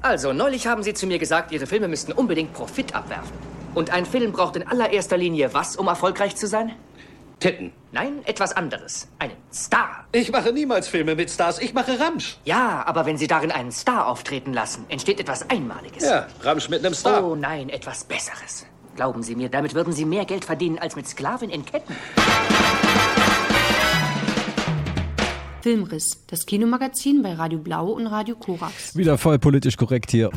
Also, neulich haben Sie zu mir gesagt, Ihre Filme müssten unbedingt Profit abwerfen. Und ein Film braucht in allererster Linie was, um erfolgreich zu sein? Titten. Nein, etwas anderes. Einen Star. Ich mache niemals Filme mit Stars, ich mache Ramsch. Ja, aber wenn Sie darin einen Star auftreten lassen, entsteht etwas Einmaliges. Ja, Ramsch mit einem Star. Oh nein, etwas Besseres. Glauben Sie mir, damit würden Sie mehr Geld verdienen als mit Sklaven in Ketten. Filmriss, das Kinomagazin bei Radio Blau und Radio Korax. Wieder voll politisch korrekt hier.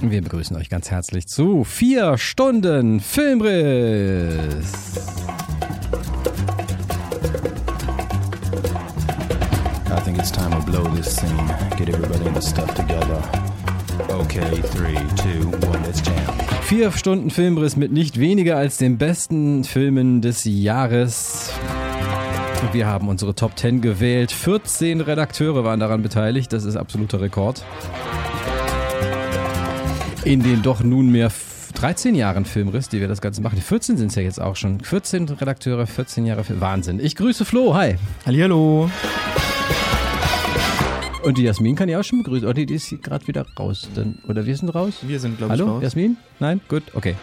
Wir begrüßen euch ganz herzlich zu vier Stunden Filmriss. I think it's time to blow this scene. Get everybody in the stuff together. Okay, three, two, one, let's jam. Vier Stunden Filmriss mit nicht weniger als den besten Filmen des Jahres. Wir haben unsere Top 10 gewählt. 14 Redakteure waren daran beteiligt. Das ist absoluter Rekord. In den doch nunmehr 13 Jahren Filmriss, die wir das Ganze machen. 14 sind es ja jetzt auch schon. 14 Redakteure, 14 Jahre Film. Wahnsinn. Ich grüße Flo. Hi. Hallihallo. Und die Jasmin kann ich auch schon begrüßen. Oder die ist gerade wieder raus. Dann, oder wir sind raus? Wir sind, glaube ich, Hallo, raus. Jasmin? Nein? Gut, okay.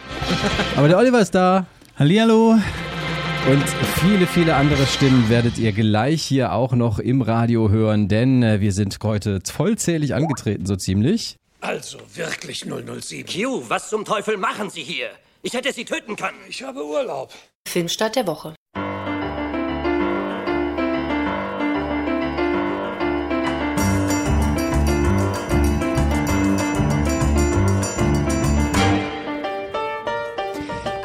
Aber der Oliver ist da. Hallihallo. Und viele, viele andere Stimmen werdet ihr gleich hier auch noch im Radio hören, denn äh, wir sind heute vollzählig angetreten, so ziemlich. Also wirklich 007. Q, was zum Teufel machen Sie hier? Ich hätte Sie töten können. Ich habe Urlaub. Filmstart der Woche.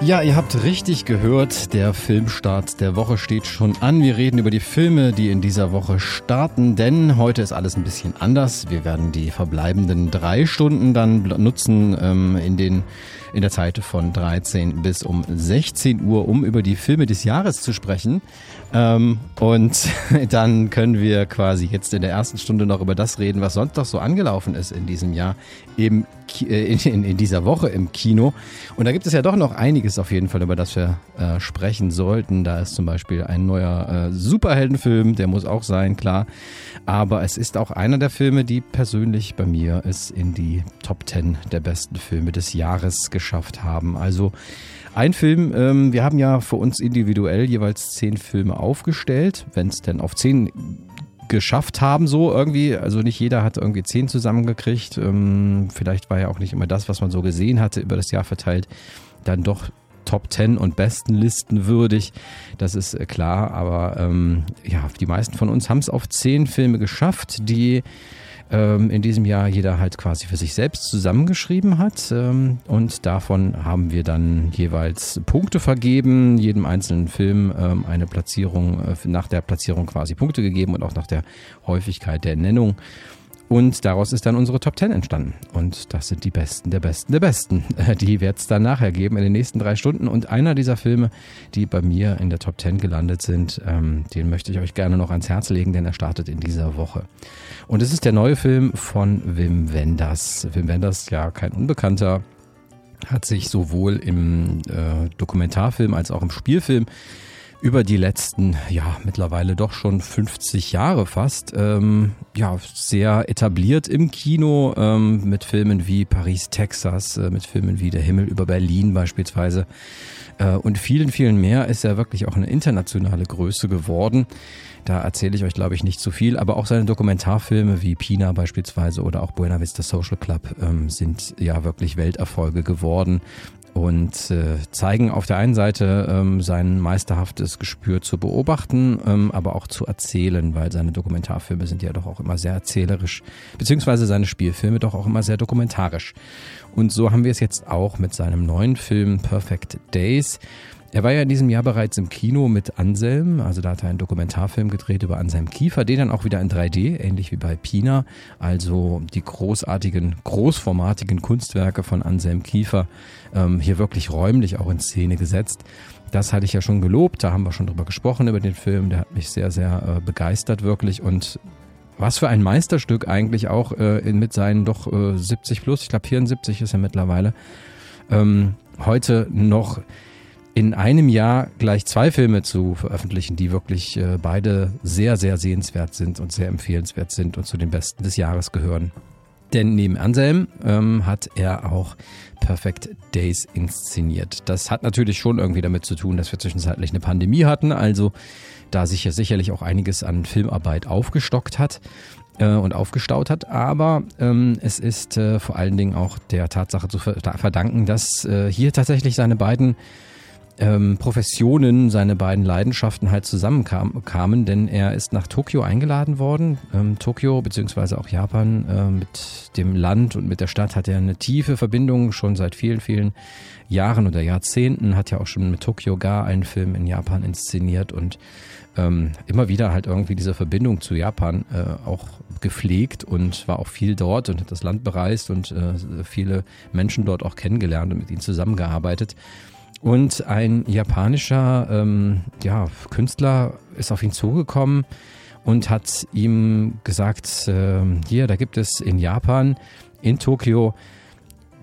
Ja, ihr habt richtig gehört, der Filmstart der Woche steht schon an. Wir reden über die Filme, die in dieser Woche starten, denn heute ist alles ein bisschen anders. Wir werden die verbleibenden drei Stunden dann nutzen ähm, in den in der Zeit von 13 bis um 16 Uhr, um über die Filme des Jahres zu sprechen. Ähm, und dann können wir quasi jetzt in der ersten Stunde noch über das reden, was sonst noch so angelaufen ist in diesem Jahr, im, in, in dieser Woche im Kino. Und da gibt es ja doch noch einiges auf jeden Fall, über das wir äh, sprechen sollten. Da ist zum Beispiel ein neuer äh, Superheldenfilm, der muss auch sein, klar. Aber es ist auch einer der Filme, die persönlich bei mir es in die Top 10 der besten Filme des Jahres geschafft haben. Also ein Film, ähm, wir haben ja für uns individuell jeweils zehn Filme aufgestellt, wenn es denn auf zehn geschafft haben, so irgendwie. Also nicht jeder hat irgendwie zehn zusammengekriegt. Ähm, vielleicht war ja auch nicht immer das, was man so gesehen hatte, über das Jahr verteilt, dann doch Top 10 und besten Listen würdig. Das ist äh, klar, aber ähm, ja, die meisten von uns haben es auf zehn Filme geschafft, die ähm, in diesem Jahr jeder halt quasi für sich selbst zusammengeschrieben hat. Ähm, und davon haben wir dann jeweils Punkte vergeben, jedem einzelnen Film ähm, eine Platzierung, äh, nach der Platzierung quasi Punkte gegeben und auch nach der Häufigkeit der Nennung. Und daraus ist dann unsere Top 10 entstanden. Und das sind die Besten der Besten der Besten. Äh, Die wird es dann nachher geben in den nächsten drei Stunden. Und einer dieser Filme, die bei mir in der Top 10 gelandet sind, ähm, den möchte ich euch gerne noch ans Herz legen, denn er startet in dieser Woche. Und es ist der neue Film von Wim Wenders. Wim Wenders, ja, kein Unbekannter, hat sich sowohl im äh, Dokumentarfilm als auch im Spielfilm über die letzten, ja, mittlerweile doch schon 50 Jahre fast, ähm, ja, sehr etabliert im Kino, ähm, mit Filmen wie Paris, Texas, äh, mit Filmen wie Der Himmel über Berlin beispielsweise. Äh, und vielen, vielen mehr ist er wirklich auch eine internationale Größe geworden. Da erzähle ich euch, glaube ich, nicht zu viel, aber auch seine Dokumentarfilme wie Pina beispielsweise oder auch Buena Vista Social Club ähm, sind ja wirklich Welterfolge geworden und äh, zeigen auf der einen Seite ähm, sein meisterhaftes Gespür zu beobachten, ähm, aber auch zu erzählen, weil seine Dokumentarfilme sind ja doch auch immer sehr erzählerisch, beziehungsweise seine Spielfilme doch auch immer sehr dokumentarisch. Und so haben wir es jetzt auch mit seinem neuen Film Perfect Days. Er war ja in diesem Jahr bereits im Kino mit Anselm, also da hat er einen Dokumentarfilm gedreht über Anselm Kiefer, den dann auch wieder in 3D, ähnlich wie bei Pina, also die großartigen, großformatigen Kunstwerke von Anselm Kiefer ähm, hier wirklich räumlich auch in Szene gesetzt. Das hatte ich ja schon gelobt, da haben wir schon drüber gesprochen über den Film, der hat mich sehr, sehr äh, begeistert wirklich. Und was für ein Meisterstück eigentlich auch äh, in, mit seinen doch äh, 70 plus, ich glaube 74 ist er mittlerweile, ähm, heute noch in einem Jahr gleich zwei Filme zu veröffentlichen, die wirklich äh, beide sehr, sehr sehenswert sind und sehr empfehlenswert sind und zu den besten des Jahres gehören. Denn neben Anselm ähm, hat er auch Perfect Days inszeniert. Das hat natürlich schon irgendwie damit zu tun, dass wir zwischenzeitlich eine Pandemie hatten, also da sich ja sicherlich auch einiges an Filmarbeit aufgestockt hat äh, und aufgestaut hat. Aber ähm, es ist äh, vor allen Dingen auch der Tatsache zu verdanken, dass äh, hier tatsächlich seine beiden ähm, Professionen, seine beiden Leidenschaften halt zusammenkamen, denn er ist nach Tokio eingeladen worden. Ähm, Tokio beziehungsweise auch Japan äh, mit dem Land und mit der Stadt hat er eine tiefe Verbindung schon seit vielen, vielen Jahren oder Jahrzehnten, hat ja auch schon mit Tokio gar einen Film in Japan inszeniert und ähm, immer wieder halt irgendwie diese Verbindung zu Japan äh, auch gepflegt und war auch viel dort und hat das Land bereist und äh, viele Menschen dort auch kennengelernt und mit ihnen zusammengearbeitet. Und ein japanischer ähm, ja, Künstler ist auf ihn zugekommen und hat ihm gesagt, äh, hier, da gibt es in Japan, in Tokio,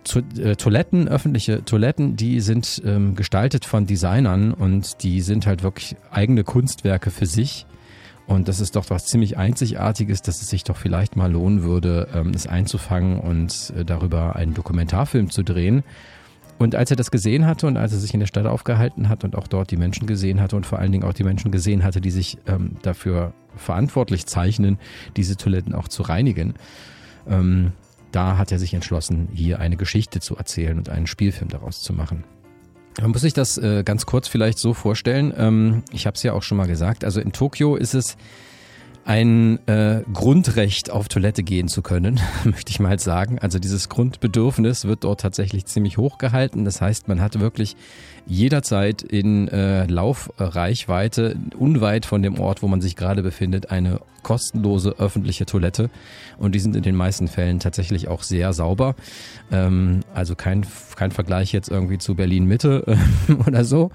to äh, Toiletten, öffentliche Toiletten, die sind ähm, gestaltet von Designern und die sind halt wirklich eigene Kunstwerke für sich. Und das ist doch was ziemlich Einzigartiges, dass es sich doch vielleicht mal lohnen würde, ähm, es einzufangen und äh, darüber einen Dokumentarfilm zu drehen. Und als er das gesehen hatte und als er sich in der Stadt aufgehalten hat und auch dort die Menschen gesehen hatte und vor allen Dingen auch die Menschen gesehen hatte, die sich ähm, dafür verantwortlich zeichnen, diese Toiletten auch zu reinigen, ähm, da hat er sich entschlossen, hier eine Geschichte zu erzählen und einen Spielfilm daraus zu machen. Man muss sich das äh, ganz kurz vielleicht so vorstellen. Ähm, ich habe es ja auch schon mal gesagt. Also in Tokio ist es ein äh, Grundrecht auf Toilette gehen zu können, möchte ich mal sagen. Also dieses Grundbedürfnis wird dort tatsächlich ziemlich hoch gehalten. Das heißt, man hat wirklich jederzeit in äh, Laufreichweite, unweit von dem Ort, wo man sich gerade befindet, eine kostenlose öffentliche Toilette. Und die sind in den meisten Fällen tatsächlich auch sehr sauber. Ähm, also kein, kein Vergleich jetzt irgendwie zu Berlin Mitte äh, oder so.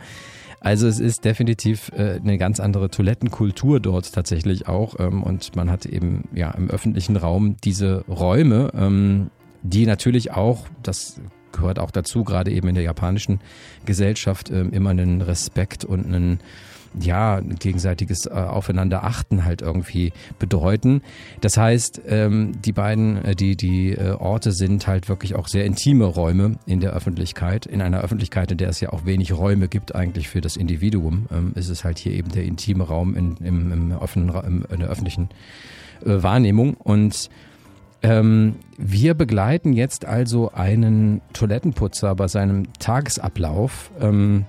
Also es ist definitiv äh, eine ganz andere Toilettenkultur dort tatsächlich auch. Ähm, und man hat eben ja im öffentlichen Raum diese Räume, ähm, die natürlich auch, das gehört auch dazu, gerade eben in der japanischen Gesellschaft, ähm, immer einen Respekt und einen ja, gegenseitiges äh, Aufeinander halt irgendwie bedeuten. Das heißt, ähm, die beiden, äh, die, die äh, Orte sind halt wirklich auch sehr intime Räume in der Öffentlichkeit. In einer Öffentlichkeit, in der es ja auch wenig Räume gibt eigentlich für das Individuum, ähm, ist es halt hier eben der intime Raum in, im, im offenen, im, in der öffentlichen äh, Wahrnehmung und ähm, wir begleiten jetzt also einen Toilettenputzer bei seinem Tagesablauf. Ähm,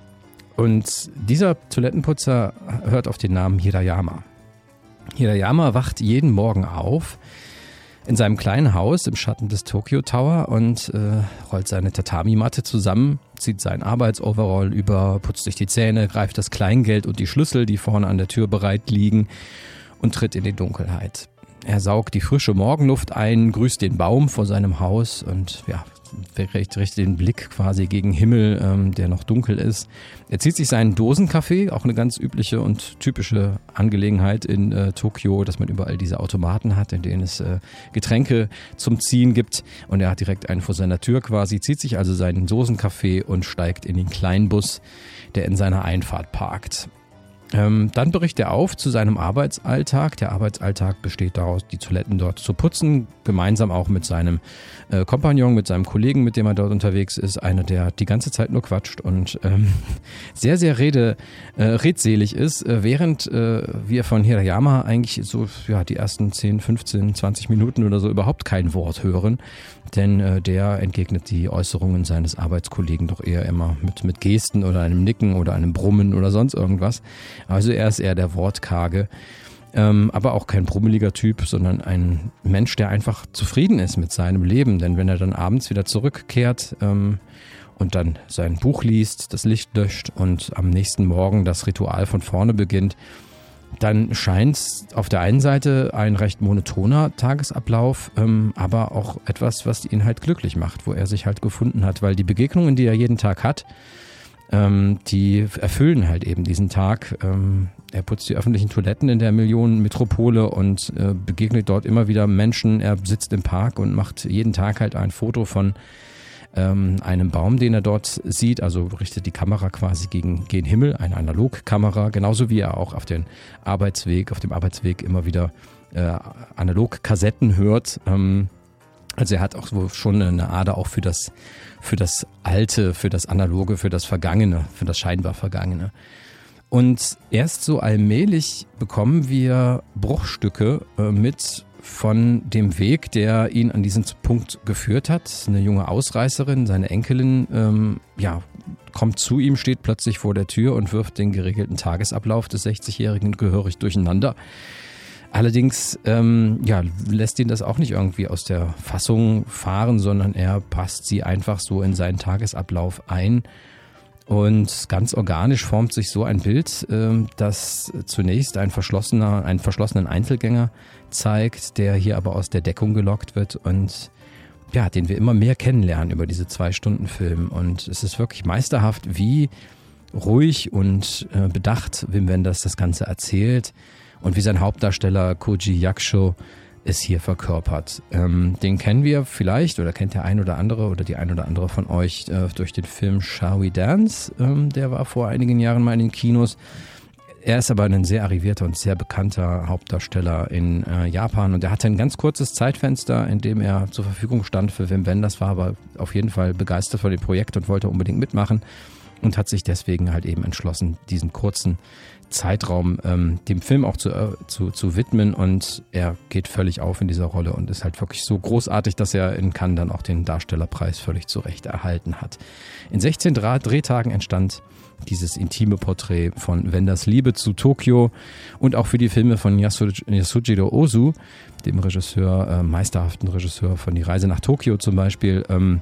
und dieser Toilettenputzer hört auf den Namen Hirayama. Hirayama wacht jeden Morgen auf in seinem kleinen Haus im Schatten des Tokyo Tower und äh, rollt seine Tatami-Matte zusammen, zieht seinen Arbeitsoverall über, putzt sich die Zähne, greift das Kleingeld und die Schlüssel, die vorne an der Tür bereit liegen und tritt in die Dunkelheit. Er saugt die frische Morgenluft ein, grüßt den Baum vor seinem Haus und ja, richtet den Blick quasi gegen Himmel, ähm, der noch dunkel ist. Er zieht sich seinen Dosenkaffee, auch eine ganz übliche und typische Angelegenheit in äh, Tokio, dass man überall diese Automaten hat, in denen es äh, Getränke zum Ziehen gibt. Und er hat direkt einen vor seiner Tür quasi, zieht sich also seinen Dosenkaffee und steigt in den kleinen Bus, der in seiner Einfahrt parkt. Ähm, dann bricht er auf zu seinem Arbeitsalltag. Der Arbeitsalltag besteht daraus, die Toiletten dort zu putzen, gemeinsam auch mit seinem äh, Kompagnon, mit seinem Kollegen, mit dem er dort unterwegs ist. Einer, der die ganze Zeit nur quatscht und ähm, sehr, sehr rede, äh, redselig ist, äh, während äh, wir von Hirayama eigentlich so ja, die ersten 10, 15, 20 Minuten oder so überhaupt kein Wort hören. Denn äh, der entgegnet die Äußerungen seines Arbeitskollegen doch eher immer mit, mit Gesten oder einem Nicken oder einem Brummen oder sonst irgendwas. Also er ist eher der Wortkarge, ähm, aber auch kein brummeliger Typ, sondern ein Mensch, der einfach zufrieden ist mit seinem Leben. Denn wenn er dann abends wieder zurückkehrt ähm, und dann sein Buch liest, das Licht löscht und am nächsten Morgen das Ritual von vorne beginnt, dann scheint es auf der einen Seite ein recht monotoner Tagesablauf, ähm, aber auch etwas, was ihn halt glücklich macht, wo er sich halt gefunden hat, weil die Begegnungen, die er jeden Tag hat, ähm, die erfüllen halt eben diesen Tag. Ähm, er putzt die öffentlichen Toiletten in der Millionenmetropole und äh, begegnet dort immer wieder Menschen. Er sitzt im Park und macht jeden Tag halt ein Foto von ähm, einem Baum, den er dort sieht, also richtet die Kamera quasi gegen, gegen Himmel, eine Analogkamera, genauso wie er auch auf den Arbeitsweg, auf dem Arbeitsweg immer wieder äh, Analogkassetten hört. Ähm, Also er hat auch schon eine Ader auch für das, für das Alte, für das Analoge, für das Vergangene, für das scheinbar Vergangene. Und erst so allmählich bekommen wir Bruchstücke äh, mit von dem Weg, der ihn an diesen Punkt geführt hat. Eine junge Ausreißerin, seine Enkelin, ähm, ja, kommt zu ihm, steht plötzlich vor der Tür und wirft den geregelten Tagesablauf des 60-Jährigen gehörig durcheinander. Allerdings ähm, ja, lässt ihn das auch nicht irgendwie aus der Fassung fahren, sondern er passt sie einfach so in seinen Tagesablauf ein. Und ganz organisch formt sich so ein Bild, ähm, das zunächst ein verschlossener, einen verschlossenen Einzelgänger zeigt, der hier aber aus der Deckung gelockt wird und ja, den wir immer mehr kennenlernen über diese zwei Stunden Film. Und es ist wirklich meisterhaft, wie ruhig und äh, bedacht Wim Wenders das Ganze erzählt und wie sein Hauptdarsteller Koji Yakusho es hier verkörpert. Ähm, den kennen wir vielleicht oder kennt der ein oder andere oder die ein oder andere von euch äh, durch den Film Shall We Dance. Ähm, der war vor einigen Jahren mal in den Kinos. Er ist aber ein sehr arrivierter und sehr bekannter Hauptdarsteller in äh, Japan und er hatte ein ganz kurzes Zeitfenster, in dem er zur Verfügung stand für Wim Wenders, war aber auf jeden Fall begeistert von dem Projekt und wollte unbedingt mitmachen und hat sich deswegen halt eben entschlossen, diesen kurzen Zeitraum ähm, dem Film auch zu, äh, zu, zu widmen und er geht völlig auf in dieser Rolle und ist halt wirklich so großartig, dass er in Cannes dann auch den Darstellerpreis völlig zu Recht erhalten hat. In 16 Drehtagen entstand dieses intime Porträt von Wenders Liebe zu Tokio und auch für die Filme von Yasujiro Ozu, dem Regisseur, äh, meisterhaften Regisseur von Die Reise nach Tokio zum Beispiel, ähm,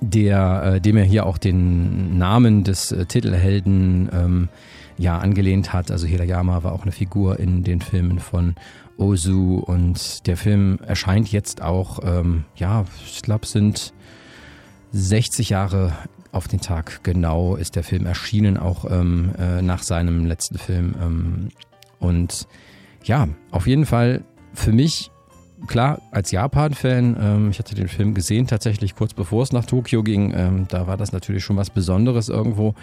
der, äh, dem er hier auch den Namen des äh, Titelhelden ähm, ja angelehnt hat. Also Hirayama war auch eine Figur in den Filmen von Ozu und der Film erscheint jetzt auch, ähm, ja, ich glaube, sind 60 Jahre auf den Tag genau ist der Film erschienen, auch ähm, äh, nach seinem letzten Film. Ähm, und ja, auf jeden Fall für mich klar, als Japan-Fan, ähm, ich hatte den Film gesehen tatsächlich kurz bevor es nach Tokio ging, ähm, da war das natürlich schon was Besonderes irgendwo.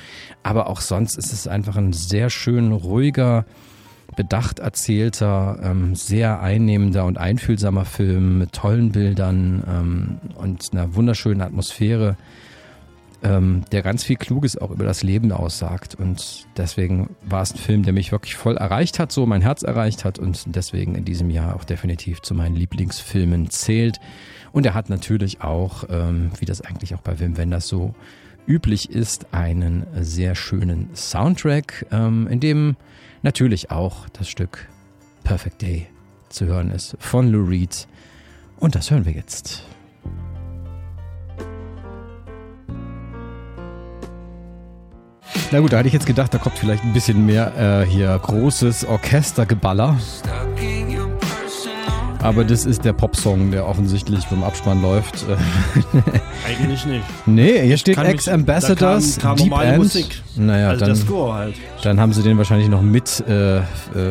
Aber auch sonst ist es einfach ein sehr schön ruhiger, bedacht erzählter, ähm, sehr einnehmender und einfühlsamer Film mit tollen Bildern ähm, und einer wunderschönen Atmosphäre ähm, der ganz viel Kluges auch über das Leben aussagt. Und deswegen war es ein Film, der mich wirklich voll erreicht hat, so mein Herz erreicht hat und deswegen in diesem Jahr auch definitiv zu meinen Lieblingsfilmen zählt. Und er hat natürlich auch, ähm, wie das eigentlich auch bei Wim Wenders so üblich ist, einen sehr schönen Soundtrack, ähm, in dem natürlich auch das Stück Perfect Day zu hören ist von Lou Reed. Und das hören wir jetzt. Na gut, da hätte ich jetzt gedacht, da kommt vielleicht ein bisschen mehr äh, hier großes Orchestergeballer. Aber das ist der Popsong, der offensichtlich beim Abspann läuft. Eigentlich nicht. Nee, hier steht Ex-Ambassadors, Deep End. Musik. Naja, also dann, der Score halt. dann haben sie den wahrscheinlich noch mit äh, äh,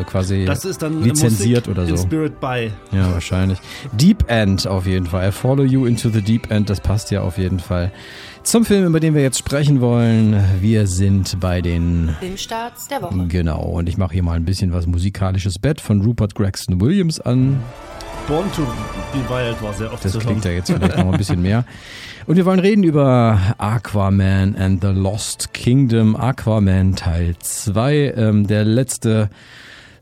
quasi Das ist dann lizenziert Musik oder so. Inspired by. Ja, wahrscheinlich. Deep End auf jeden Fall. Follow You into the Deep End, das passt ja auf jeden Fall. Zum Film, über den wir jetzt sprechen wollen. Wir sind bei den Filmstarts der Woche. Genau, und ich mache hier mal ein bisschen was musikalisches Bett von Rupert Gregson Williams an. Born to be Wild war sehr oft Das zu klingt ja jetzt vielleicht noch ein bisschen mehr. Und wir wollen reden über Aquaman and the Lost Kingdom. Aquaman Teil 2, ähm, der letzte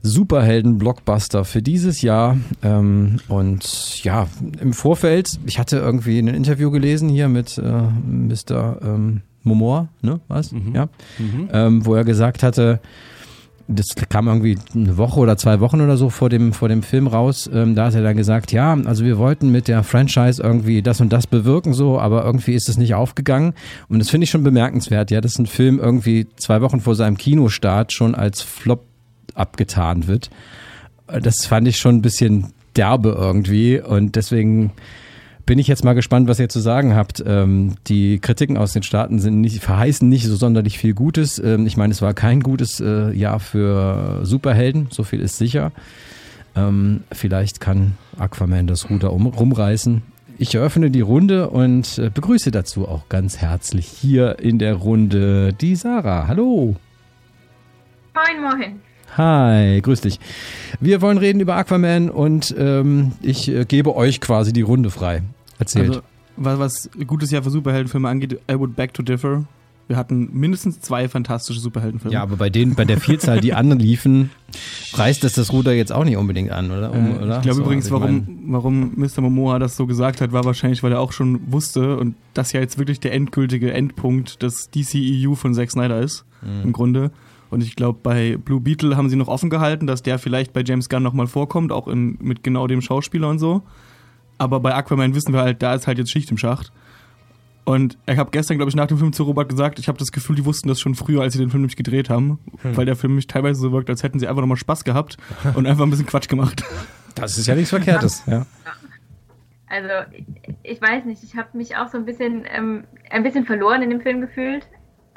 Superhelden-Blockbuster für dieses Jahr. Ähm, und ja, im Vorfeld, ich hatte irgendwie ein Interview gelesen hier mit äh, Mr. Ähm, Momor, ne? Was? Ja. Ähm, wo er gesagt hatte, das kam irgendwie eine Woche oder zwei Wochen oder so vor dem, vor dem Film raus. Ähm, da hat er dann gesagt, ja, also wir wollten mit der Franchise irgendwie das und das bewirken, so, aber irgendwie ist es nicht aufgegangen. Und das finde ich schon bemerkenswert, ja, dass ein Film irgendwie zwei Wochen vor seinem Kinostart schon als Flop abgetan wird. Das fand ich schon ein bisschen derbe irgendwie und deswegen bin ich jetzt mal gespannt, was ihr zu sagen habt. Ähm, die Kritiken aus den Staaten sind nicht, verheißen nicht so sonderlich viel Gutes. Ähm, ich meine, es war kein gutes äh, Jahr für Superhelden, so viel ist sicher. Ähm, vielleicht kann Aquaman das Ruder um, rumreißen. Ich eröffne die Runde und äh, begrüße dazu auch ganz herzlich hier in der Runde die Sarah. Hallo. Moin, moin. Hi, grüß dich. Wir wollen reden über Aquaman und ähm, ich äh, gebe euch quasi die Runde frei. Erzählt. Also, was, was gutes Jahr für Superheldenfilme angeht, I would beg to differ. Wir hatten mindestens zwei fantastische Superheldenfilme. ja, aber bei denen, bei der Vielzahl, die anderen liefen, reißt es das Ruder jetzt auch nicht unbedingt an, oder? Um, Äh, oder? Ich glaube So, übrigens, also ich warum, warum Mr. Momoa das so gesagt hat, war wahrscheinlich, weil er auch schon wusste und das ja jetzt wirklich der endgültige Endpunkt des DCEU von Zack Snyder ist, Mhm. im Grunde. Und ich glaube, bei Blue Beetle haben sie noch offen gehalten, dass der vielleicht bei James Gunn nochmal vorkommt, auch in, mit genau dem Schauspieler und so. Aber bei Aquaman wissen wir halt, da ist halt jetzt Schicht im Schacht. Und ich habe gestern, glaube ich, nach dem Film zu Robert gesagt, ich habe das Gefühl, die wussten das schon früher, als sie den Film nämlich gedreht haben, Hm. weil der Film mich teilweise so wirkt, als hätten sie einfach nochmal Spaß gehabt und einfach ein bisschen Quatsch gemacht. Das ist ja nichts Verkehrtes, ja. Also, ich, weiß nicht, ich habe mich auch so ein bisschen, ähm, ein bisschen verloren in dem Film gefühlt.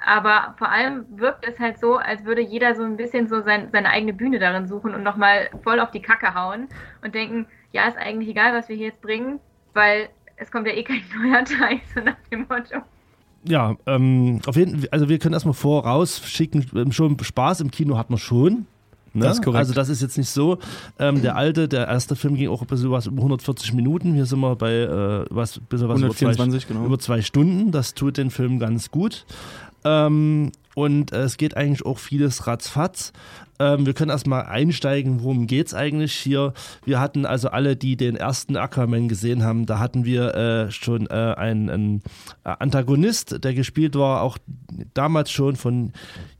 Aber vor allem wirkt es halt so, als würde jeder so ein bisschen so sein, seine eigene Bühne darin suchen und nochmal voll auf die Kacke hauen und denken, ja, ist eigentlich egal, was wir hier jetzt bringen, weil es kommt ja eh kein neuer Teil, so nach dem Motto. Ja, ähm, auf jeden Fall, also wir können erstmal vorausschicken, ähm, schon Spaß im Kino hat man schon. Ne? Das ist korrekt. Also das ist jetzt nicht so. Ähm, der alte, der erste Film ging auch ein bisschen was über 140 Minuten. Hier sind wir bei äh, was, bisschen was über zwei, 124, genau. über zwei Stunden. Das tut den Film ganz gut. Ähm, und äh, es geht eigentlich auch vieles ratzfatz. Ähm, wir können erstmal einsteigen, worum geht's eigentlich hier. Wir hatten also alle, die den ersten Aquaman gesehen haben, da hatten wir äh, schon äh, einen, einen Antagonist, der gespielt war, auch damals schon von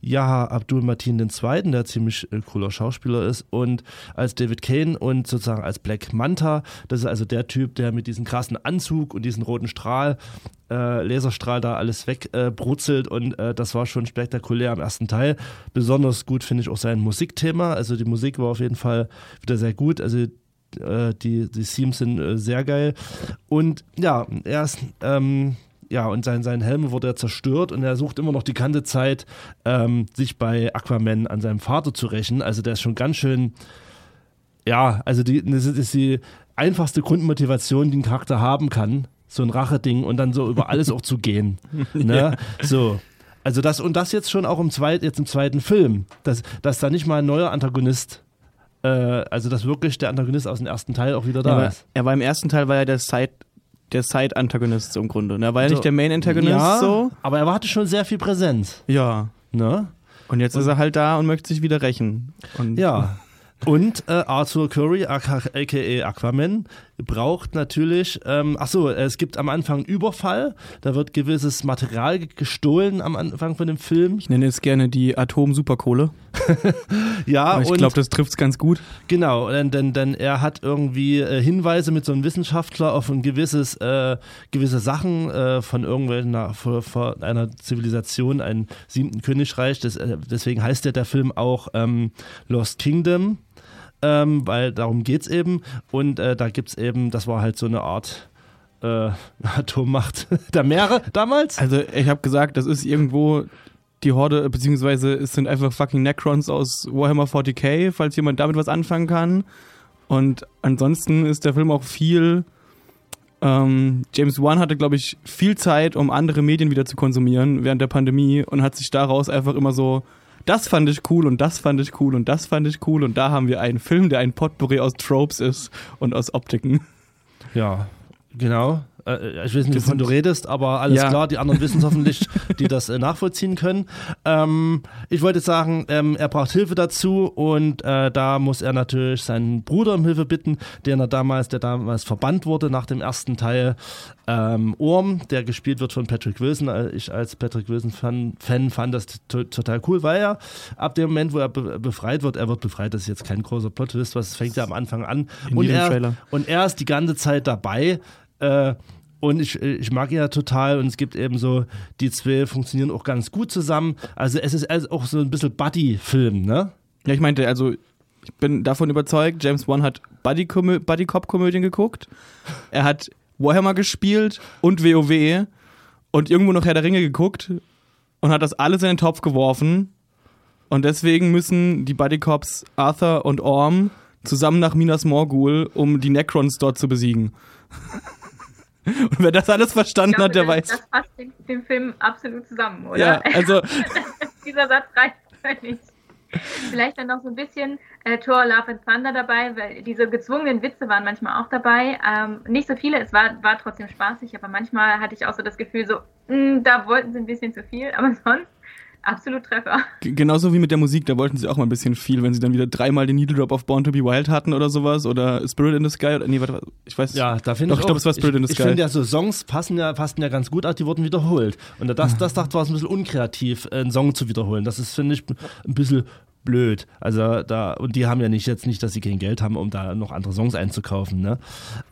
Yaha Abdul Matin II., der ziemlich äh, cooler Schauspieler ist, und als David Kane und sozusagen als Black Manta. Das ist also der Typ, der mit diesem krassen Anzug und diesem roten Strahl äh, Laserstrahl da alles wegbrutzelt äh, und äh, das war schon spektakulär am ersten Teil. Besonders gut finde ich auch sein Musikthema. Also die Musik war auf jeden Fall wieder sehr gut. Also äh, die, die Themes sind äh, sehr geil. Und ja, er ist, ähm, ja, und sein, sein Helm wurde er zerstört und er sucht immer noch die ganze Zeit, ähm, sich bei Aquaman an seinem Vater zu rächen. Also der ist schon ganz schön, ja, also die, das ist die einfachste Grundmotivation, die ein Charakter haben kann. So ein Racheding und dann so über alles auch zu gehen. Ne? So. Also das und das jetzt schon auch im zweiten, jetzt im zweiten Film, dass, dass da nicht mal ein neuer Antagonist, äh, also dass wirklich der Antagonist aus dem ersten Teil auch wieder da war, ist. er war im ersten Teil war er der Side der Side-Antagonist im Grunde. ne? Er war ja So. nicht der Main-Antagonist ja, so. Aber er hatte schon sehr viel Präsenz. Ja. Ne? Und jetzt ist er halt da und möchte sich wieder rächen. Und Ja. Und äh, Arthur Curry, aka Aquaman, braucht natürlich, ähm, ach so, es gibt am Anfang einen Überfall, da wird gewisses Material ge- gestohlen am Anfang von dem Film. Ich nenne es gerne die Atom-Superkohle. Ja, Aber ich glaube, das trifft es ganz gut. genau, denn, denn, denn er hat irgendwie äh, Hinweise mit so einem Wissenschaftler auf ein gewisses, äh, gewisse Sachen äh, von irgendwelchen von, von einer Zivilisation, ein siebten Königreich. Das, äh, deswegen heißt ja der Film auch ähm, Lost Kingdom. Ähm, weil darum geht's eben. Und äh, da gibt's eben, das war halt so eine Art äh, Atommacht der Meere damals. Also ich habe gesagt, das ist irgendwo die Horde, beziehungsweise es sind einfach fucking Necrons aus Warhammer 40k, falls jemand damit was anfangen kann. Und ansonsten ist der Film auch viel. Ähm, James Wan hatte, glaube ich, viel Zeit, um andere Medien wieder zu konsumieren während der Pandemie und hat sich daraus einfach immer so, das fand ich cool und das fand ich cool und das fand ich cool und da haben wir einen Film, der ein Potpourri aus Tropes ist und aus Optiken. Ja, genau. Äh, Ich weiß nicht, wovon du redest, aber alles Ja. klar, die anderen wissen es hoffentlich, die das äh, nachvollziehen können. Ähm, ich wollte sagen, ähm, er braucht Hilfe dazu und äh, da muss er natürlich seinen Bruder um Hilfe bitten, den er damals, der damals verbannt wurde nach dem ersten Teil. Ähm, Orm, der gespielt wird von Patrick Wilson. Äh, Ich als Patrick Wilson-Fan Fan fand das to total cool, weil er ab dem Moment, wo er be befreit wird, er wird befreit, das ist jetzt kein großer Plot-Twist, was fängt ja am Anfang an. In und, er, Trailer. und er ist die ganze Zeit dabei. Äh, und ich, ich mag ihn ja total und es gibt eben so, die zwei funktionieren auch ganz gut zusammen. Also es ist also auch so ein bisschen Buddy-Film, ne? Ja, ich meinte, also ich bin davon überzeugt, James Wan hat Buddy-Cop-Komödien geguckt. Er hat Warhammer gespielt und WoW und irgendwo noch Herr der Ringe geguckt und hat das alles in den Topf geworfen. Und deswegen müssen die Buddy-Cops Arthur und Orm zusammen nach Minas Morgul, um die Necrons dort zu besiegen. Und wer das alles verstanden glaube, hat, der das, weiß. das passt den, den Film absolut zusammen, oder? Ja, also Dieser Satz reicht völlig. Vielleicht dann noch so ein bisschen äh, Thor Love and Thunder dabei, weil diese gezwungenen Witze waren manchmal auch dabei. Ähm, nicht so viele, es war, war trotzdem spaßig, aber manchmal hatte ich auch so das Gefühl, so, mh, da wollten sie ein bisschen zu viel, aber sonst absolut Treffer. G genauso wie mit der Musik, da wollten sie auch mal ein bisschen viel, wenn sie dann wieder dreimal den Needle Drop auf Born to be Wild hatten oder sowas oder Spirit in the Sky oder nee, warte, ich weiß Ja, da finde Doch, ich. ich glaube, es war Spirit ich, in the Ich Sky. finde ja so Songs passen ja, passen ja ganz gut, auch die wurden wiederholt. Und das, das dachte ich, war es ein bisschen unkreativ, einen Song zu wiederholen. Das ist, finde ich, ein bisschen blöd. Also da, und die haben ja nicht jetzt nicht, dass sie kein Geld haben, um da noch andere Songs einzukaufen. Ne?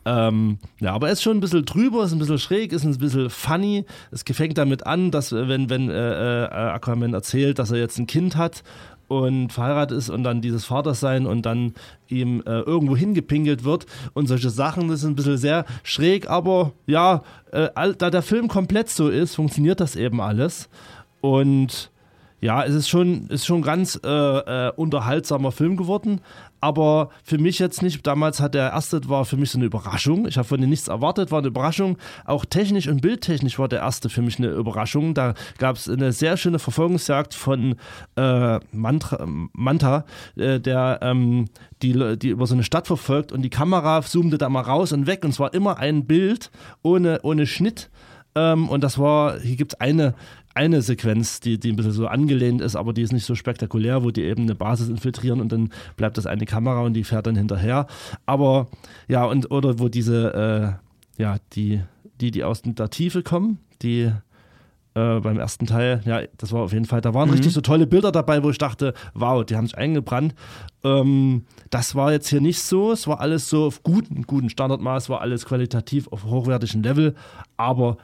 Ähm, ja, aber er ist schon ein bisschen drüber, ist ein bisschen schräg, ist ein bisschen funny. Es fängt damit an, dass äh, wenn, wenn äh, äh, Aquaman erzählt, dass er jetzt ein Kind hat und verheiratet ist und dann dieses Vatersein und dann ihm äh, irgendwo hingepinkelt wird und solche Sachen, das ist ein bisschen sehr schräg, aber ja, äh, da der Film komplett so ist, funktioniert das eben alles und ja, es ist schon, ist schon ganz äh, äh, unterhaltsamer Film geworden. Aber für mich jetzt nicht, damals hat der erste, war für mich so eine Überraschung. Ich habe von dem nichts erwartet, war eine Überraschung. Auch technisch und bildtechnisch war der erste für mich eine Überraschung. Da gab es eine sehr schöne Verfolgungsjagd von äh, Mantra, Manta, äh, der ähm, die, die über so eine Stadt verfolgt und die Kamera zoomte da mal raus und weg und es war immer ein Bild ohne, ohne Schnitt. Ähm, und das war, hier gibt es eine, eine Sequenz, die, die ein bisschen so angelehnt ist, aber die ist nicht so spektakulär, wo die eben eine Basis infiltrieren und dann bleibt das eine Kamera und die fährt dann hinterher. Aber ja, und oder wo diese, äh, ja, die, die, die aus der Tiefe kommen, die äh, beim ersten Teil, ja, das war auf jeden Fall, da waren richtig so tolle Bilder dabei, wo ich dachte, wow, die haben sich eingebrannt. Ähm, das war jetzt hier nicht so, es war alles so auf guten, guten Standardmaß, war alles qualitativ auf hochwertigem Level, aber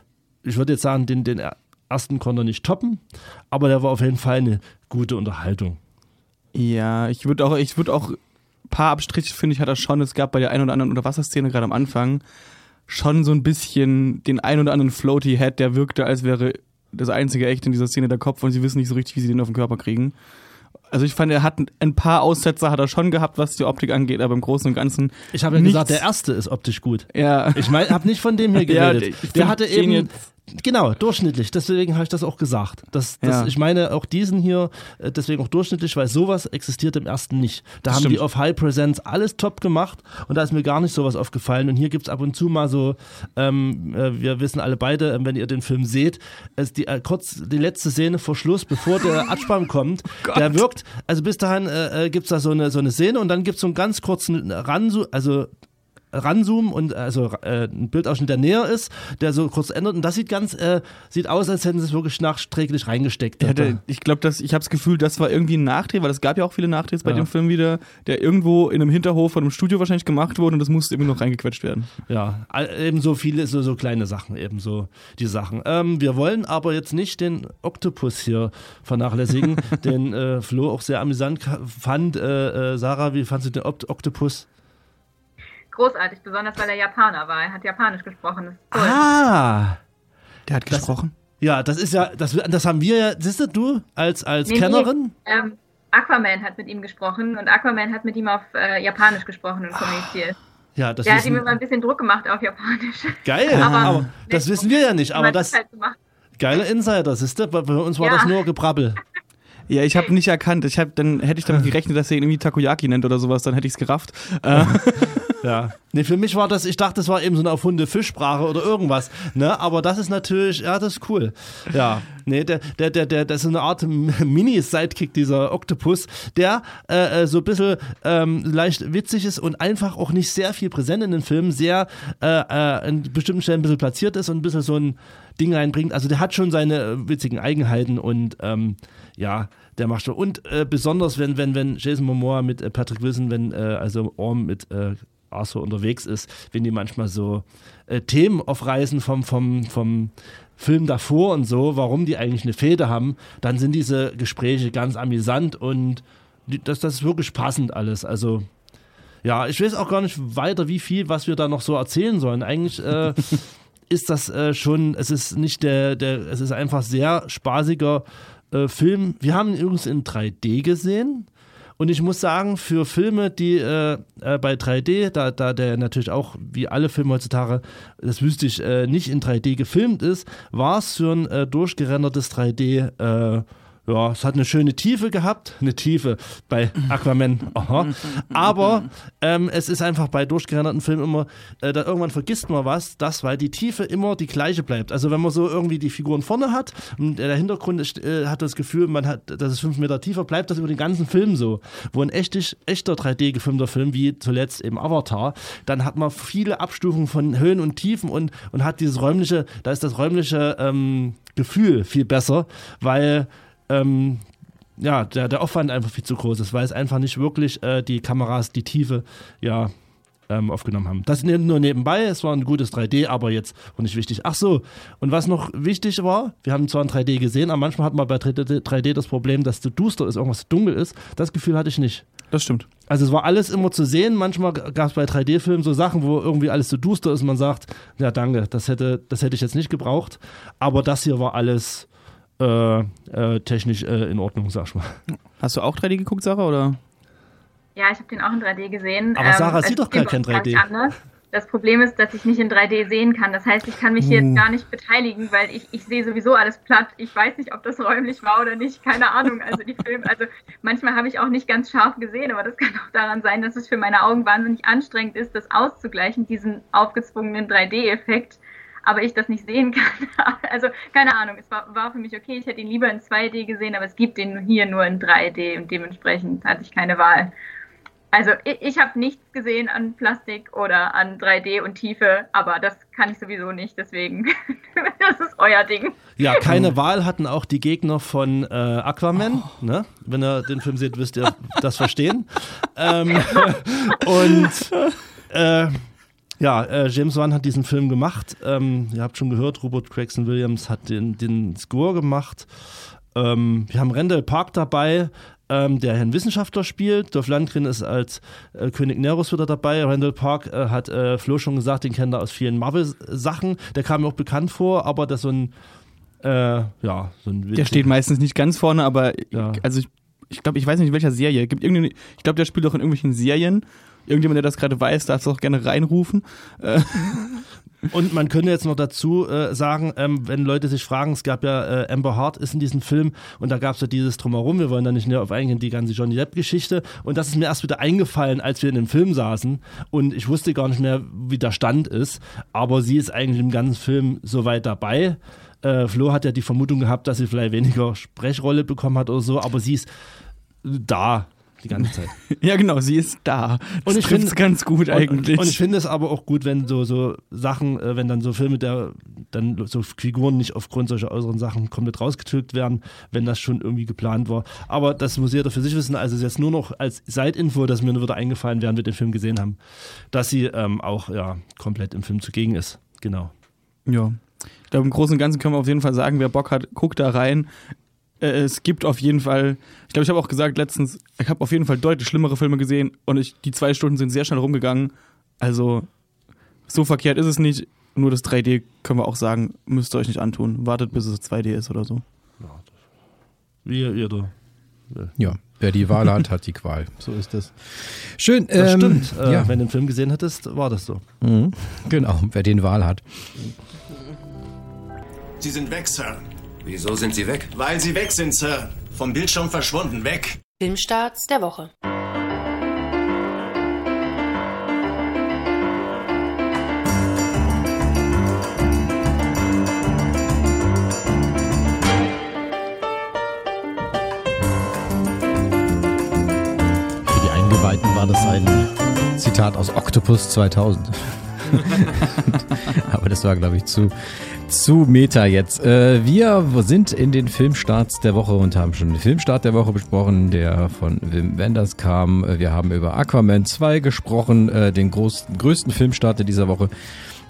ich würde jetzt sagen, den, den ersten konnte er nicht toppen, aber der war auf jeden Fall eine gute Unterhaltung. Ja, ich würde auch, ich würde auch, ein paar Abstriche finde ich hat er schon. Es gab bei der ein oder anderen Unterwasserszene gerade am Anfang schon so ein bisschen den ein oder anderen Floaty Head, der wirkte, als wäre das einzige echt in dieser Szene der Kopf und sie wissen nicht so richtig, wie sie den auf den Körper kriegen. Also ich fand, er hat ein paar Aussetzer hat er schon gehabt, was die Optik angeht, aber im Großen und Ganzen. Ich habe ja nichts- gesagt, der erste ist optisch gut. Ja. Ich meine, habe nicht von dem hier Ja, geredet. ich der hatte eben genau durchschnittlich. Deswegen habe ich das auch gesagt. Das, das, Ja. Ich meine auch diesen hier äh, deswegen auch durchschnittlich, weil sowas existiert im ersten nicht. Da Das haben die stimmt. auf High Presence alles top gemacht und da ist mir gar nicht sowas aufgefallen. Und hier gibt es ab und zu mal so, ähm, äh, wir wissen alle beide, äh, wenn ihr den Film seht, ist die äh, kurz die letzte Szene vor Schluss, bevor der Abspann kommt, der wirkt. Also bis dahin äh, äh, gibt es da so eine so eine Szene und dann gibt es so einen ganz kurzen Ransu, also ranzoomen und also äh, ein Bildausschnitt, der näher ist, der so kurz ändert und das sieht ganz, äh, sieht aus, als hätten sie es wirklich nachträglich reingesteckt. Ich, hatte, ich glaube, dass ich habe das Gefühl, das war irgendwie ein Nachdreh, weil es gab ja auch viele Nachdrehs bei Ja. dem Film wieder, der irgendwo in einem Hinterhof von einem Studio wahrscheinlich gemacht wurde und das musste irgendwie noch reingequetscht werden. Ja, all- eben so viele, so, so kleine Sachen, eben so die Sachen. Ähm, wir wollen aber jetzt nicht den Oktopus hier vernachlässigen, den äh, Flo auch sehr amüsant fand. Äh, äh, Sarah, wie fandst du den Okt Oktopus? Großartig, besonders weil er Japaner war. Er hat Japanisch gesprochen. Das ist toll. Ah! Der hat gesprochen? Ja, das ist ja, das, das haben wir ja, siehst du, du als, als Nee, nee, Kennerin? ähm, Aquaman hat mit ihm gesprochen und Aquaman hat mit ihm auf äh, Japanisch gesprochen und kommuniziert. Ja, das Der hat wissen- ihm immer ein bisschen Druck gemacht auf Japanisch. Geil, Aber- aber, das wissen wir ja nicht, aber Man das, halt geile Insider, siehst du, bei, bei uns war Ja. das nur Gebrabbel. Ja, ich habe nicht erkannt. Ich hab, dann hätte ich damit gerechnet, dass er ihn irgendwie Takoyaki nennt oder sowas, dann hätte ich es gerafft. Äh, Ja. Nee, für mich war das, ich dachte, das war eben so eine erfundene Fischsprache oder irgendwas. Ne? Aber das ist natürlich, ja, das ist cool. Ja. Nee, der, der, der, der, das ist eine Art Mini-Sidekick, dieser Oktopus, der äh, äh, so ein bisschen ähm, leicht witzig ist und einfach auch nicht sehr viel präsent in den Film, sehr äh, äh, in bestimmten Stellen ein bisschen platziert ist und ein bisschen so ein Ding reinbringt. Also der hat schon seine äh, witzigen Eigenheiten und ähm, ja, der macht schon. Und äh, besonders, wenn, wenn, wenn Jason Momoa mit äh, Patrick Wilson, wenn äh, also Orm mit äh, Arthur unterwegs ist, wenn die manchmal so äh, Themen aufreißen vom, vom, vom Film davor und so, warum die eigentlich eine Fehde haben, dann sind diese Gespräche ganz amüsant und die, das, das ist wirklich passend alles. Also ja, ich weiß auch gar nicht weiter, wie viel, was wir da noch so erzählen sollen. Eigentlich äh, ist das äh, schon, es ist nicht der, der, es ist einfach sehr spaßiger äh, Film. Wir haben ihn übrigens in 3D gesehen. Und ich muss sagen, für Filme, die äh, äh, bei 3D, da, da der natürlich auch wie alle Filme heutzutage, das wüsste ich, äh, nicht in 3D gefilmt ist, war es für ein äh, durchgerendertes 3D äh, ja, es hat eine schöne Tiefe gehabt, eine Tiefe bei Aquaman, aha. Aber ähm, es ist einfach bei durchgerenderten Filmen immer, äh, da irgendwann vergisst man was, das, weil die Tiefe immer die gleiche bleibt. Also wenn man so irgendwie die Figuren vorne hat und der Hintergrund ist, äh, hat das Gefühl, man hat, dass es fünf Meter tiefer bleibt, das über den ganzen Film so. Wo ein echtig, echter 3D gefilmter Film, wie zuletzt eben Avatar, dann hat man viele Abstufungen von Höhen und Tiefen und, und hat dieses räumliche, da ist das räumliche ähm, Gefühl viel besser, weil ähm, ja, der, der Aufwand einfach viel zu groß ist, weil es einfach nicht wirklich äh, die Kameras die Tiefe ja ähm, aufgenommen haben. Das nur nebenbei, es war ein gutes 3D, aber jetzt auch nicht wichtig. Ach so, und was noch wichtig war, wir haben zwar ein 3D gesehen, aber manchmal hat man bei 3D das Problem, dass es zu duster ist, irgendwas dunkel ist. Das Gefühl hatte ich nicht. Das stimmt. Also es war alles immer zu sehen. Manchmal gab es bei 3D-Filmen so Sachen, wo irgendwie alles zu duster ist und man sagt, ja danke, das hätte, das hätte ich jetzt nicht gebraucht. Aber das hier war alles äh, äh, technisch äh, in Ordnung, sag ich mal. Hast du auch 3D geguckt, Sarah, oder? Ja, ich habe den auch in 3D gesehen. Aber Sarah ähm, sieht doch gar kein 3D. Das Problem ist, dass ich nicht in 3D sehen kann. Das heißt, ich kann mich hier Hm. jetzt gar nicht beteiligen, weil ich, ich sehe sowieso alles platt. Ich weiß nicht, ob das räumlich war oder nicht. Keine Ahnung. Also die Filme, also manchmal habe ich auch nicht ganz scharf gesehen, aber das kann auch daran sein, dass es für meine Augen wahnsinnig anstrengend ist, das auszugleichen, diesen aufgezwungenen 3D-Effekt. Aber ich das nicht sehen kann. Also keine Ahnung. Es war, war für mich okay. Ich hätte ihn lieber in 2D gesehen, aber es gibt den hier nur in 3D und dementsprechend hatte ich keine Wahl. Also ich, ich habe nichts gesehen an Plastik oder an 3D und Tiefe, aber das kann ich sowieso nicht, deswegen das ist euer Ding. Ja, keine Wahl hatten auch die Gegner von äh, Aquaman. Ne? Wenn ihr den Film seht, wisst ihr das verstehen. ähm, und äh, ja, äh, James Wan hat diesen Film gemacht. Ähm, ihr habt schon gehört, Robert Gregson Williams hat den, den Score gemacht. Ähm, wir haben Randall Park dabei, ähm, der einen Wissenschaftler spielt. Dolph Lundgren ist als äh, König Neros wieder dabei. Randall Park äh, hat äh, Flo schon gesagt, den kennt er aus vielen Marvel-Sachen. Der kam mir auch bekannt vor, aber das so ein, äh, ja, so ein Der steht meistens nicht ganz vorne, aber Ja. also ich, ich glaube, ich weiß nicht in welcher Serie. Gibt irgendeine, ich glaube, der spielt auch in irgendwelchen Serien. Irgendjemand, der das gerade weiß, darf es auch gerne reinrufen. Äh, Und man könnte jetzt noch dazu äh, sagen, ähm, wenn Leute sich fragen, es gab ja äh, Amber Hart ist in diesem Film und da gab es ja dieses Drumherum, wir wollen da nicht näher auf eingehen, die ganze Johnny Depp-Geschichte und das ist mir erst wieder eingefallen, als wir in dem Film saßen und ich wusste gar nicht mehr, wie der Stand ist, aber sie ist eigentlich im ganzen Film soweit dabei. Äh, Flo hat ja die Vermutung gehabt, dass sie vielleicht weniger Sprechrolle bekommen hat oder so, aber sie ist da die ganze Zeit. ja, genau, sie ist da. Das Und ich finde ganz gut eigentlich. Und, und ich finde es aber auch gut, wenn so, so Sachen, äh, wenn dann so Filme, der dann so Figuren nicht aufgrund solcher äußeren Sachen komplett rausgetilgt werden, wenn das schon irgendwie geplant war. Aber das muss jeder für sich wissen. Also es ist jetzt nur noch als Seitinfo, dass mir nur wieder eingefallen, während wir den Film gesehen haben, dass sie ähm, auch ja komplett im Film zugegen ist. Genau. Ja. Ich glaube, im Großen und Ganzen können wir auf jeden Fall sagen, wer Bock hat, guckt da rein. Äh, Es gibt auf jeden Fall, ich glaube, ich habe auch gesagt letztens, ich habe auf jeden Fall deutlich schlimmere Filme gesehen und ich, die zwei Stunden sind sehr schnell rumgegangen. Also so verkehrt ist es nicht. Nur das 3D können wir auch sagen, müsst ihr euch nicht antun. Wartet, bis es 2D ist oder so. Wie ihr da. Ja, wer die Wahl hat, hat die Qual. So ist das. Schön. Das ähm, stimmt. Äh, ja, Wenn du den Film gesehen hättest, war das so. mhm. genau, wer den Wahl hat. Sie sind weg, Sir. Wieso sind Sie weg? Weil Sie weg sind, Sir. Vom Bildschirm verschwunden. Weg. Filmstarts der Woche. Für die Eingeweihten war das ein Zitat aus Octopus 2000. Aber das war, glaube ich, zu, zu Meta jetzt. Äh, wir sind in den Filmstarts der Woche und haben schon den Filmstart der Woche besprochen, der von Wim Wenders kam. Äh, Wir haben über Aquaman 2 gesprochen, äh, den groß, größten Filmstart dieser Woche.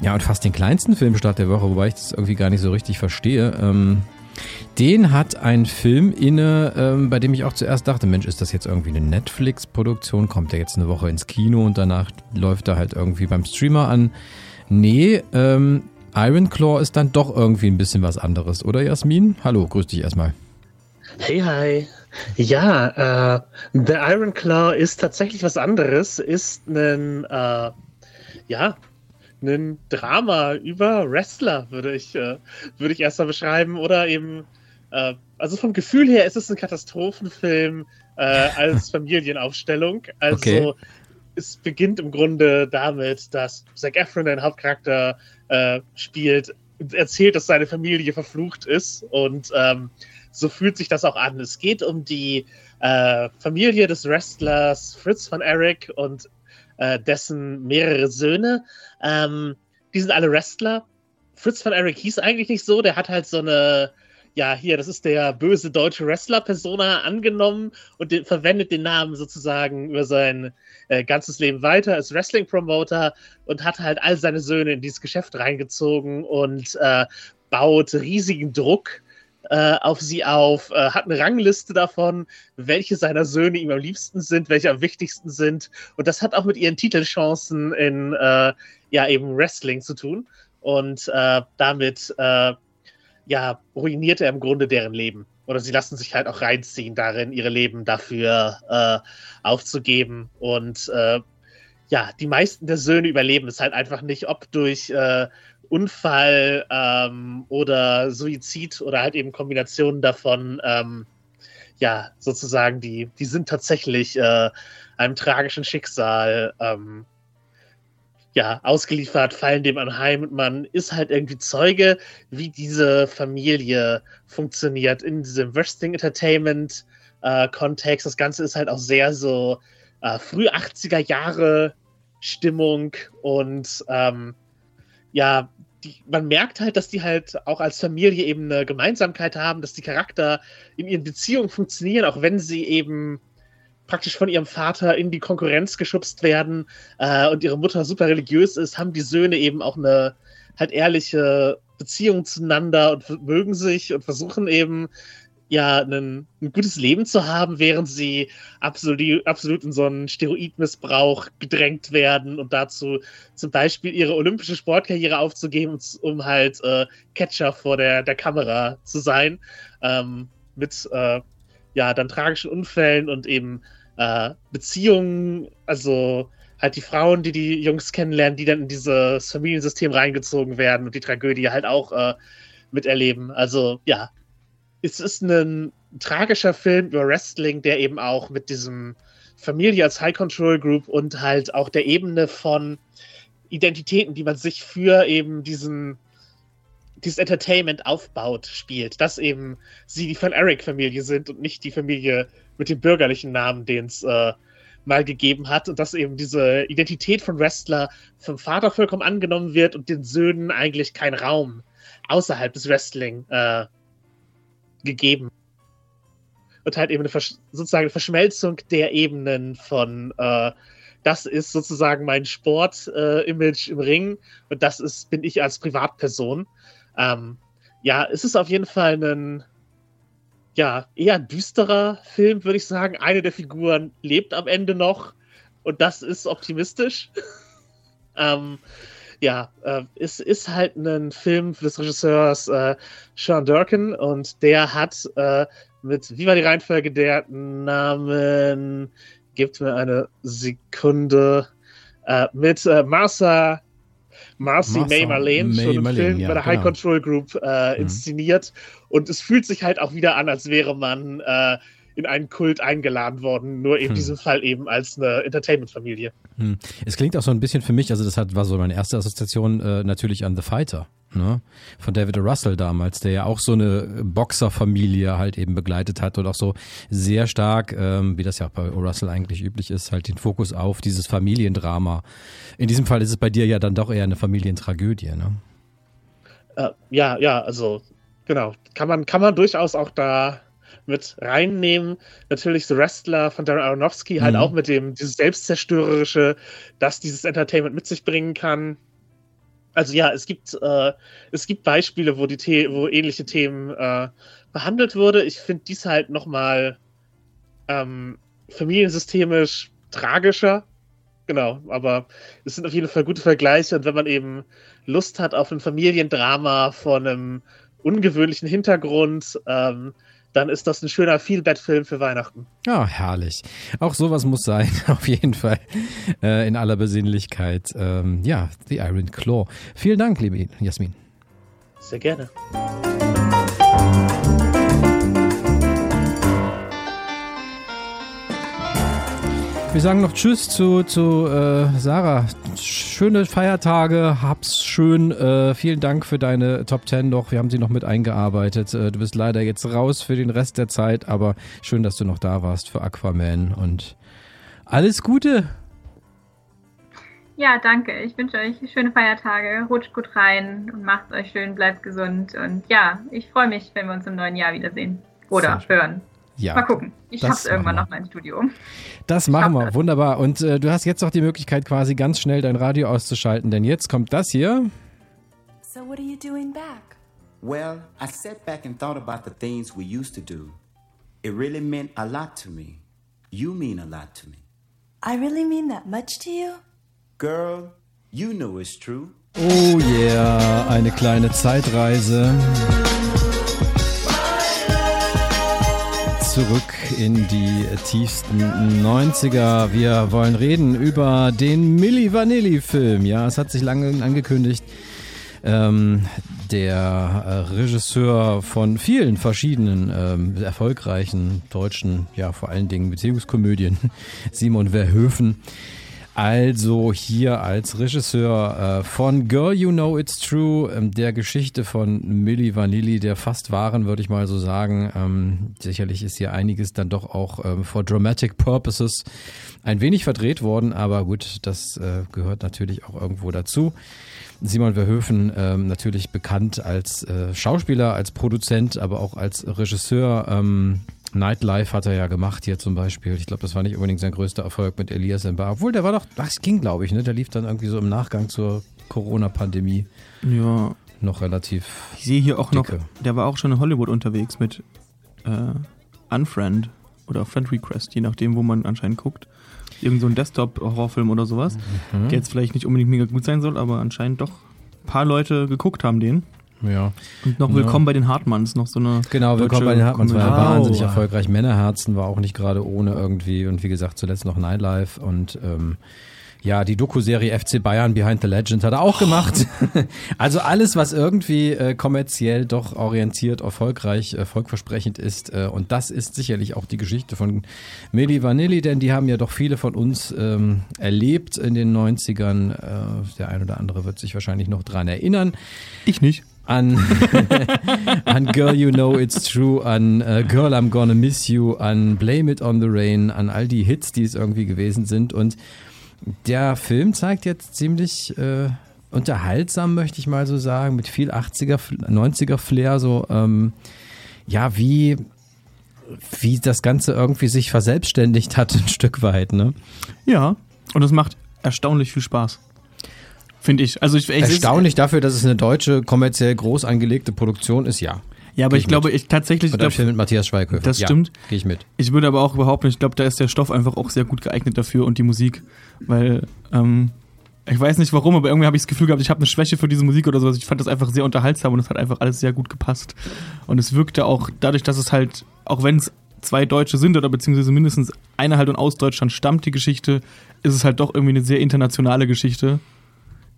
Ja, und fast den kleinsten Filmstart der Woche, wobei ich das irgendwie gar nicht so richtig verstehe. Ähm, den hat ein Film inne, ähm, bei dem ich auch zuerst dachte, Mensch, ist das jetzt irgendwie eine Netflix-Produktion? Kommt der jetzt eine Woche ins Kino und danach läuft er halt irgendwie beim Streamer an? Nee, ähm, Iron Claw ist dann doch irgendwie ein bisschen was anderes, oder Jasmin? Hallo, grüß dich erstmal. Hey, hi. Ja, äh, The Iron Claw ist tatsächlich was anderes. Ist ein, äh, ja, ein Drama über Wrestler, würde ich, äh, würde ich erstmal beschreiben. Oder eben Äh, also vom Gefühl her ist es ein Katastrophenfilm äh, als Familienaufstellung. Also Okay. Es beginnt im Grunde damit, dass Zac Efron, den Hauptcharakter, äh, spielt, erzählt, dass seine Familie verflucht ist und ähm, so fühlt sich das auch an. Es geht um die äh, Familie des Wrestlers Fritz von Eric und äh, dessen mehrere Söhne. Ähm, die sind alle Wrestler. Fritz von Eric hieß eigentlich nicht so, der hat halt so eine, ja, hier, das ist der böse deutsche Wrestler-Persona angenommen und den, verwendet den Namen sozusagen über sein äh, ganzes Leben weiter, ist Wrestling-Promoter und hat halt all seine Söhne in dieses Geschäft reingezogen und äh, baut riesigen Druck äh, auf sie auf, äh, hat eine Rangliste davon, welche seiner Söhne ihm am liebsten sind, welche am wichtigsten sind. Und das hat auch mit ihren Titelchancen in äh, ja eben Wrestling zu tun. Und damit ja ruiniert er im Grunde deren Leben. Oder sie lassen sich halt auch reinziehen darin, ihre Leben dafür äh, aufzugeben. Und äh, ja, die meisten der Söhne überleben es halt einfach nicht, ob durch äh, Unfall ähm, oder Suizid oder halt eben Kombinationen davon. Ähm, ja, sozusagen, die, die sind tatsächlich äh, einem tragischen Schicksal ähm, ja, ausgeliefert, fallen dem anheim und man ist halt irgendwie Zeuge, wie diese Familie funktioniert in diesem Wrestling Entertainment äh, Kontext. Das Ganze ist halt auch sehr so äh, früh 80er Jahre Stimmung und ähm, ja, die, man merkt halt, dass die halt auch als Familie eben eine Gemeinsamkeit haben, dass die Charakter in ihren Beziehungen funktionieren, auch wenn sie eben praktisch von ihrem Vater in die Konkurrenz geschubst werden äh, und ihre Mutter super religiös ist, haben die Söhne eben auch eine halt ehrliche Beziehung zueinander und mögen sich und versuchen eben ja einen, ein gutes Leben zu haben, während sie absolut, absolut in so einen Steroidmissbrauch gedrängt werden und dazu zum Beispiel ihre olympische Sportkarriere aufzugeben, um halt äh, Catcher vor der, der Kamera zu sein, ähm, mit äh, ja dann tragischen Unfällen und eben äh, Beziehungen, also halt die Frauen, die die Jungs kennenlernen, die dann in dieses Familiensystem reingezogen werden und die Tragödie halt auch äh, miterleben. Also ja, es ist ein tragischer Film über Wrestling, der eben auch mit diesem Familie als High Control Group und halt auch der Ebene von Identitäten, die man sich für eben diesen dieses Entertainment aufbaut, spielt, dass eben sie die von Eric-Familie sind und nicht die Familie mit dem bürgerlichen Namen, den es äh, mal gegeben hat und dass eben diese Identität von Wrestler vom Vater vollkommen angenommen wird und den Söhnen eigentlich kein Raum außerhalb des Wrestling äh, gegeben. Und halt eben eine Versch sozusagen eine Verschmelzung der Ebenen von äh, das ist sozusagen mein Sport-Image im Ring und das ist, bin ich als Privatperson. Ähm, ja, es ist auf jeden Fall ein ja, eher düsterer Film, würde ich sagen. Eine der Figuren lebt am Ende noch und das ist optimistisch. ähm, ja, äh, es ist halt ein Film des Regisseurs äh, Sean Durkin und der hat äh, mit, wie war die Reihenfolge der Namen? Gebt mir eine Sekunde. Äh, mit äh, Martha Marcy Martha May Marlene May schon einen Marlene, Film ja, bei der High genau. Control Group äh, Mhm. inszeniert und es fühlt sich halt auch wieder an, als wäre man äh, in einen Kult eingeladen worden, nur in Hm. diesem Fall eben als eine Entertainment-Familie. Hm. Es klingt auch so ein bisschen für mich, also das hat, war so meine erste Assoziation äh, natürlich an The Fighter, ne? Von David. Russell damals, der ja auch so eine Boxerfamilie halt eben begleitet hat und auch so sehr stark, ähm, wie das ja auch bei. Russell eigentlich üblich ist, halt den Fokus auf dieses Familiendrama. In diesem Fall ist es bei dir ja dann doch eher eine Familientragödie, ne? Äh, ja, ja, also genau. Kann man, kann man durchaus auch da mit reinnehmen. Natürlich The Wrestler von Darren Aronofsky, halt Mhm. auch mit dem dieses Selbstzerstörerische, das dieses Entertainment mit sich bringen kann. Also ja, es gibt, äh, es gibt Beispiele, wo die The wo ähnliche Themen äh, behandelt wurde. Ich finde dies halt nochmal ähm, familiensystemisch tragischer. Genau, aber es sind auf jeden Fall gute Vergleiche und wenn man eben Lust hat auf ein Familiendrama von einem ungewöhnlichen Hintergrund, ähm, dann ist das ein schöner Feel-Bad-Film für Weihnachten. Ja, herrlich. Auch sowas muss sein, auf jeden Fall. Äh, in aller Besinnlichkeit. Ähm, ja, The Iron Claw. Vielen Dank, liebe Jasmin. Sehr gerne. Wir sagen noch Tschüss zu, zu äh, Sarah. Schöne Feiertage, hab's schön. Äh, vielen Dank für deine Top Ten noch. Wir haben sie noch mit eingearbeitet. Äh, du bist leider jetzt raus für den Rest der Zeit, aber schön, dass du noch da warst für Aquaman und alles Gute. Ja, danke. Ich wünsche euch schöne Feiertage. Rutscht gut rein und macht euch schön, bleibt gesund. Und ja, ich freue mich, wenn wir uns im neuen Jahr wiedersehen. Oder hören. Ja, Mal gucken. Ich das schaff's irgendwann machen noch mein Studio. Das machen wir, wunderbar. Und äh, du hast jetzt auch die Möglichkeit, quasi ganz schnell dein Radio auszuschalten, denn jetzt kommt das hier. So what are you doing back? Well, I sat back and thought about the things we used to do. It really meant a lot to me. You mean a lot to me. I really mean that much to you? Girl, you know it's true. Oh yeah, eine kleine Zeitreise. Zurück in die tiefsten 90er. Wir wollen reden über den Milli Vanilli Film. Ja, es hat sich lange angekündigt. Ähm, der äh, Regisseur von vielen verschiedenen ähm, erfolgreichen deutschen, ja vor allen Dingen Beziehungskomödien, Simon Verhoeven. Also hier als Regisseur äh, von Girl You Know It's True, ähm, der Geschichte von Milli Vanilli, der fast wahren, würde ich mal so sagen. Ähm, sicherlich ist hier einiges dann doch auch ähm, for dramatic purposes ein wenig verdreht worden, aber gut, das äh, gehört natürlich auch irgendwo dazu. Simon Verhoeven ähm, natürlich bekannt als äh, Schauspieler, als Produzent, aber auch als Regisseur. Ähm, Nightlife hat er ja gemacht hier zum Beispiel. Ich glaube, das war nicht unbedingt sein größter Erfolg mit Elias Mbar. Obwohl, der war doch, es ging, glaube ich, ne? Der lief dann irgendwie so im Nachgang zur Corona-Pandemie. Ja. Noch relativ. Ich sehe hier auch dicke. noch, der war auch schon in Hollywood unterwegs mit äh, Unfriend oder Friend Request, je nachdem, wo man anscheinend guckt. Irgend so ein Desktop-Horrorfilm oder sowas, Mhm. der jetzt vielleicht nicht unbedingt mega gut sein soll, aber anscheinend doch ein paar Leute geguckt haben den. Ja. Und noch Ja. Willkommen bei den Hartmanns, noch so eine. Genau, willkommen bei den Hartmanns. War ja wahnsinnig Wow. erfolgreich. Männerherzen war auch nicht gerade ohne irgendwie. Und wie gesagt, zuletzt noch Nightlife. Und ähm, ja, die Doku-Serie FC Bayern Behind the Legend hat er auch gemacht. also alles, was irgendwie äh, kommerziell doch orientiert, erfolgreich, erfolgversprechend ist. Äh, und das ist sicherlich auch die Geschichte von Milli Vanilli, denn die haben ja doch viele von uns ähm, erlebt in den 90ern. Äh, der ein oder andere wird sich wahrscheinlich noch dran erinnern. Ich nicht. An, an Girl You Know It's True, an äh, Girl I'm Gonna Miss You, an Blame It on the Rain, an all die Hits, die es irgendwie gewesen sind. Und der Film zeigt jetzt ziemlich äh, unterhaltsam, möchte ich mal so sagen, mit viel 80er, 90er Flair, so ähm, ja, wie wie das Ganze irgendwie sich verselbstständigt hat, ein Stück weit, ne? Ja, und es macht erstaunlich viel Spaß. Finde ich. Also ich, ich Erstaunlich dafür, dass es eine deutsche, kommerziell groß angelegte Produktion ist, ja. Ja, aber Geh ich glaube, ich tatsächlich. Ich glaub, Film mit Matthias Schweighöfer. Das ja, stimmt. Gehe ich mit. Ich würde aber auch behaupten, ich glaube, da ist der Stoff einfach auch sehr gut geeignet dafür und die Musik, weil ähm, ich weiß nicht warum, aber irgendwie habe ich das Gefühl gehabt, ich habe eine Schwäche für diese Musik oder sowas. Ich fand das einfach sehr unterhaltsam und es hat einfach alles sehr gut gepasst. Und es wirkte auch dadurch, dass es halt, auch wenn es zwei Deutsche sind oder beziehungsweise mindestens einer halt und aus Deutschland stammt, die Geschichte, ist es halt doch irgendwie eine sehr internationale Geschichte,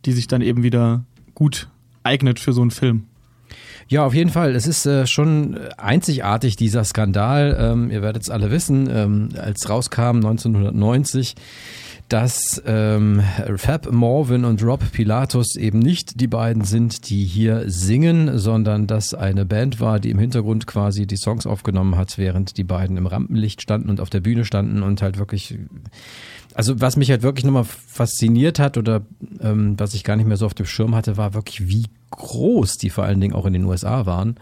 die sich dann eben wieder gut eignet für so einen Film. Ja, auf jeden Fall. Es ist äh, schon einzigartig, dieser Skandal. Ähm, ihr werdet es alle wissen, ähm, als rauskam 1990, dass ähm, Fab Morvan und Rob Pilatus eben nicht die beiden sind, die hier singen, sondern dass eine Band war, die im Hintergrund quasi die Songs aufgenommen hat, während die beiden im Rampenlicht standen und auf der Bühne standen und halt wirklich also was mich halt wirklich nochmal fasziniert hat oder ähm, was ich gar nicht mehr so auf dem Schirm hatte, war wirklich, wie groß die vor allen Dingen auch in den USA waren.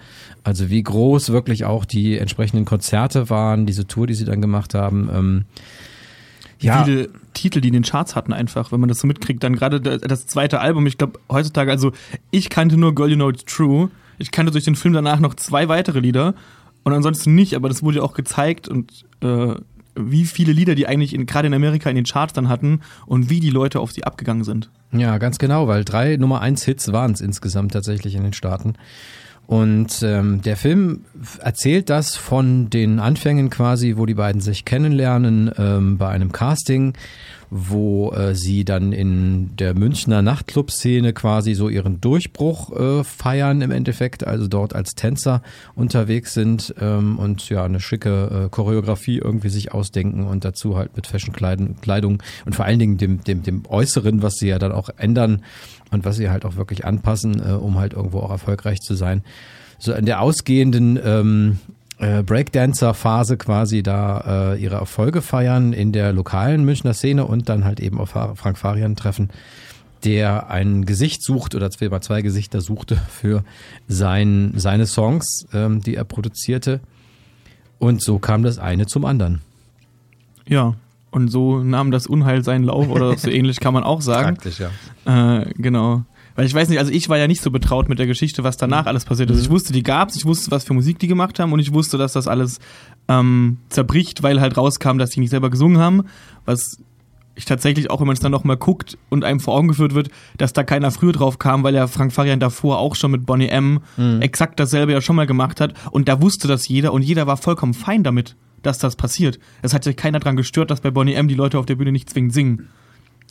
Also wie groß wirklich auch die entsprechenden Konzerte waren, diese Tour, die sie dann gemacht haben. Ähm, Wie ja, viele Titel, die in den Charts hatten, einfach, wenn man das so mitkriegt. Dann gerade das, das zweite Album, ich glaube, heutzutage, also ich kannte nur Girl You Know It's True. Ich kannte durch den Film danach noch zwei weitere Lieder und ansonsten nicht, aber das wurde ja auch gezeigt und äh, wie viele Lieder die eigentlich in, gerade in Amerika in den Charts dann hatten und wie die Leute auf sie abgegangen sind. Ja, ganz genau, weil drei Nummer eins Hits waren es insgesamt tatsächlich in den Staaten. Und ähm, der Film erzählt das von den Anfängen quasi, wo die beiden sich kennenlernen ähm, bei einem Casting wo äh, sie dann in der Münchner Nachtclub-Szene quasi so ihren Durchbruch äh, feiern im Endeffekt, also dort als Tänzer unterwegs sind ähm, und ja eine schicke äh, Choreografie irgendwie sich ausdenken und dazu halt mit Fashion-Kleidung und vor allen Dingen dem, dem, dem Äußeren, was sie ja dann auch ändern und was sie halt auch wirklich anpassen, äh, um halt irgendwo auch erfolgreich zu sein. So in der ausgehenden ähm, äh, Breakdancer-Phase quasi da äh, ihre Erfolge feiern in der lokalen Münchner Szene und dann halt eben auf Frank Farian treffen, der ein Gesicht sucht oder zwei, zwei Gesichter suchte für sein, seine Songs, ähm, die er produzierte. Und so kam das eine zum anderen. Ja, und so nahm das Unheil seinen Lauf oder so ähnlich kann man auch sagen. Praktisch, ja. Äh, genau. Weil ich weiß nicht, also ich war ja nicht so betraut mit der Geschichte, was danach alles passiert ist. Ich wusste, die gab's, ich wusste, was für Musik die gemacht haben und ich wusste, dass das alles ähm, zerbricht, weil halt rauskam, dass die nicht selber gesungen haben. Was ich tatsächlich auch, wenn man es dann nochmal guckt und einem vor Augen geführt wird, dass da keiner früher drauf kam, weil ja Frank Farian davor auch schon mit Bonnie M. Mhm. exakt dasselbe ja schon mal gemacht hat und da wusste das jeder und jeder war vollkommen fein damit, dass das passiert. Es hat sich keiner dran gestört, dass bei Bonnie M. die Leute auf der Bühne nicht zwingend singen.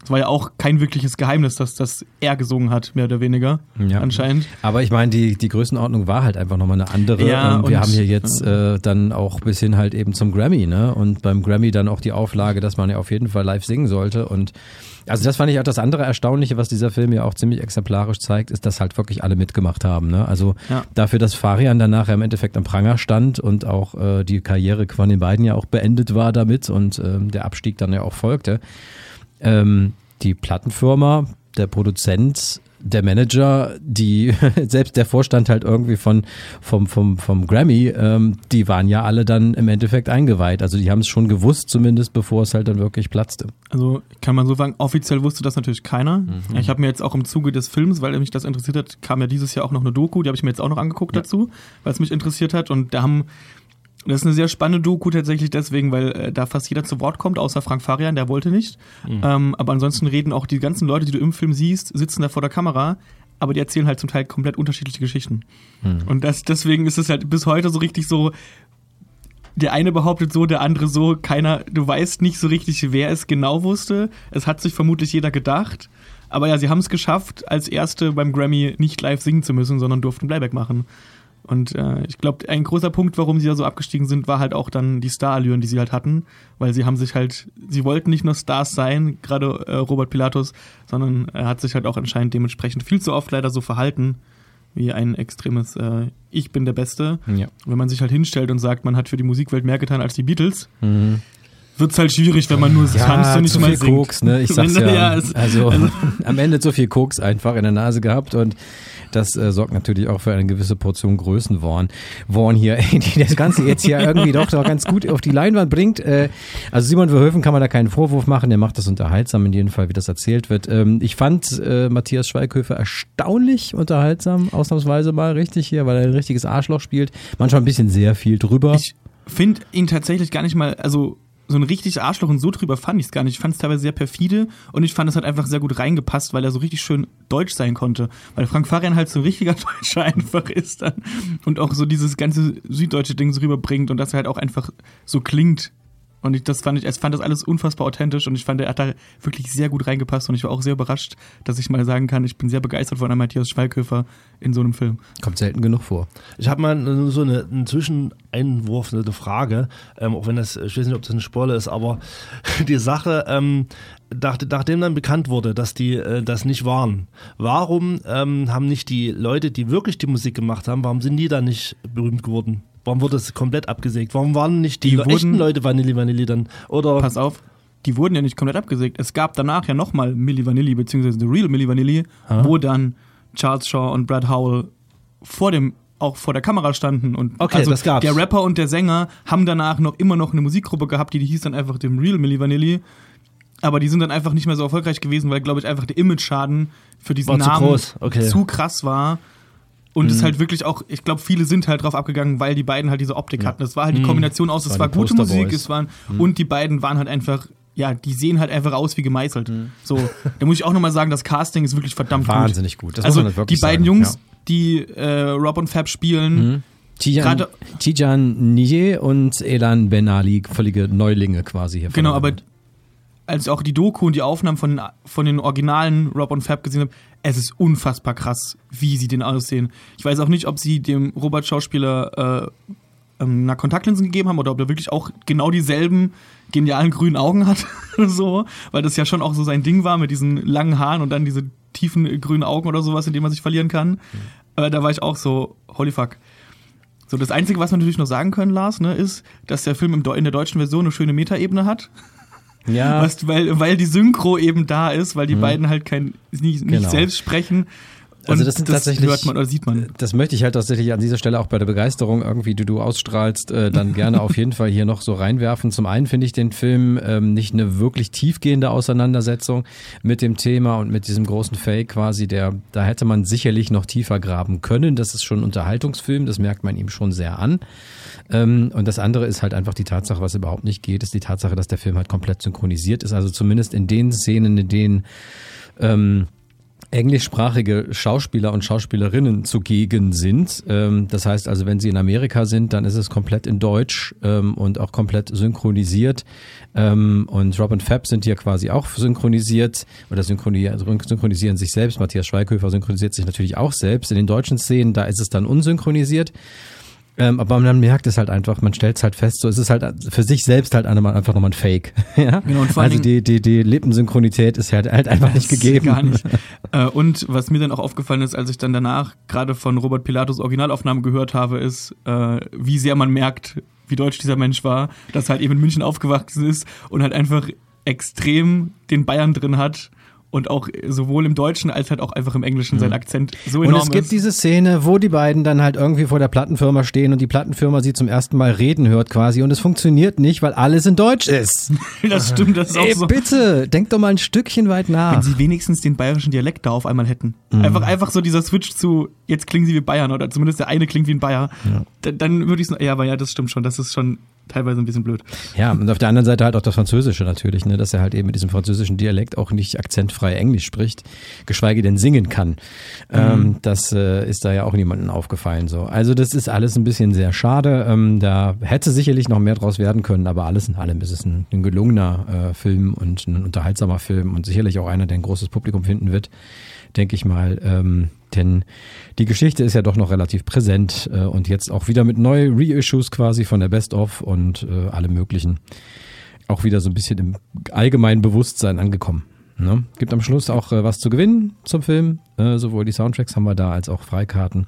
Es war ja auch kein wirkliches Geheimnis, dass das er gesungen hat, mehr oder weniger, Ja. anscheinend. Aber ich meine, die, die Größenordnung war halt einfach nochmal eine andere. Ja, und wir und- haben hier jetzt äh, dann auch bis hin halt eben zum Grammy, ne? Und beim Grammy dann auch die Auflage, dass man ja auf jeden Fall live singen sollte. Und also das fand ich auch das andere Erstaunliche, was dieser Film ja auch ziemlich exemplarisch zeigt, ist, dass halt wirklich alle mitgemacht haben. Ne? Also Ja. dafür, dass Farian dann nachher im Endeffekt am Pranger stand und auch äh, die Karriere von den beiden ja auch beendet war damit und ähm, der Abstieg dann ja auch folgte. Ähm, die Plattenfirma, der Produzent, der Manager, die selbst der Vorstand halt irgendwie von vom vom vom Grammy, ähm, die waren ja alle dann im Endeffekt eingeweiht. Also die haben es schon gewusst, zumindest bevor es halt dann wirklich platzte. Also kann man so sagen, offiziell wusste das natürlich keiner. Mhm. Ich habe mir jetzt auch im Zuge des Films, weil mich das interessiert hat, kam ja dieses Jahr auch noch eine Doku, die habe ich mir jetzt auch noch angeguckt dazu, weil es mich interessiert hat. Und da haben, das ist eine sehr spannende Doku tatsächlich deswegen, weil äh, da fast jeder zu Wort kommt, außer Frank Farian, der wollte nicht. Mhm. Ähm, aber ansonsten reden auch die ganzen Leute, die du im Film siehst, sitzen da vor der Kamera, aber die erzählen halt zum Teil komplett unterschiedliche Geschichten. Mhm. Und das, deswegen ist es halt bis heute so richtig so, der eine behauptet so, der andere so, keiner, du weißt nicht so richtig, wer es genau wusste. Es hat sich vermutlich jeder gedacht. Aber ja, sie haben es geschafft, als Erste beim Grammy nicht live singen zu müssen, sondern durften Playback machen. Und äh, ich glaube, ein großer Punkt, warum sie da so abgestiegen sind, war halt auch dann die Starallüren, die sie halt hatten. Weil sie haben sich halt, sie wollten nicht nur Stars sein, gerade äh, Robert Pilatus, sondern er hat sich halt auch anscheinend dementsprechend viel zu oft leider so verhalten, wie ein extremes äh, Ich bin der Beste. Ja. Wenn man sich halt hinstellt und sagt, man hat für die Musikwelt mehr getan als die Beatles, Mhm. wird's halt schwierig, wenn man nur tanzt und nicht zu mal viel singt. Koks, ne? Ich sag's ja. es- also am Ende zu viel Koks einfach in der Nase gehabt und das äh, sorgt natürlich auch für eine gewisse Portion Größenwahn. Wahn hier, die das Ganze jetzt hier irgendwie doch, doch ganz gut auf die Leinwand bringt. Äh, also Simon Verhoeven kann man da keinen Vorwurf machen, der macht das unterhaltsam in jedem Fall, wie das erzählt wird. Ähm, ich fand äh, Matthias Schweighöfer erstaunlich unterhaltsam, ausnahmsweise mal richtig hier, weil er ein richtiges Arschloch spielt. Manchmal ein bisschen sehr viel drüber. Ich finde ihn tatsächlich gar nicht mal, also so ein richtig Arschloch und so drüber fand ich es gar nicht. Ich fand es teilweise sehr perfide und ich fand es hat einfach sehr gut reingepasst, weil er so richtig schön deutsch sein konnte. Weil Frank Farian halt so ein richtiger Deutscher einfach ist dann und auch so dieses ganze süddeutsche Ding so rüberbringt und dass er halt auch einfach so klingt. Und ich, das fand ich, ich fand das alles unfassbar authentisch und ich fand, er hat da wirklich sehr gut reingepasst und ich war auch sehr überrascht, dass ich mal sagen kann, ich bin sehr begeistert von einem Matthias Schweighöfer in so einem Film. Kommt selten genug vor. Ich habe mal so eine, einen Zwischeneinwurf, eine Frage, ähm, auch wenn das, ich weiß nicht, ob das ein Spoiler ist, aber die Sache, ähm, nach, nachdem dann bekannt wurde, dass die äh, das nicht waren, warum ähm, haben nicht die Leute, die wirklich die Musik gemacht haben, warum sind die dann nicht berühmt geworden? Warum wurde es komplett abgesägt? Warum waren nicht die, Die wurden- echten Leute Vanilli Vanilli dann? Oder Pass auf, die wurden ja nicht komplett abgesägt. Es gab danach ja nochmal Milli Vanilli, beziehungsweise The Real Milli Vanilli, Ah. wo dann Charles Shaw und Brad Howell vor dem auch vor der Kamera standen und Okay, also das gab's. der Rapper und der Sänger haben danach noch immer noch eine Musikgruppe gehabt, die, die hieß dann einfach dem Real Milli Vanilli. Aber die sind dann einfach nicht mehr so erfolgreich gewesen, weil, glaube ich, einfach der Image-Schaden für diesen War zu Namen groß, okay. zu krass war. Und es Mhm. halt wirklich auch, ich glaube, viele sind halt drauf abgegangen, weil die beiden halt diese Optik hatten. Das war halt die Mhm. Kombination aus, es war die gute Musik, es waren, Mhm. und die beiden waren halt einfach, ja, die sehen halt einfach aus wie gemeißelt. Mhm. So, da muss ich auch nochmal sagen, das Casting ist wirklich verdammt Wahnsinnig gut, das muss also die beiden sagen, Jungs, ja. die äh, Rob und Fab spielen, Mhm. Tijan, Gerade- Tijan und Elan Ben Ali, völlige Neulinge quasi hier. Genau, aber Welt. als ich auch die Doku und die Aufnahmen von, von den originalen Rob und Fab gesehen habe, es ist unfassbar krass, wie sie den aussehen. Ich weiß auch nicht, ob sie dem Robert-Schauspieler äh, ähm, na, Kontaktlinsen gegeben haben oder ob er wirklich auch genau dieselben genialen grünen Augen hat. so, weil das ja schon auch so sein Ding war mit diesen langen Haaren und dann diese tiefen grünen Augen oder sowas, in denen man sich verlieren kann. Mhm. Äh, da war ich auch so, holy fuck. So, das Einzige, was wir natürlich noch sagen können, Lars, ne, ist, dass der Film im in der deutschen Version eine schöne Metaebene hat. Ja. Was, weil, weil die Synchro eben da ist, weil die mhm. beiden halt kein, nicht, nicht genau. selbst sprechen. Also das das tatsächlich, hört man oder sieht man. Das möchte ich halt tatsächlich an dieser Stelle auch bei der Begeisterung irgendwie, die du ausstrahlst, äh, dann gerne auf jeden Fall hier noch so reinwerfen. Zum einen finde ich den Film ähm, nicht eine wirklich tiefgehende Auseinandersetzung mit dem Thema und mit diesem großen Fake quasi, der, da hätte man sicherlich noch tiefer graben können. Das ist schon ein Unterhaltungsfilm, das merkt man ihm schon sehr an. Ähm, und das andere ist halt einfach die Tatsache, was überhaupt nicht geht, ist die Tatsache, dass der Film halt komplett synchronisiert ist. Also zumindest in den Szenen, in denen ähm, englischsprachige Schauspieler und Schauspielerinnen zugegen sind. Ähm, das heißt also, wenn sie in Amerika sind, dann ist es komplett in Deutsch ähm, und auch komplett synchronisiert. Ähm, und Rob und Fab sind hier quasi auch synchronisiert oder synchronisieren sich selbst. Matthias Schweighöfer synchronisiert sich natürlich auch selbst. In den deutschen Szenen, da ist es dann unsynchronisiert. Ähm, aber man merkt es halt einfach, man stellt es halt fest, so es ist halt für sich selbst halt einfach nochmal ein Fake. ja? Genau, und vor also die, die, die Lippensynchronität ist halt, halt einfach nicht gegeben. Gar nicht. äh, und was mir dann auch aufgefallen ist, als ich dann danach gerade von Robert Pilatus Originalaufnahmen gehört habe, ist, äh, wie sehr man merkt, wie deutsch dieser Mensch war, dass er halt eben in München aufgewachsen ist und halt einfach extrem den Bayern drin hat und auch sowohl im Deutschen als halt auch einfach im Englischen sein mhm. Akzent so enorm ist. Und es gibt ist. diese Szene, wo die beiden dann halt irgendwie vor der Plattenfirma stehen und die Plattenfirma sie zum ersten Mal reden hört quasi und es funktioniert nicht, weil alles in Deutsch ist. das stimmt, das ist auch Ey, so. bitte, denk doch mal ein Stückchen weit nach. Wenn sie wenigstens den bayerischen Dialekt da auf einmal hätten. Mhm. Einfach, einfach so dieser Switch zu, jetzt klingen sie wie Bayern oder zumindest der eine klingt wie ein Bayer. Ja. Dann, dann würde ich es, ja, aber ja, das stimmt schon, das ist schon teilweise ein bisschen blöd. Ja, und auf der anderen Seite halt auch das Französische natürlich, ne, dass er halt eben mit diesem französischen Dialekt auch nicht akzentfrei Englisch spricht, geschweige denn singen kann. Ähm, mhm. Ähm, das äh, ist da ja auch niemandem aufgefallen so. Also das ist alles ein bisschen sehr schade. Ähm, da hätte sicherlich noch mehr draus werden können, aber alles in allem ist es ein, ein gelungener äh, Film und ein unterhaltsamer Film und sicherlich auch einer, der ein großes Publikum finden wird denke ich mal. Ähm, denn die Geschichte ist ja doch noch relativ präsent äh, und jetzt auch wieder mit neuen Reissues quasi von der Best of und äh, allem möglichen auch wieder so ein bisschen im allgemeinen Bewusstsein angekommen. Ne? Gibt am Schluss auch äh, was zu gewinnen zum Film. Äh, sowohl die Soundtracks haben wir da als auch Freikarten.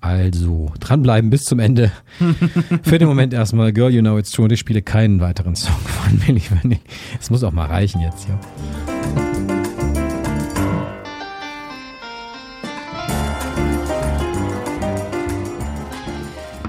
Also dranbleiben bis zum Ende. Für den Moment erstmal Girl You Know It's True und ich spiele keinen weiteren Song von Milli Vanilli. Es muss auch mal reichen jetzt, ja.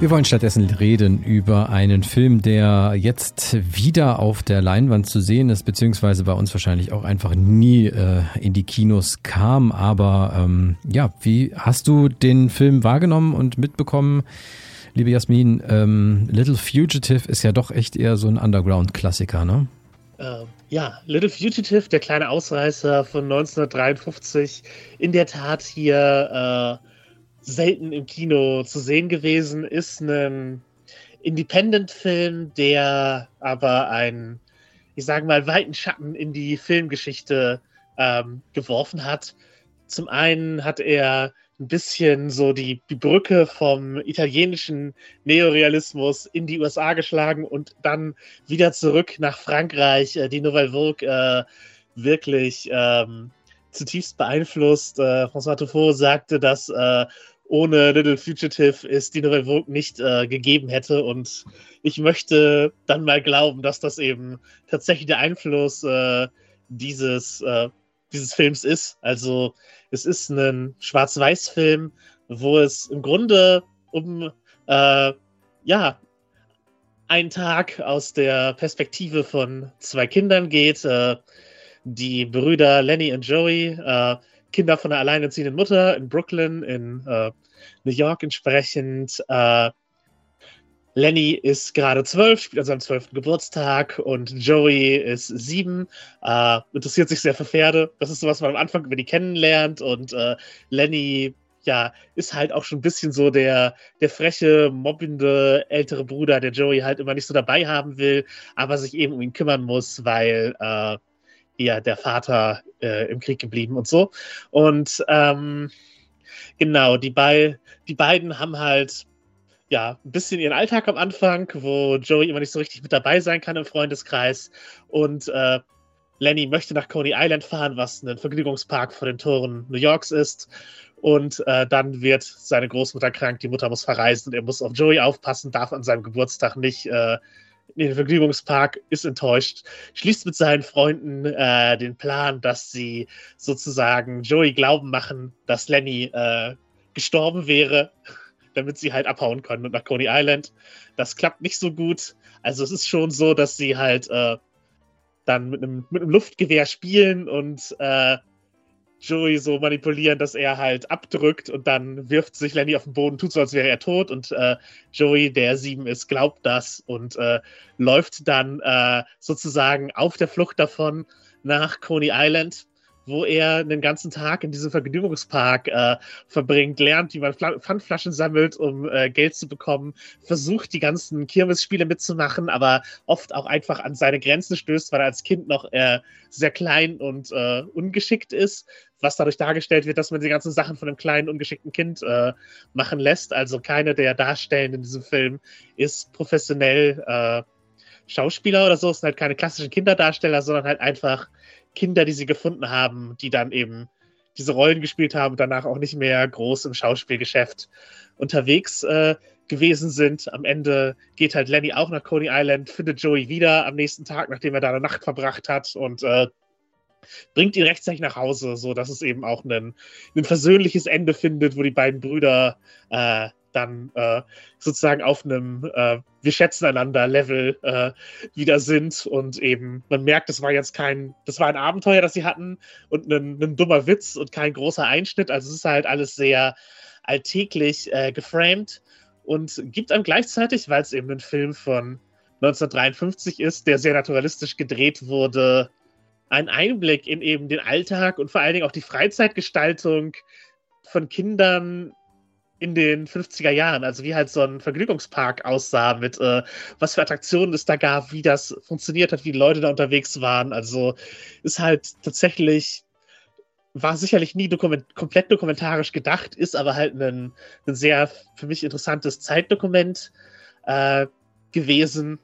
Wir wollen stattdessen reden über einen Film, der jetzt wieder auf der Leinwand zu sehen ist, beziehungsweise bei uns wahrscheinlich auch einfach nie äh, in die Kinos kam. Aber ähm, ja, wie hast du den Film wahrgenommen und mitbekommen? Liebe Jasmin, ähm, Little Fugitive ist ja doch echt eher so ein Underground-Klassiker, ne? Uh, ja, Little Fugitive, der kleine Ausreißer von 1953, in der Tat hier uh selten im Kino zu sehen gewesen, ist ein Independent-Film, der aber einen, ich sage mal, weiten Schatten in die Filmgeschichte ähm, geworfen hat. Zum einen hat er ein bisschen so die, die Brücke vom italienischen Neorealismus in die USA geschlagen und dann wieder zurück nach Frankreich. Äh, die Nouvelle Vogue äh, wirklich ähm, zutiefst beeinflusst. Äh, François Truffaut sagte, dass äh, ohne Little Fugitive es die Nouvelle Vogue nicht äh, gegeben hätte. Und ich möchte dann mal glauben, dass das eben tatsächlich der Einfluss äh, dieses, äh, dieses Films ist. Also es ist ein Schwarz-Weiß-Film, wo es im Grunde um äh, ja einen Tag aus der Perspektive von zwei Kindern geht. Äh, die Brüder Lenny und Joey äh, Kinder von einer alleinerziehenden Mutter in Brooklyn, in äh, New York entsprechend. Äh, Lenny ist gerade zwölf, spielt an seinem zwölften Geburtstag und Joey ist sieben, äh, interessiert sich sehr für Pferde. Das ist so, was man am Anfang über die kennenlernt und äh, Lenny ja, ist halt auch schon ein bisschen so der, der freche, mobbende ältere Bruder, der Joey halt immer nicht so dabei haben will, aber sich eben um ihn kümmern muss, weil äh, eher der Vater äh, im Krieg geblieben und so. Und ähm, genau, die, bei, die beiden haben halt ja, ein bisschen ihren Alltag am Anfang, wo Joey immer nicht so richtig mit dabei sein kann im Freundeskreis. Und äh, Lenny möchte nach Coney Island fahren, was ein Vergnügungspark vor den Toren New Yorks ist. Und äh, dann wird seine Großmutter krank, die Mutter muss verreisen und er muss auf Joey aufpassen, darf an seinem Geburtstag nicht äh, in den Vergnügungspark, ist enttäuscht, schließt mit seinen Freunden äh, den Plan, dass sie sozusagen Joey glauben machen, dass Lenny äh, gestorben wäre, damit sie halt abhauen können und nach Coney Island. Das klappt nicht so gut. Also es ist schon so, dass sie halt äh, dann mit einem, mit einem Luftgewehr spielen und äh, Joey so manipulieren, dass er halt abdrückt und dann wirft sich Lenny auf den Boden, tut so, als wäre er tot und äh, Joey, der sieben ist, glaubt das und äh, läuft dann äh, sozusagen auf der Flucht davon nach Coney Island wo er den ganzen Tag in diesem Vergnügungspark äh, verbringt, lernt, wie man Fl Pfandflaschen sammelt, um äh, Geld zu bekommen, versucht, die ganzen Kirmesspiele mitzumachen, aber oft auch einfach an seine Grenzen stößt, weil er als Kind noch äh, sehr klein und äh, ungeschickt ist, was dadurch dargestellt wird, dass man die ganzen Sachen von einem kleinen, ungeschickten Kind äh, machen lässt. Also keine der Darstellenden in diesem Film ist professionell äh, Schauspieler oder so, es sind halt keine klassischen Kinderdarsteller, sondern halt einfach Kinder, die sie gefunden haben, die dann eben diese Rollen gespielt haben und danach auch nicht mehr groß im Schauspielgeschäft unterwegs äh, gewesen sind. Am Ende geht halt Lenny auch nach Coney Island, findet Joey wieder am nächsten Tag, nachdem er da eine Nacht verbracht hat und äh, bringt ihn rechtzeitig nach Hause, so dass es eben auch ein, ein versöhnliches Ende findet, wo die beiden Brüder äh, dann äh, sozusagen auf einem äh, wir schätzen einander Level äh, wieder sind und eben man merkt, das war jetzt kein, das war ein Abenteuer, das sie hatten und ein, dummer Witz und kein großer Einschnitt. Also es ist halt alles sehr alltäglich äh, geframed und gibt einem gleichzeitig, weil es eben ein Film von 1953 ist, der sehr naturalistisch gedreht wurde, einen Einblick in eben den Alltag und vor allen Dingen auch die Freizeitgestaltung von Kindern in den 50er Jahren, also wie halt so ein Vergnügungspark aussah, mit äh, was für Attraktionen es da gab, wie das funktioniert hat, wie die Leute da unterwegs waren. Also ist halt tatsächlich, war sicherlich nie dokument komplett dokumentarisch gedacht, ist aber halt ein, ein sehr für mich interessantes Zeitdokument äh, gewesen.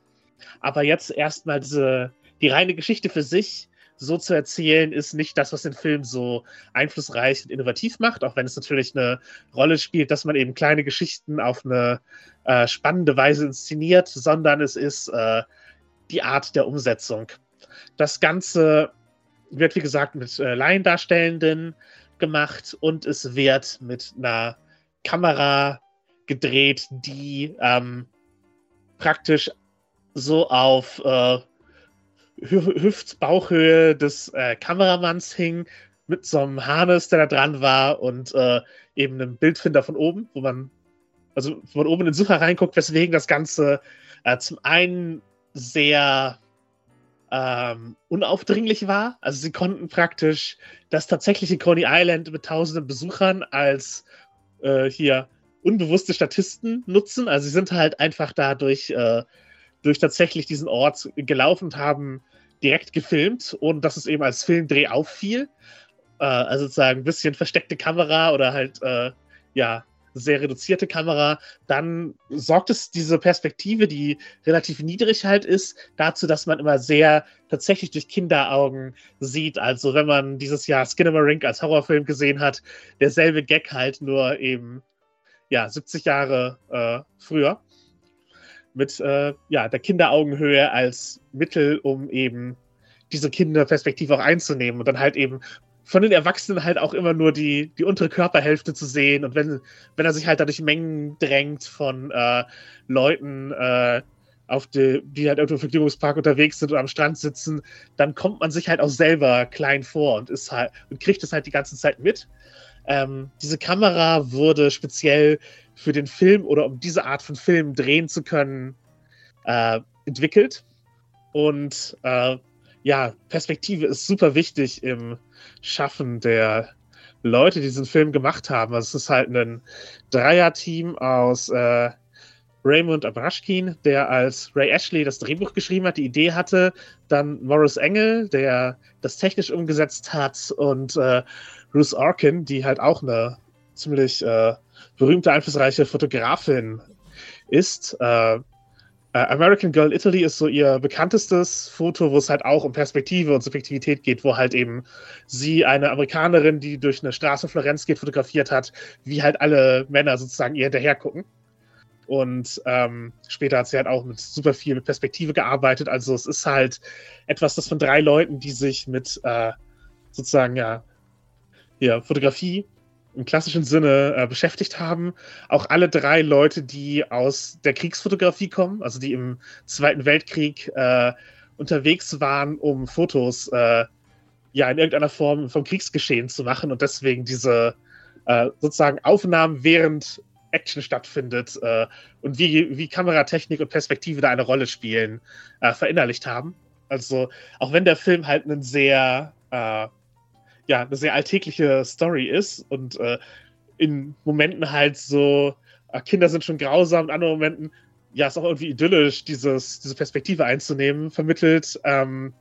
Aber jetzt erstmal diese, die reine Geschichte für sich so zu erzählen, ist nicht das, was den Film so einflussreich und innovativ macht, auch wenn es natürlich eine Rolle spielt, dass man eben kleine Geschichten auf eine äh, spannende Weise inszeniert, sondern es ist äh, die Art der Umsetzung. Das Ganze wird, wie gesagt, mit äh, Laiendarstellenden gemacht und es wird mit einer Kamera gedreht, die ähm, praktisch so auf äh, Hüft-Bauchhöhe des äh, Kameramanns hing, mit so einem Harness, der da dran war und äh, eben einem Bildfinder von oben, wo man, also von oben in den Sucher reinguckt, weswegen das Ganze äh, zum einen sehr ähm, unaufdringlich war. Also sie konnten praktisch das tatsächliche Coney Island mit tausenden Besuchern als äh, hier unbewusste Statisten nutzen. Also sie sind halt einfach dadurch äh, durch tatsächlich diesen Ort gelaufen haben direkt gefilmt und dass es eben als Filmdreh auffiel. Äh, also sozusagen ein bisschen versteckte Kamera oder halt, äh, ja, sehr reduzierte Kamera, dann sorgt es diese Perspektive, die relativ niedrig halt ist, dazu, dass man immer sehr tatsächlich durch Kinderaugen sieht. Also wenn man dieses Jahr Skinamarink als Horrorfilm gesehen hat, derselbe Gag halt nur eben ja 70 Jahre äh, früher mit äh, ja, der Kinderaugenhöhe als Mittel, um eben diese Kinderperspektive auch einzunehmen und dann halt eben von den Erwachsenen halt auch immer nur die, die untere Körperhälfte zu sehen und wenn, wenn er sich halt dadurch Mengen drängt von äh, Leuten, äh, auf die, die halt irgendwo im Vergnügungspark unterwegs sind oder am Strand sitzen, dann kommt man sich halt auch selber klein vor und ist halt und kriegt es halt die ganze Zeit mit. Ähm, diese Kamera wurde speziell für den Film oder um diese Art von Film drehen zu können, äh, entwickelt. Und äh, ja, Perspektive ist super wichtig im Schaffen der Leute, die diesen Film gemacht haben. Also es ist halt ein Dreier-Team aus äh, Raymond Abrashkin, der als Ray Ashley das Drehbuch geschrieben hat, die Idee hatte, dann Morris Engel, der das technisch umgesetzt hat und äh, Ruth Arkin, die halt auch eine ziemlich äh, berühmte, einflussreiche Fotografin ist. Äh, Uh, American Girl Italy ist so ihr bekanntestes Foto, wo es halt auch um Perspektive und Subjektivität geht, wo halt eben sie eine Amerikanerin, die durch eine Straße Florenz geht, fotografiert hat, wie halt alle Männer sozusagen ihr hinterher gucken. Und ähm, später hat sie halt auch mit super viel mit Perspektive gearbeitet. Also es ist halt etwas, das von drei Leuten, die sich mit äh, sozusagen ja, ja Fotografie im klassischen Sinne äh, beschäftigt haben. Auch alle drei Leute, die aus der Kriegsfotografie kommen, also die im Zweiten Weltkrieg äh, unterwegs waren, um Fotos äh, ja in irgendeiner Form vom Kriegsgeschehen zu machen und deswegen diese äh, sozusagen Aufnahmen während Action stattfindet äh, und wie, wie Kameratechnik und Perspektive da eine Rolle spielen, äh, verinnerlicht haben. Also auch wenn der Film halt einen sehr ja, eine sehr alltägliche Story ist und äh, in Momenten halt so, äh, Kinder sind schon grausam, in anderen Momenten, ja, ist auch irgendwie idyllisch, dieses, diese Perspektive einzunehmen, vermittelt, ähm,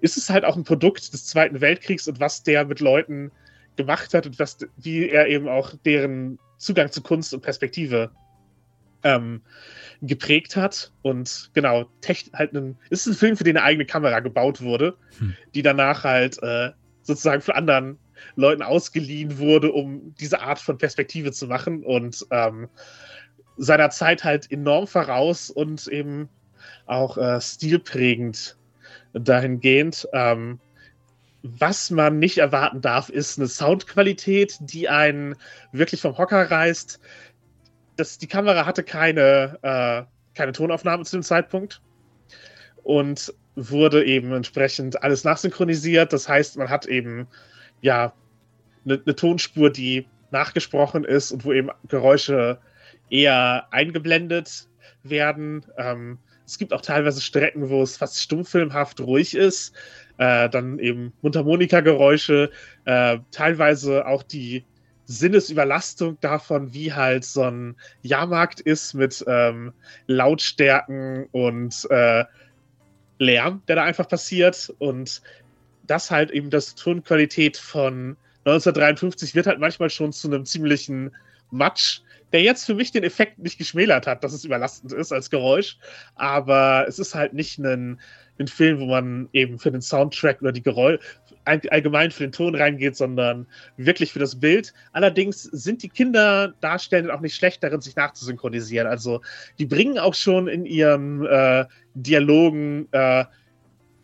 ist es halt auch ein Produkt des Zweiten Weltkriegs und was der mit Leuten gemacht hat und was, wie er eben auch deren Zugang zu Kunst und Perspektive ähm, geprägt hat. Und genau, halt ein, ist ein Film, für den eine eigene Kamera gebaut wurde, hm. die danach halt äh, sozusagen von anderen Leuten ausgeliehen wurde, um diese Art von Perspektive zu machen und ähm, seiner Zeit halt enorm voraus und eben auch äh, stilprägend dahingehend. Ähm, was man nicht erwarten darf, ist eine Soundqualität, die einen wirklich vom Hocker reißt. Das, die Kamera hatte keine, äh, keine Tonaufnahme zu dem Zeitpunkt. Und wurde eben entsprechend alles nachsynchronisiert. Das heißt, man hat eben ja eine ne Tonspur, die nachgesprochen ist und wo eben Geräusche eher eingeblendet werden. Ähm, es gibt auch teilweise Strecken, wo es fast stummfilmhaft ruhig ist. Äh, dann eben Mundharmonika-Geräusche, äh, teilweise auch die Sinnesüberlastung davon, wie halt so ein Jahrmarkt ist mit ähm, Lautstärken und äh, Lärm, der da einfach passiert. Und das halt eben das Tonqualität von 1953 wird halt manchmal schon zu einem ziemlichen Matsch, der jetzt für mich den Effekt nicht geschmälert hat, dass es überlastend ist als Geräusch. Aber es ist halt nicht ein, ein Film, wo man eben für den Soundtrack oder die Geräusche allgemein für den Ton reingeht, sondern wirklich für das Bild. Allerdings sind die Kinderdarstellenden auch nicht schlecht darin, sich nachzusynchronisieren. Also die bringen auch schon in ihren äh, Dialogen äh,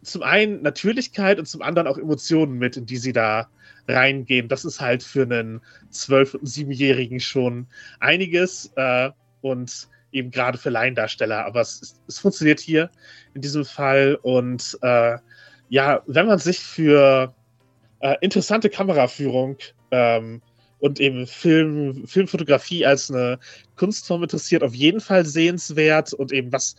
zum einen Natürlichkeit und zum anderen auch Emotionen mit, in die sie da reingehen. Das ist halt für einen zwölf- und siebenjährigen schon einiges äh, und eben gerade für Laiendarsteller. Aber es, es, funktioniert hier in diesem Fall und äh, ja, wenn man sich für äh, interessante Kameraführung ähm, und eben Film, Filmfotografie als eine Kunstform interessiert, auf jeden Fall sehenswert und eben was,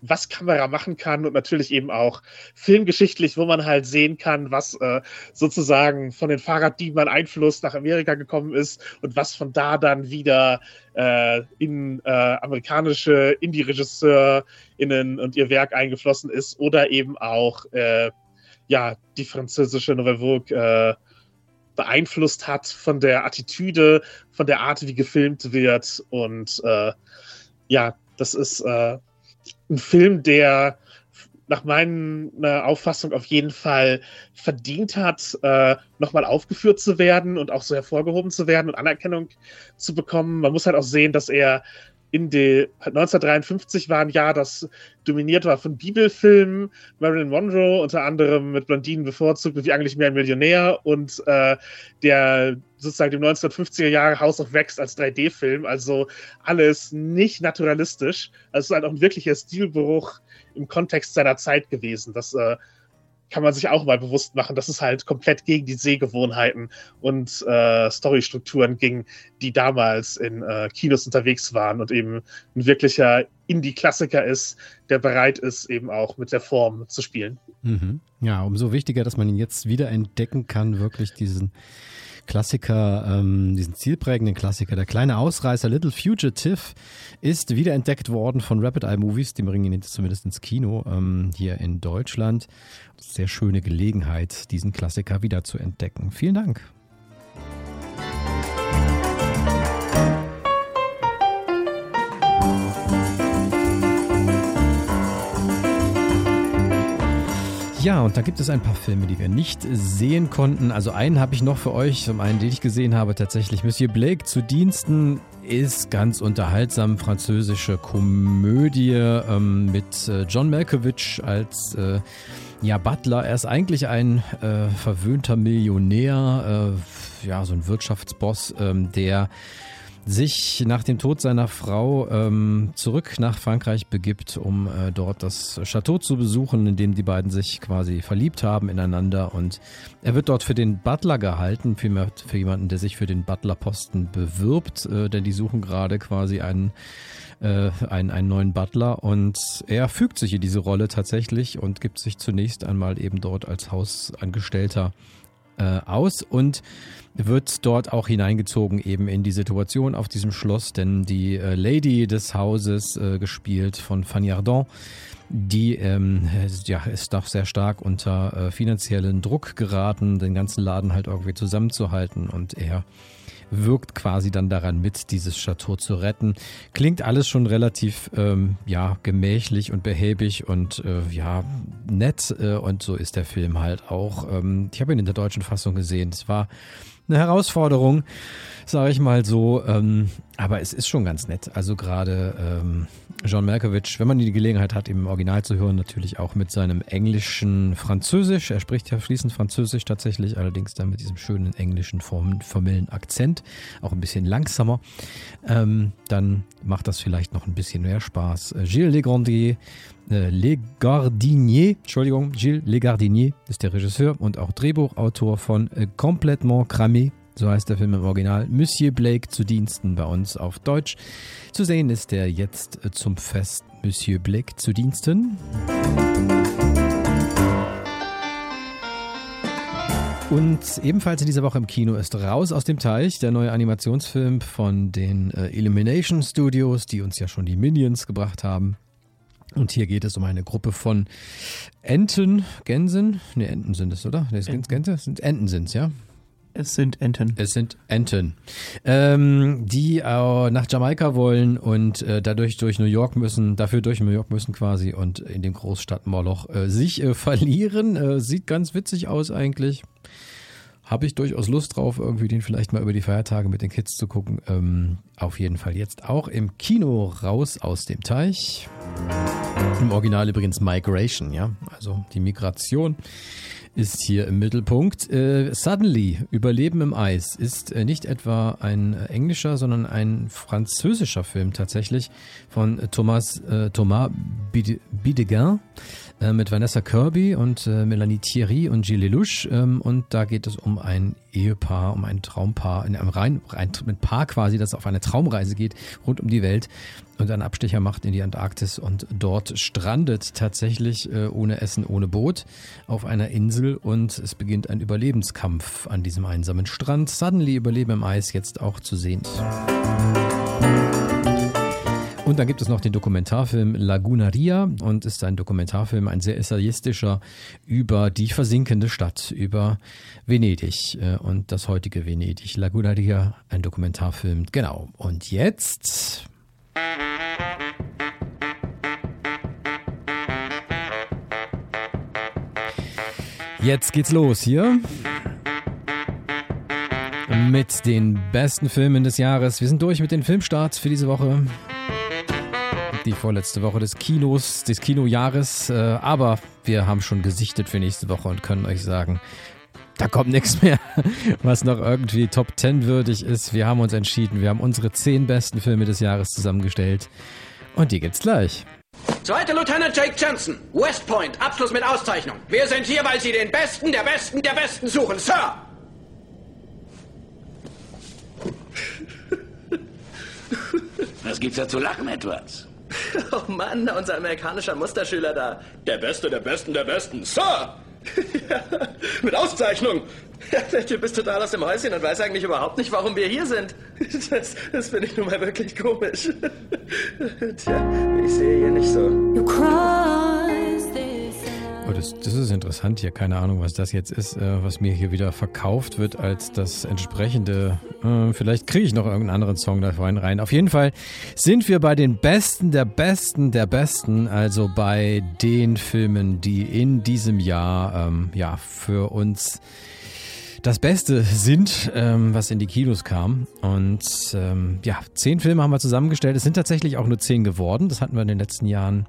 was Kamera machen kann und natürlich eben auch filmgeschichtlich, wo man halt sehen kann, was äh, sozusagen von den Fahrraddieben Einfluss nach Amerika gekommen ist und was von da dann wieder äh, in äh, amerikanische Indie-RegisseurInnen und ihr Werk eingeflossen ist oder eben auch äh, ja, die französische Nouvelle Vogue äh, beeinflusst hat von der Attitüde, von der Art, wie gefilmt wird und äh, ja, das ist ein Film, der nach meiner Auffassung auf jeden Fall verdient hat, äh, nochmal aufgeführt zu werden und auch so hervorgehoben zu werden und Anerkennung zu bekommen. Man muss halt auch sehen, dass er in die 1953 war ein Jahr, das dominiert war von Bibelfilmen. Marilyn Monroe unter anderem mit Blondinen bevorzugt wie eigentlich mehr ein Millionär und äh, der sozusagen dem 1950er Jahre House of Wax als 3D-Film. Also alles nicht naturalistisch. Also es ist halt auch ein wirklicher Stilbruch im Kontext seiner Zeit gewesen. Das äh, kann man sich auch mal bewusst machen, dass es halt komplett gegen die Sehgewohnheiten und äh, Storystrukturen ging, die damals in äh, Kinos unterwegs waren und eben ein wirklicher Indie-Klassiker ist, der bereit ist, eben auch mit der Form zu spielen. Mhm. Ja, umso wichtiger, dass man ihn jetzt wieder entdecken kann, wirklich diesen Klassiker, ähm, diesen zielprägenden Klassiker, der kleine Ausreißer Little Fugitive, ist wiederentdeckt worden von Rapid Eye Movies. Die bringen ihn jetzt zumindest ins Kino ähm, hier in Deutschland. Sehr schöne Gelegenheit, diesen Klassiker wieder zu entdecken. Vielen Dank. Ja, und da gibt es ein paar Filme, die wir nicht sehen konnten. Also einen habe ich noch für euch, zum einen, den ich gesehen habe, tatsächlich. Monsieur Blake zu Diensten ist ganz unterhaltsam. Französische Komödie ähm, mit äh, John Malkovich als äh, ja, Butler. Er ist eigentlich ein äh, verwöhnter Millionär, äh, ja, so ein Wirtschaftsboss, ähm, der sich nach dem Tod seiner Frau ähm, zurück nach Frankreich begibt, um äh, dort das Chateau zu besuchen, in dem die beiden sich quasi verliebt haben ineinander. Und er wird dort für den Butler gehalten, vielmehr für jemanden, der sich für den Butlerposten bewirbt, äh, denn die suchen gerade quasi einen äh, einen, einen neuen Butler und er fügt sich in diese Rolle tatsächlich und gibt sich zunächst einmal eben dort als Hausangestellter äh, aus und wird dort auch hineingezogen eben in die Situation auf diesem Schloss, denn die äh, Lady des Hauses, äh, gespielt von Fanny Ardant, die ähm, ja, ist doch sehr stark unter äh, finanziellen Druck geraten, den ganzen Laden halt irgendwie zusammenzuhalten und er wirkt quasi dann daran mit, dieses Chateau zu retten. Klingt alles schon relativ ähm, ja gemächlich und behäbig und äh, ja nett äh, und so ist der Film halt auch. Ähm, ich habe ihn in der deutschen Fassung gesehen. Es war eine Herausforderung, sage ich mal so. Ähm, aber es ist schon ganz nett. Also gerade ähm, John Malkovich, wenn man die Gelegenheit hat, im Original zu hören, natürlich auch mit seinem englischen Französisch. Er spricht ja fließend Französisch tatsächlich, allerdings dann mit diesem schönen englischen formellen Akzent, auch ein bisschen langsamer. Ähm, dann macht das vielleicht noch ein bisschen mehr Spaß. Gilles Legrandier, äh, Legardinier, Entschuldigung, Gilles Legardinier ist der Regisseur und auch Drehbuchautor von äh, Complètement Cramé, so heißt der Film im Original. Monsieur Blake zu Diensten bei uns auf Deutsch. Zu sehen ist er jetzt äh, zum Fest Monsieur Blake zu Diensten. Und ebenfalls in dieser Woche im Kino ist Raus aus dem Teich, der neue Animationsfilm von den äh, Illumination Studios, die uns ja schon die Minions gebracht haben. Und hier geht es um eine Gruppe von Enten, Gänsen. Ne, Enten sind es, oder? Ne, sind Gänse? Sind Enten sind es, ja? Es sind Enten. Es sind Enten, ähm, die äh, nach Jamaika wollen und äh, dadurch durch New York müssen, dafür durch New York müssen quasi und in dem Großstadt Moloch äh, sich äh, verlieren. Äh, sieht ganz witzig aus eigentlich. Habe ich durchaus Lust drauf, irgendwie den vielleicht mal über die Feiertage mit den Kids zu gucken. Ähm, auf jeden Fall jetzt auch im Kino raus aus dem Teich. Im Original übrigens Migration, ja, also die Migration ist hier im Mittelpunkt. Äh, Suddenly, Überleben im Eis, ist äh, nicht etwa ein englischer, sondern ein französischer Film tatsächlich von Thomas, äh, Thomas Bidegain äh, mit Vanessa Kirby und äh, Melanie Thierry und Gilles Lelouch. Ähm, und da geht es um ein Ehepaar, um ein Traumpaar, in einem rein, rein mit Paar quasi, das auf eine Traumreise geht, rund um die Welt und einen Abstecher macht in die Antarktis und dort strandet tatsächlich äh, ohne Essen, ohne Boot auf einer Insel und es beginnt ein Überlebenskampf an diesem einsamen Strand. Suddenly Überleben im Eis jetzt auch zu sehen. Und dann gibt es noch den Dokumentarfilm Lagunaria und ist ein Dokumentarfilm, ein sehr essayistischer über die versinkende Stadt, über Venedig äh, und das heutige Venedig. Lagunaria, ein Dokumentarfilm. Genau. Und jetzt Jetzt geht's los hier mit den besten Filmen des Jahres. Wir sind durch mit den Filmstarts für diese Woche. Die vorletzte Woche des Kinos, des Kinojahres. Äh, aber wir haben schon gesichtet für nächste Woche und können euch sagen, da kommt nichts mehr, was noch irgendwie Top 10 würdig ist. Wir haben uns entschieden, wir haben unsere 10 besten Filme des Jahres zusammengestellt. Und die gibt's gleich. Zweiter Lieutenant Jake Johnson, West Point, Abschluss mit Auszeichnung. Wir sind hier, weil Sie den Besten der Besten der Besten suchen, Sir! Was gibt's da zu lachen, Edwards? Oh Mann, unser amerikanischer Musterschüler da. Der Beste der Besten der Besten, Sir! ja, mit Auszeichnung. Ja, der Typ ist total aus dem Häuschen und weiß eigentlich überhaupt nicht, warum wir hier sind. Das, das finde ich nun mal wirklich komisch. Tja, ich sehe hier nicht so. Oh, das, das ist interessant hier. Keine Ahnung, was das jetzt ist, äh, was mir hier wieder verkauft wird als das entsprechende. Äh, vielleicht kriege ich noch irgendeinen anderen Song da vorhin rein. Auf jeden Fall sind wir bei den Besten der Besten der Besten, also bei den Filmen, die in diesem Jahr ähm, ja für uns das Beste sind, ähm, was in die Kinos kam. Und ähm, ja, zehn Filme haben wir zusammengestellt. Es sind tatsächlich auch nur zehn geworden. Das hatten wir in den letzten Jahren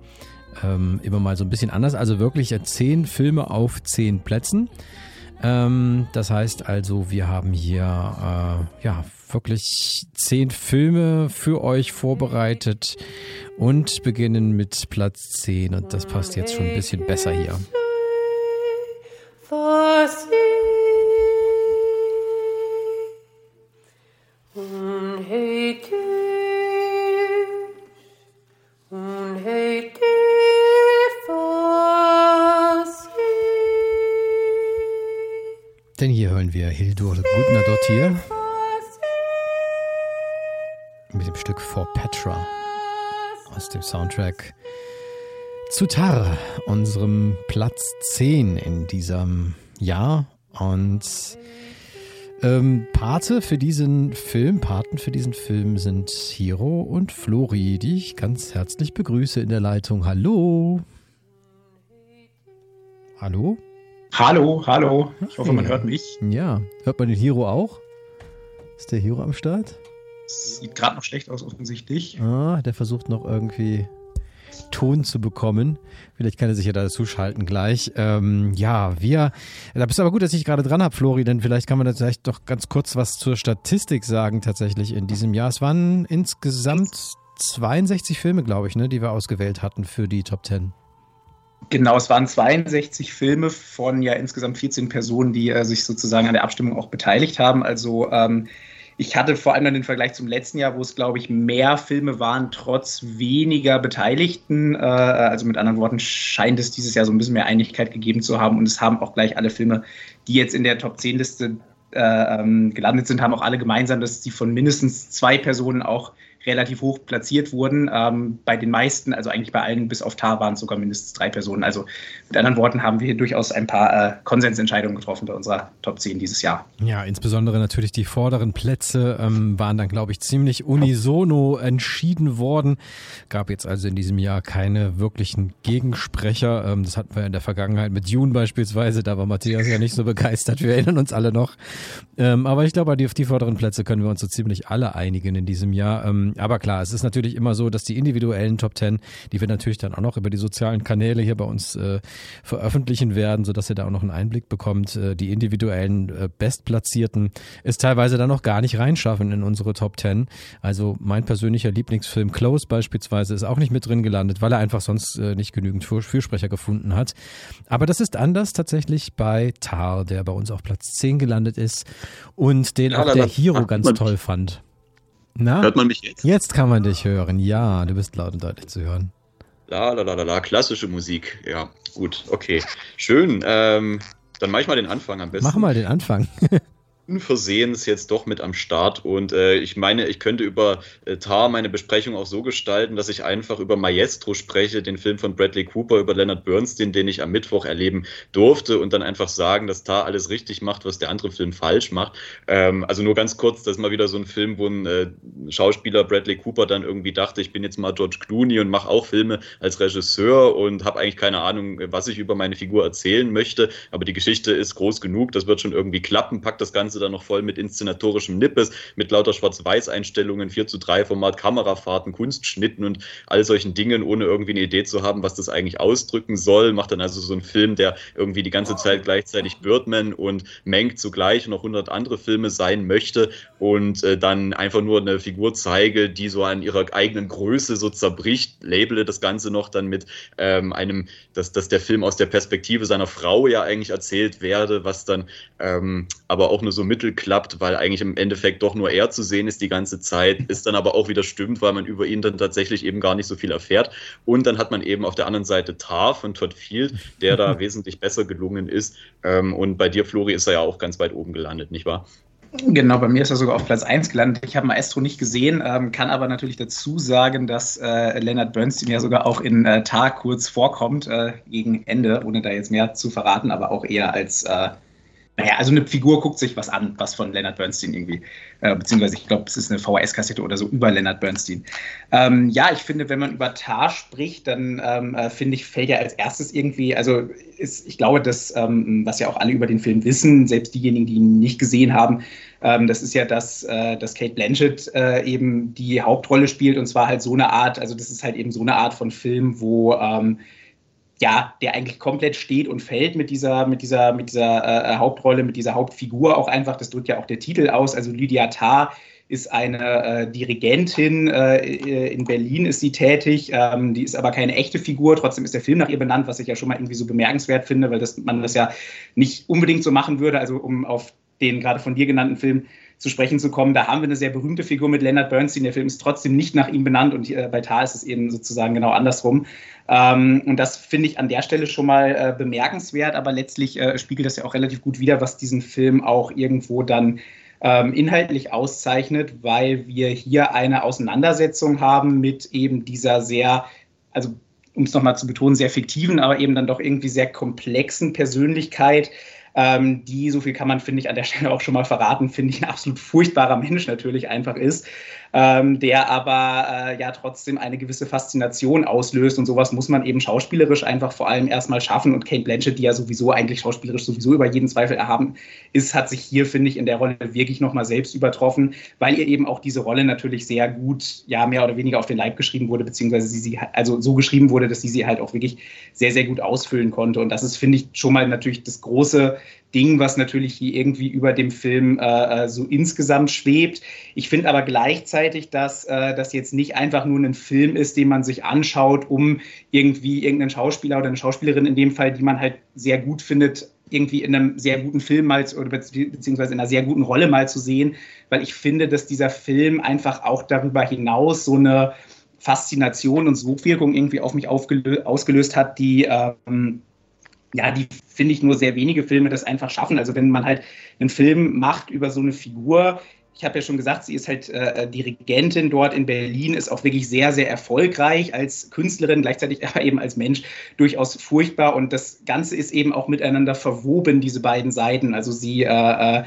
ähm, immer mal so ein bisschen anders. Also wirklich zehn Filme auf zehn Plätzen. Ähm, das heißt also, wir haben hier äh, ja wirklich zehn Filme für euch vorbereitet und beginnen mit Platz 10 und das passt jetzt schon ein bisschen besser hier. Denn hier hören wir Hildur Gudnadottir mit dem Stück For Petra aus dem Soundtrack zu Tar, unserem Platz 10 in diesem Jahr. Und ähm, Pate für diesen Film, Paten für diesen Film sind Hiro und Flori, die ich ganz herzlich begrüße in der Leitung. Hallo. Hallo? Hallo, hallo. Ich hoffe, man hört mich. Ja. Hört man den Hiro auch? Ist der Hiro am Start? Sieht gerade noch schlecht aus, offensichtlich. Ah, der versucht noch irgendwie Ton zu bekommen. Vielleicht kann er sich ja dazu schalten gleich. Ähm, ja, wir, da bist du aber gut, dass ich gerade dran habe, Flori, denn vielleicht kann man da vielleicht doch ganz kurz was zur Statistik sagen, tatsächlich in diesem Jahr. Es waren insgesamt 62 Filme, glaube ich, ne, die wir ausgewählt hatten für die Top 10. Genau, es waren 62 Filme von ja insgesamt 14 Personen, die äh, sich sozusagen an der Abstimmung auch beteiligt haben. Also ähm, ich hatte vor allem dann den Vergleich zum letzten Jahr, wo es, glaube ich, mehr Filme waren, trotz weniger Beteiligten. Äh, also mit anderen Worten scheint es dieses Jahr so ein bisschen mehr Einigkeit gegeben zu haben. Und es haben auch gleich alle Filme, die jetzt in der Top 10-Liste äh, ähm, gelandet sind, haben auch alle gemeinsam, dass sie von mindestens zwei Personen auch relativ hoch platziert wurden. Ähm, bei den meisten, also eigentlich bei allen bis auf Tar, waren es sogar mindestens drei Personen. Also mit anderen Worten haben wir hier durchaus ein paar äh, Konsensentscheidungen getroffen bei unserer Top 10 dieses Jahr. Ja, insbesondere natürlich die vorderen Plätze ähm, waren dann, glaube ich, ziemlich unisono entschieden worden. Gab jetzt also in diesem Jahr keine wirklichen Gegensprecher. Ähm, das hatten wir in der Vergangenheit mit June beispielsweise. Da war Matthias ja nicht so begeistert. Wir erinnern uns alle noch. Ähm, aber ich glaube, auf die vorderen Plätze können wir uns so ziemlich alle einigen in diesem Jahr. Aber klar, es ist natürlich immer so, dass die individuellen Top Ten, die wir natürlich dann auch noch über die sozialen Kanäle hier bei uns äh, veröffentlichen werden, sodass ihr da auch noch einen Einblick bekommt. Äh, die individuellen äh, Bestplatzierten es teilweise dann noch gar nicht reinschaffen in unsere Top Ten. Also mein persönlicher Lieblingsfilm Close beispielsweise ist auch nicht mit drin gelandet, weil er einfach sonst äh, nicht genügend Für Fürsprecher gefunden hat. Aber das ist anders tatsächlich bei Tar, der bei uns auf Platz 10 gelandet ist und den Ja, auch der Hero ganz toll fand. Na? Hört man mich jetzt? Jetzt kann man dich hören. Ja, du bist laut und deutlich zu hören. La la la la la, klassische Musik. Ja, gut, okay. Schön. Ähm, dann mach ich mal den Anfang am besten. Mach mal den Anfang. unversehens jetzt doch mit am Start. Und äh, ich meine, ich könnte über äh, Tar meine Besprechung auch so gestalten, dass ich einfach über Maestro spreche, den Film von Bradley Cooper über Leonard Bernstein, den ich am Mittwoch erleben durfte und dann einfach sagen, dass Tar alles richtig macht, was der andere Film falsch macht. Ähm, also nur ganz kurz, das ist mal wieder so ein Film, wo ein äh, Schauspieler Bradley Cooper dann irgendwie dachte, ich bin jetzt mal George Clooney und mache auch Filme als Regisseur und habe eigentlich keine Ahnung, was ich über meine Figur erzählen möchte. Aber die Geschichte ist groß genug, das wird schon irgendwie klappen, packt das Ganze dann noch voll mit inszenatorischem Nippes, mit lauter Schwarz-Weiß-Einstellungen, 4 zu 3 Format, Kamerafahrten, Kunstschnitten und all solchen Dingen, ohne irgendwie eine Idee zu haben, was das eigentlich ausdrücken soll. Macht dann also so einen Film, der irgendwie die ganze Zeit gleichzeitig Birdman und Mank zugleich und noch 100 andere Filme sein möchte und äh, dann einfach nur eine Figur zeige, die so an ihrer eigenen Größe so zerbricht, labele das Ganze noch dann mit ähm, einem, dass, dass der Film aus der Perspektive seiner Frau ja eigentlich erzählt werde, was dann ähm, aber auch nur so mittel klappt, weil eigentlich im Endeffekt doch nur er zu sehen ist die ganze Zeit, ist dann aber auch wieder stimmt, weil man über ihn dann tatsächlich eben gar nicht so viel erfährt. Und dann hat man eben auf der anderen Seite Tar von Todd Field, der da wesentlich besser gelungen ist. Ähm, und bei dir, Flori, ist er ja auch ganz weit oben gelandet, nicht wahr? Genau, bei mir ist er sogar auf Platz 1 gelandet. Ich habe Maestro nicht gesehen, ähm, kann aber natürlich dazu sagen, dass äh, Leonard Bernstein ja sogar auch in äh, Tar kurz vorkommt, äh, gegen Ende, ohne da jetzt mehr zu verraten, aber auch eher als äh, naja, also eine Figur guckt sich was an, was von Leonard Bernstein irgendwie, äh, beziehungsweise ich glaube, es ist eine VHS-Kassette oder so über Leonard Bernstein. Ähm, ja, ich finde, wenn man über Tar spricht, dann ähm, äh, finde ich, fällt ja als erstes irgendwie, also ist, ich glaube, dass, ähm, was ja auch alle über den Film wissen, selbst diejenigen, die ihn nicht gesehen haben, ähm, das ist ja, dass, äh, dass Kate Blanchett äh, eben die Hauptrolle spielt und zwar halt so eine Art, also das ist halt eben so eine Art von Film, wo ähm, ja, der eigentlich komplett steht und fällt mit dieser, mit dieser, mit dieser äh, Hauptrolle, mit dieser Hauptfigur auch einfach. Das drückt ja auch der Titel aus. Also Lydia Tarr ist eine äh, Dirigentin, äh, in Berlin ist sie tätig, ähm, die ist aber keine echte Figur, trotzdem ist der Film nach ihr benannt, was ich ja schon mal irgendwie so bemerkenswert finde, weil das, man das ja nicht unbedingt so machen würde, also um auf den gerade von dir genannten Film zu sprechen zu kommen. Da haben wir eine sehr berühmte Figur mit Leonard Bernstein. Der Film ist trotzdem nicht nach ihm benannt und äh, bei Tar ist es eben sozusagen genau andersrum. Ähm, und das finde ich an der Stelle schon mal äh, bemerkenswert, aber letztlich äh, spiegelt das ja auch relativ gut wider, was diesen Film auch irgendwo dann ähm, inhaltlich auszeichnet, weil wir hier eine Auseinandersetzung haben mit eben dieser sehr, also um es nochmal zu betonen, sehr fiktiven, aber eben dann doch irgendwie sehr komplexen Persönlichkeit, ähm, die, so viel kann man, finde ich, an der Stelle auch schon mal verraten, finde ich, ein absolut furchtbarer Mensch natürlich einfach ist ähm, der aber äh, ja trotzdem eine gewisse Faszination auslöst und sowas muss man eben schauspielerisch einfach vor allem erstmal schaffen. Und Kate Blanchett, die ja sowieso eigentlich schauspielerisch sowieso über jeden Zweifel erhaben ist, hat sich hier, finde ich, in der Rolle wirklich nochmal selbst übertroffen, weil ihr eben auch diese Rolle natürlich sehr gut, ja, mehr oder weniger auf den Leib geschrieben wurde, beziehungsweise sie, sie also so geschrieben wurde, dass sie sie halt auch wirklich sehr, sehr gut ausfüllen konnte. Und das ist, finde ich, schon mal natürlich das große Ding, was natürlich irgendwie über dem Film äh, äh so insgesamt schwebt. Ich finde aber gleichzeitig, dass äh, das jetzt nicht einfach nur ein Film ist, den man sich anschaut, um irgendwie irgendeinen Schauspieler oder eine Schauspielerin in dem Fall, die man halt sehr gut findet, irgendwie in einem sehr guten Film mal oder beziehungsweise in einer sehr guten Rolle mal zu sehen, weil ich finde, dass dieser Film einfach auch darüber hinaus so eine Faszination und Sogwirkung irgendwie auf mich ausgelöst hat, die ähm, ja, die finde ich nur sehr wenige Filme das einfach schaffen. Also wenn man halt einen Film macht über so eine Figur, ich habe ja schon gesagt, sie ist halt äh, Dirigentin dort in Berlin, ist auch wirklich sehr, sehr erfolgreich als Künstlerin, gleichzeitig aber eben als Mensch durchaus furchtbar. Und das Ganze ist eben auch miteinander verwoben, diese beiden Seiten. Also sie äh, äh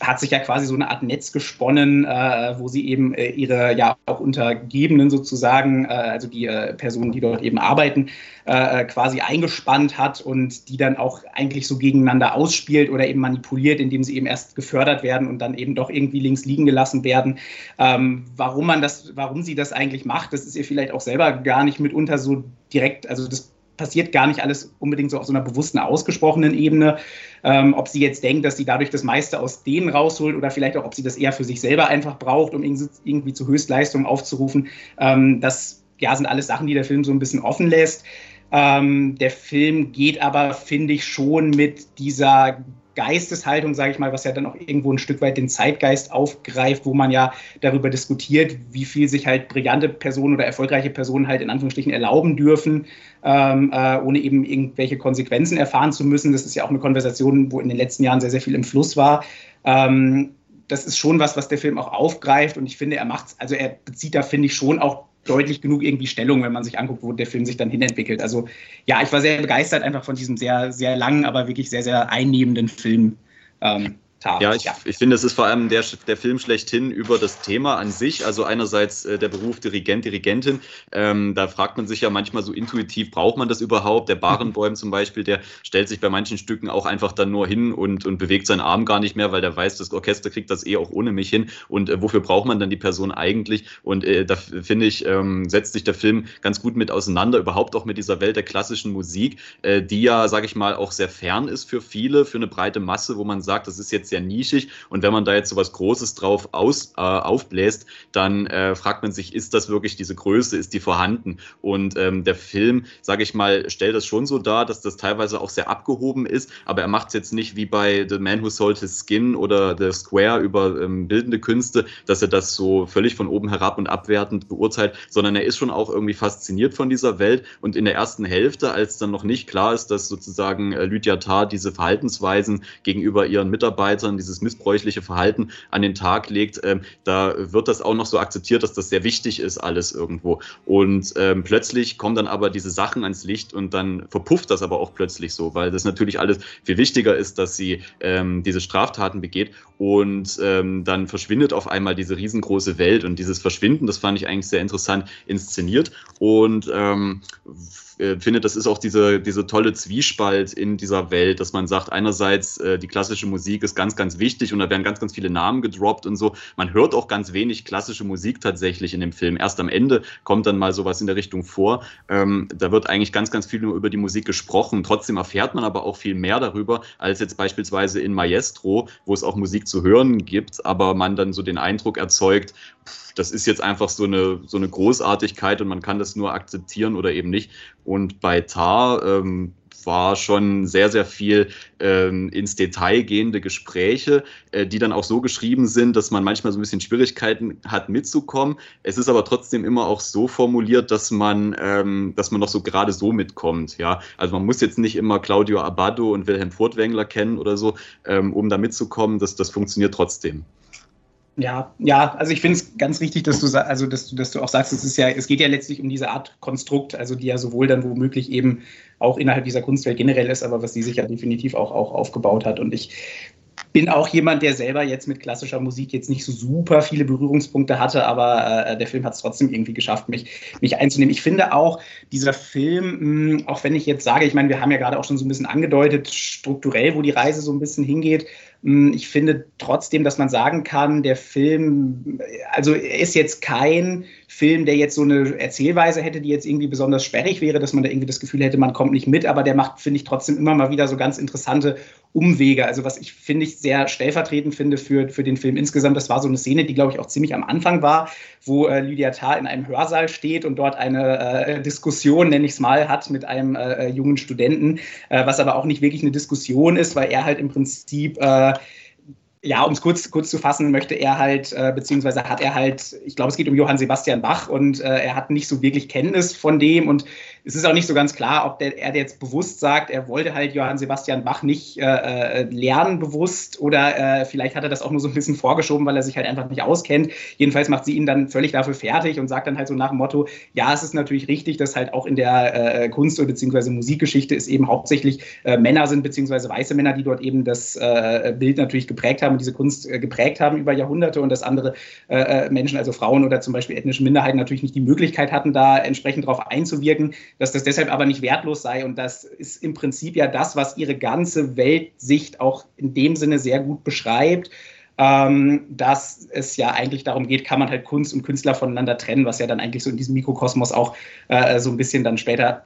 hat sich ja quasi so eine Art Netz gesponnen, äh, wo sie eben äh, ihre ja auch Untergebenen sozusagen, äh, also die Personen, die dort eben arbeiten, quasi eingespannt hat und die dann auch eigentlich so gegeneinander ausspielt oder eben manipuliert, indem sie eben erst gefördert werden und dann eben doch irgendwie links liegen gelassen werden. Ähm, warum man das, warum sie das eigentlich macht, das ist ihr vielleicht auch selber gar nicht mitunter so direkt, also das passiert gar nicht alles unbedingt so auf so einer bewussten, ausgesprochenen Ebene. Ähm, ob sie jetzt denkt, dass sie dadurch das meiste aus denen rausholt oder vielleicht auch, ob sie das eher für sich selber einfach braucht, um irgendwie zu Höchstleistungen aufzurufen. Ähm, das ja, sind alles Sachen, die der Film so ein bisschen offen lässt. Ähm, der Film geht aber, finde ich, schon mit dieser Geisteshaltung, sage ich mal, was ja dann auch irgendwo ein Stück weit den Zeitgeist aufgreift, wo man ja darüber diskutiert, wie viel sich halt brillante Personen oder erfolgreiche Personen halt in Anführungsstrichen erlauben dürfen, ähm, äh, ohne eben irgendwelche Konsequenzen erfahren zu müssen. Das ist ja auch eine Konversation, wo in den letzten Jahren sehr, sehr viel im Fluss war. Ähm, das ist schon was, was der Film auch aufgreift und ich finde, er macht also er bezieht da, finde ich, schon auch deutlich genug irgendwie Stellung, wenn man sich anguckt, wo der Film sich dann hinentwickelt. Also ja, ich war sehr begeistert einfach von diesem sehr, sehr langen, aber wirklich sehr, sehr einnehmenden Film. Ähm, Tat. Ja, ich, ja. ich finde, es ist vor allem der, der Film schlechthin über das Thema an sich. Also einerseits äh, der Beruf Dirigent, Dirigentin. Ähm, da fragt man sich ja manchmal so intuitiv, braucht man das überhaupt? Der Barenbäum zum Beispiel, der stellt sich bei manchen Stücken auch einfach dann nur hin und, und bewegt seinen Arm gar nicht mehr, weil der weiß, das Orchester kriegt das eh auch ohne mich hin. Und äh, wofür braucht man dann die Person eigentlich? Und äh, da finde ich, ähm, setzt sich der Film ganz gut mit auseinander, überhaupt auch mit dieser Welt der klassischen Musik, äh, die ja, sage ich mal, auch sehr fern ist für viele, für eine breite Masse, wo man sagt, das ist jetzt sehr nischig. Und wenn man da jetzt so was Großes drauf aus, äh, aufbläst, dann äh, fragt man sich, ist das wirklich diese Größe, ist die vorhanden? Und ähm, der Film, sage ich mal, stellt das schon so dar, dass das teilweise auch sehr abgehoben ist, aber er macht es jetzt nicht wie bei The Man Who Sold His Skin oder The Square über ähm, bildende Künste, dass er das so völlig von oben herab und abwertend beurteilt, sondern er ist schon auch irgendwie fasziniert von dieser Welt. Und in der ersten Hälfte, als dann noch nicht klar ist, dass sozusagen äh, Lydia Tarr diese Verhaltensweisen gegenüber ihren Mitarbeitern, dieses missbräuchliche Verhalten an den Tag legt, ähm, da wird das auch noch so akzeptiert, dass das sehr wichtig ist, alles irgendwo. Und ähm, plötzlich kommen dann aber diese Sachen ans Licht und dann verpufft das aber auch plötzlich so, weil das natürlich alles viel wichtiger ist, dass sie ähm, diese Straftaten begeht und ähm, dann verschwindet auf einmal diese riesengroße Welt und dieses Verschwinden, das fand ich eigentlich sehr interessant inszeniert und ähm, äh, finde, das ist auch diese, diese tolle Zwiespalt in dieser Welt, dass man sagt, einerseits äh, die klassische Musik ist ganz, ganz wichtig und da werden ganz, ganz viele Namen gedroppt und so. Man hört auch ganz wenig klassische Musik tatsächlich in dem Film. Erst am Ende kommt dann mal sowas in der Richtung vor. Ähm, da wird eigentlich ganz, ganz viel nur über die Musik gesprochen. Trotzdem erfährt man aber auch viel mehr darüber, als jetzt beispielsweise in Maestro, wo es auch Musik zu hören gibt, aber man dann so den Eindruck erzeugt, das ist jetzt einfach so eine, so eine Großartigkeit und man kann das nur akzeptieren oder eben nicht. Und bei Tar ähm, war schon sehr, sehr viel ähm, ins Detail gehende Gespräche, äh, die dann auch so geschrieben sind, dass man manchmal so ein bisschen Schwierigkeiten hat mitzukommen. Es ist aber trotzdem immer auch so formuliert, dass man, ähm, dass man noch so gerade so mitkommt. Ja, also man muss jetzt nicht immer Claudio Abbado und Wilhelm Furtwängler kennen oder so, ähm, um da mitzukommen. Das, das funktioniert trotzdem. Ja, ja, also ich finde es ganz wichtig, dass du, also dass dass du auch sagst, es ist ja, es geht ja letztlich um diese Art Konstrukt, also die ja sowohl dann womöglich eben auch innerhalb dieser Kunstwelt generell ist, aber was sie sich ja definitiv auch, auch aufgebaut hat. Und ich bin auch jemand, der selber jetzt mit klassischer Musik jetzt nicht so super viele Berührungspunkte hatte, aber äh, der Film hat es trotzdem irgendwie geschafft, mich, mich einzunehmen. Ich finde auch, dieser Film, mh, auch wenn ich jetzt sage, ich meine, wir haben ja gerade auch schon so ein bisschen angedeutet, strukturell, wo die Reise so ein bisschen hingeht, ich finde trotzdem, dass man sagen kann, der Film, also er ist jetzt kein Film, der jetzt so eine Erzählweise hätte, die jetzt irgendwie besonders sperrig wäre, dass man da irgendwie das Gefühl hätte, man kommt nicht mit, aber der macht, finde ich, trotzdem immer mal wieder so ganz interessante Umwege. Also was ich, finde ich, sehr stellvertretend finde für, für den Film insgesamt, das war so eine Szene, die, glaube ich, auch ziemlich am Anfang war, wo äh, Lydia Tarr in einem Hörsaal steht und dort eine äh, Diskussion, nenne ich es mal, hat mit einem äh, jungen Studenten, äh, was aber auch nicht wirklich eine Diskussion ist, weil er halt im Prinzip äh, ja, um es kurz, kurz zu fassen, möchte er halt, äh, beziehungsweise hat er halt, ich glaube, es geht um Johann Sebastian Bach und äh, er hat nicht so wirklich Kenntnis von dem und es ist auch nicht so ganz klar, ob der, er jetzt bewusst sagt, er wollte halt Johann Sebastian Bach nicht äh, äh, lernen bewusst oder äh, vielleicht hat er das auch nur so ein bisschen vorgeschoben, weil er sich halt einfach nicht auskennt. Jedenfalls macht sie ihn dann völlig dafür fertig und sagt dann halt so nach dem Motto, ja, es ist natürlich richtig, dass halt auch in der äh, Kunst- oder beziehungsweise Musikgeschichte es eben hauptsächlich äh, Männer sind, beziehungsweise weiße Männer, die dort eben das äh, Bild natürlich geprägt haben und diese Kunst geprägt haben über Jahrhunderte und dass andere Menschen, also Frauen oder zum Beispiel ethnische Minderheiten natürlich nicht die Möglichkeit hatten, da entsprechend darauf einzuwirken dass das deshalb aber nicht wertlos sei. Und das ist im Prinzip ja das, was ihre ganze Weltsicht auch in dem Sinne sehr gut beschreibt. Ähm, dass es ja eigentlich darum geht, kann man halt Kunst und Künstler voneinander trennen, was ja dann eigentlich so in diesem Mikrokosmos auch äh, so ein bisschen dann später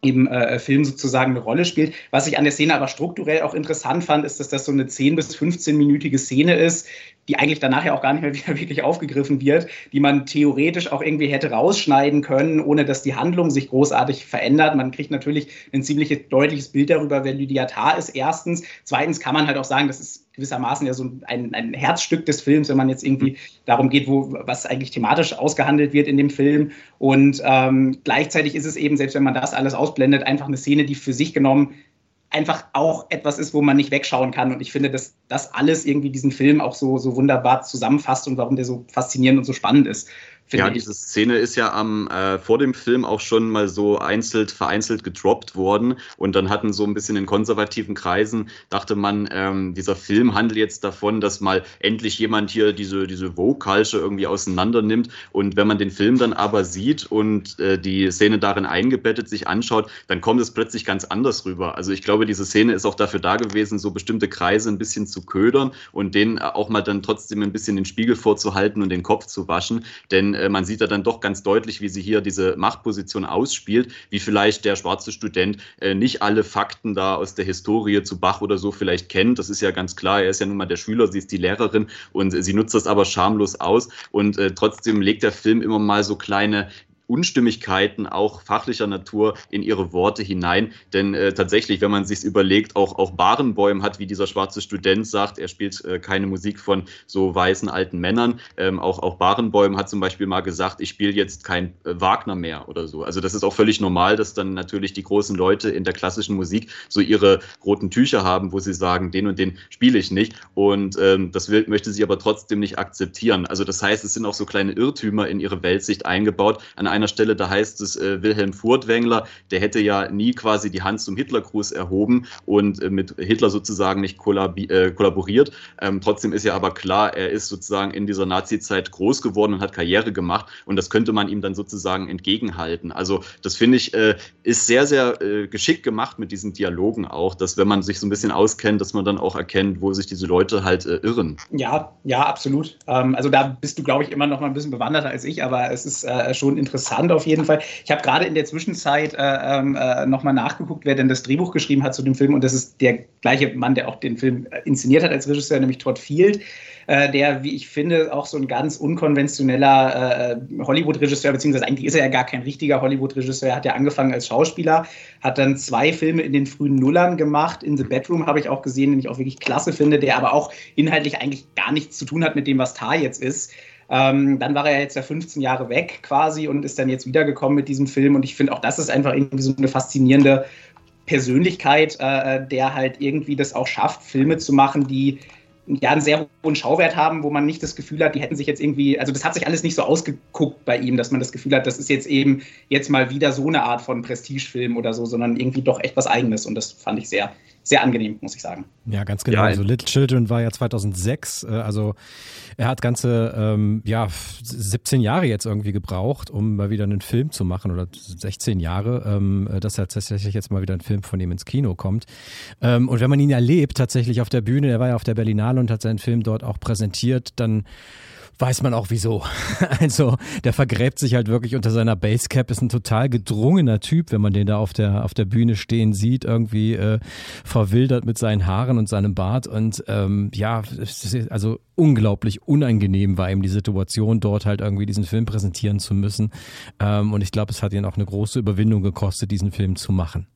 im äh, Film sozusagen eine Rolle spielt. Was ich an der Szene aber strukturell auch interessant fand, ist, dass das so eine 10- bis 15-minütige Szene ist, die eigentlich danach ja auch gar nicht mehr wieder wirklich aufgegriffen wird, die man theoretisch auch irgendwie hätte rausschneiden können, ohne dass die Handlung sich großartig verändert. Man kriegt natürlich ein ziemlich deutliches Bild darüber, wer Lydia Tarr ist, erstens. Zweitens kann man halt auch sagen, das ist gewissermaßen ja so ein, ein Herzstück des Films, wenn man jetzt irgendwie darum geht, wo was eigentlich thematisch ausgehandelt wird in dem Film. Und ähm, gleichzeitig ist es eben, selbst wenn man das alles ausblendet, einfach eine Szene, die für sich genommen einfach auch etwas ist, wo man nicht wegschauen kann. Und ich finde, dass das alles irgendwie diesen Film auch so, so wunderbar zusammenfasst und warum der so faszinierend und so spannend ist. Ja, diese Szene ist ja am, äh, vor dem Film auch schon mal so einzeln, vereinzelt gedroppt worden. Und dann hatten so ein bisschen in konservativen Kreisen, dachte man, ähm, dieser Film handelt jetzt davon, dass mal endlich jemand hier diese, diese Vogue-Culture irgendwie auseinander nimmt. Und wenn man den Film dann aber sieht und äh, die Szene darin eingebettet sich anschaut, dann kommt es plötzlich ganz anders rüber. Also ich glaube, diese Szene ist auch dafür da gewesen, so bestimmte Kreise ein bisschen zu ködern und denen auch mal dann trotzdem ein bisschen den Spiegel vorzuhalten und den Kopf zu waschen. Denn äh, man sieht ja dann doch ganz deutlich, wie sie hier diese Machtposition ausspielt, wie vielleicht der schwarze Student äh, nicht alle Fakten da aus der Historie zu Bach oder so vielleicht kennt. Das ist ja ganz klar. Er ist ja nun mal der Schüler, sie ist die Lehrerin und sie nutzt das aber schamlos aus. Und äh, trotzdem legt der Film immer mal so kleine Unstimmigkeiten auch fachlicher Natur in ihre Worte hinein. Denn äh, tatsächlich, wenn man sich überlegt, auch, auch Barenbäum hat, wie dieser schwarze Student sagt, er spielt äh, keine Musik von so weißen alten Männern. Ähm, auch, auch Barenbäum hat zum Beispiel mal gesagt, ich spiele jetzt kein äh, Wagner mehr oder so. Also das ist auch völlig normal, dass dann natürlich die großen Leute in der klassischen Musik so ihre roten Tücher haben, wo sie sagen, den und den spiele ich nicht. Und ähm, das will, möchte sie aber trotzdem nicht akzeptieren. Also das heißt, es sind auch so kleine Irrtümer in ihre Weltsicht eingebaut. An einer Stelle, da heißt es, äh, Wilhelm Furtwängler, der hätte ja nie quasi die Hand zum Hitlergruß erhoben und äh, mit Hitler sozusagen nicht äh, kollaboriert. Ähm, trotzdem ist ja aber klar, er ist sozusagen in dieser Nazi-Zeit groß geworden und hat Karriere gemacht und das könnte man ihm dann sozusagen entgegenhalten. Also das finde ich äh, ist sehr, sehr äh, geschickt gemacht mit diesen Dialogen auch, dass wenn man sich so ein bisschen auskennt, dass man dann auch erkennt, wo sich diese Leute halt äh, irren. Ja, ja, absolut. Ähm, also da bist du, glaube ich, immer noch mal ein bisschen bewanderter als ich, aber es ist schon interessant interessant auf jeden Fall. Ich habe gerade in der Zwischenzeit äh, ähm, äh, nochmal nachgeguckt, wer denn das Drehbuch geschrieben hat zu dem Film. Und das ist der gleiche Mann, der auch den Film äh, inszeniert hat als Regisseur, nämlich Todd Field äh, der, wie ich finde, auch so ein ganz unkonventioneller äh, Hollywood-Regisseur, beziehungsweise eigentlich ist er ja gar kein richtiger Hollywood-Regisseur. Er hat ja angefangen als Schauspieler, hat dann zwei Filme in den frühen Nullern gemacht. In The Bedroom habe ich auch gesehen, den ich auch wirklich klasse finde, der aber auch inhaltlich eigentlich gar nichts zu tun hat mit dem, was Tar jetzt ist. Ähm, dann war er jetzt ja 15 Jahre weg quasi und ist dann jetzt wiedergekommen mit diesem Film. Und ich finde auch, das ist einfach irgendwie so eine faszinierende Persönlichkeit, äh, der halt irgendwie das auch schafft, Filme zu machen, die ja einen sehr hohen Schauwert haben, wo man nicht das Gefühl hat, die hätten sich jetzt irgendwie, also das hat sich alles nicht so ausgeguckt bei ihm, dass man das Gefühl hat, das ist jetzt eben jetzt mal wieder so eine Art von Prestigefilm oder so, sondern irgendwie doch echt was Eigenes und das fand ich sehr, sehr angenehm, muss ich sagen. Ja, ganz genau. Ja, also Little Children war ja 2006, äh, also er hat ganze ähm, ja 17 Jahre jetzt irgendwie gebraucht, um mal wieder einen Film zu machen oder 16 Jahre, ähm, dass er tatsächlich jetzt mal wieder ein Film von ihm ins Kino kommt. Ähm, und wenn man ihn erlebt tatsächlich auf der Bühne, er war ja auf der Berlinale und hat seinen Film dort auch präsentiert, dann weiß man auch wieso. Also der vergräbt sich halt wirklich unter seiner Basecap, ist ein total gedrungener Typ, wenn man den da auf der, auf der Bühne stehen sieht, irgendwie äh, verwildert mit seinen Haaren und seinem Bart. Und ähm, ja, also unglaublich unangenehm war ihm die Situation, dort halt irgendwie diesen Film präsentieren zu müssen. Ähm, und ich glaube, es hat ihn auch eine große Überwindung gekostet, diesen Film zu machen.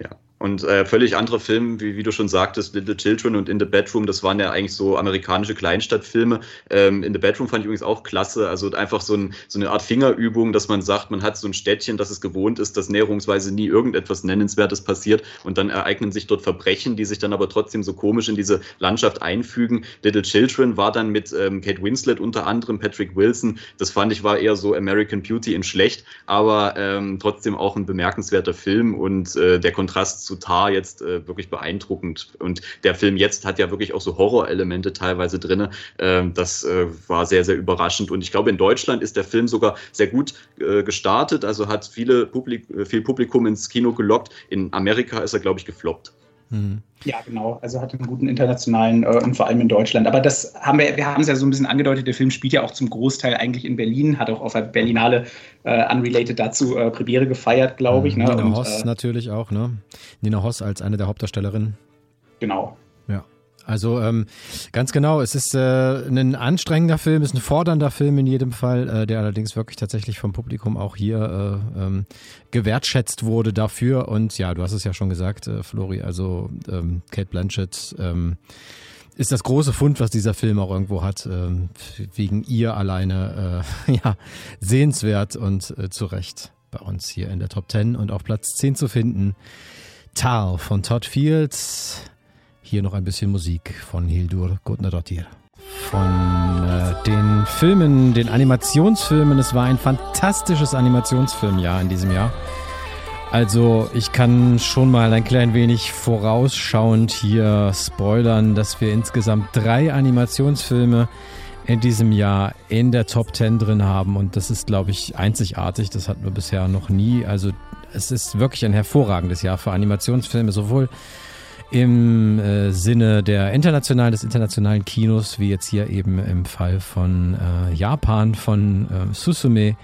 Ja, und äh, völlig andere Filme, wie, wie du schon sagtest, Little Children und In the Bedroom, das waren ja eigentlich so amerikanische Kleinstadtfilme. Ähm, In the Bedroom fand ich übrigens auch klasse. Also einfach so, ein, so eine Art Fingerübung, dass man sagt, man hat so ein Städtchen, das es gewohnt ist, dass näherungsweise nie irgendetwas Nennenswertes passiert und dann ereignen sich dort Verbrechen, die sich dann aber trotzdem so komisch in diese Landschaft einfügen. Little Children war dann mit ähm, Kate Winslet unter anderem, Patrick Wilson. Das fand ich war eher so American Beauty in schlecht, aber ähm, trotzdem auch ein bemerkenswerter Film und äh, der Kontrast zu zu Tar jetzt äh, wirklich beeindruckend. Und der Film jetzt hat ja wirklich auch so Horrorelemente teilweise drin. Ähm, das äh, war sehr, sehr überraschend. Und ich glaube, in Deutschland ist der Film sogar sehr gut äh, gestartet, also hat viele Publik äh, viel Publikum ins Kino gelockt. In Amerika ist er, glaube ich, gefloppt. Mhm. Ja, genau. Also hat einen guten internationalen äh, und vor allem in Deutschland. Aber das haben wir, wir haben es ja so ein bisschen angedeutet, der Film spielt ja auch zum Großteil eigentlich in Berlin, hat auch auf der Berlinale äh, unrelated dazu äh, Premiere gefeiert, glaube ich. Ne? Nina und, Hoss äh, natürlich auch, ne? Nina Hoss als eine der Hauptdarstellerinnen. Genau. Also ähm, ganz genau, es ist äh, ein anstrengender Film, es ist ein fordernder Film in jedem Fall, äh, der allerdings wirklich tatsächlich vom Publikum auch hier äh, ähm, gewertschätzt wurde dafür. Und ja, du hast es ja schon gesagt, äh, Flori, also ähm, Kate Blanchett ähm, ist das große Fund, was dieser Film auch irgendwo hat, ähm, wegen ihr alleine äh, ja, sehenswert und äh, zu Recht bei uns hier in der Top 10 und auf Platz 10 zu finden. Tal von Todd Fields hier noch ein bisschen Musik von Hildur Gudnadottir. Von äh, den Filmen, den Animationsfilmen. Es war ein fantastisches Animationsfilmjahr in diesem Jahr. Also ich kann schon mal ein klein wenig vorausschauend hier spoilern, dass wir insgesamt drei Animationsfilme in diesem Jahr in der Top 10 drin haben und das ist, glaube ich, einzigartig. Das hatten wir bisher noch nie. Also es ist wirklich ein hervorragendes Jahr für Animationsfilme, sowohl im äh, Sinne der internationalen, des internationalen Kinos, wie jetzt hier eben im Fall von äh, Japan, von äh, Susume,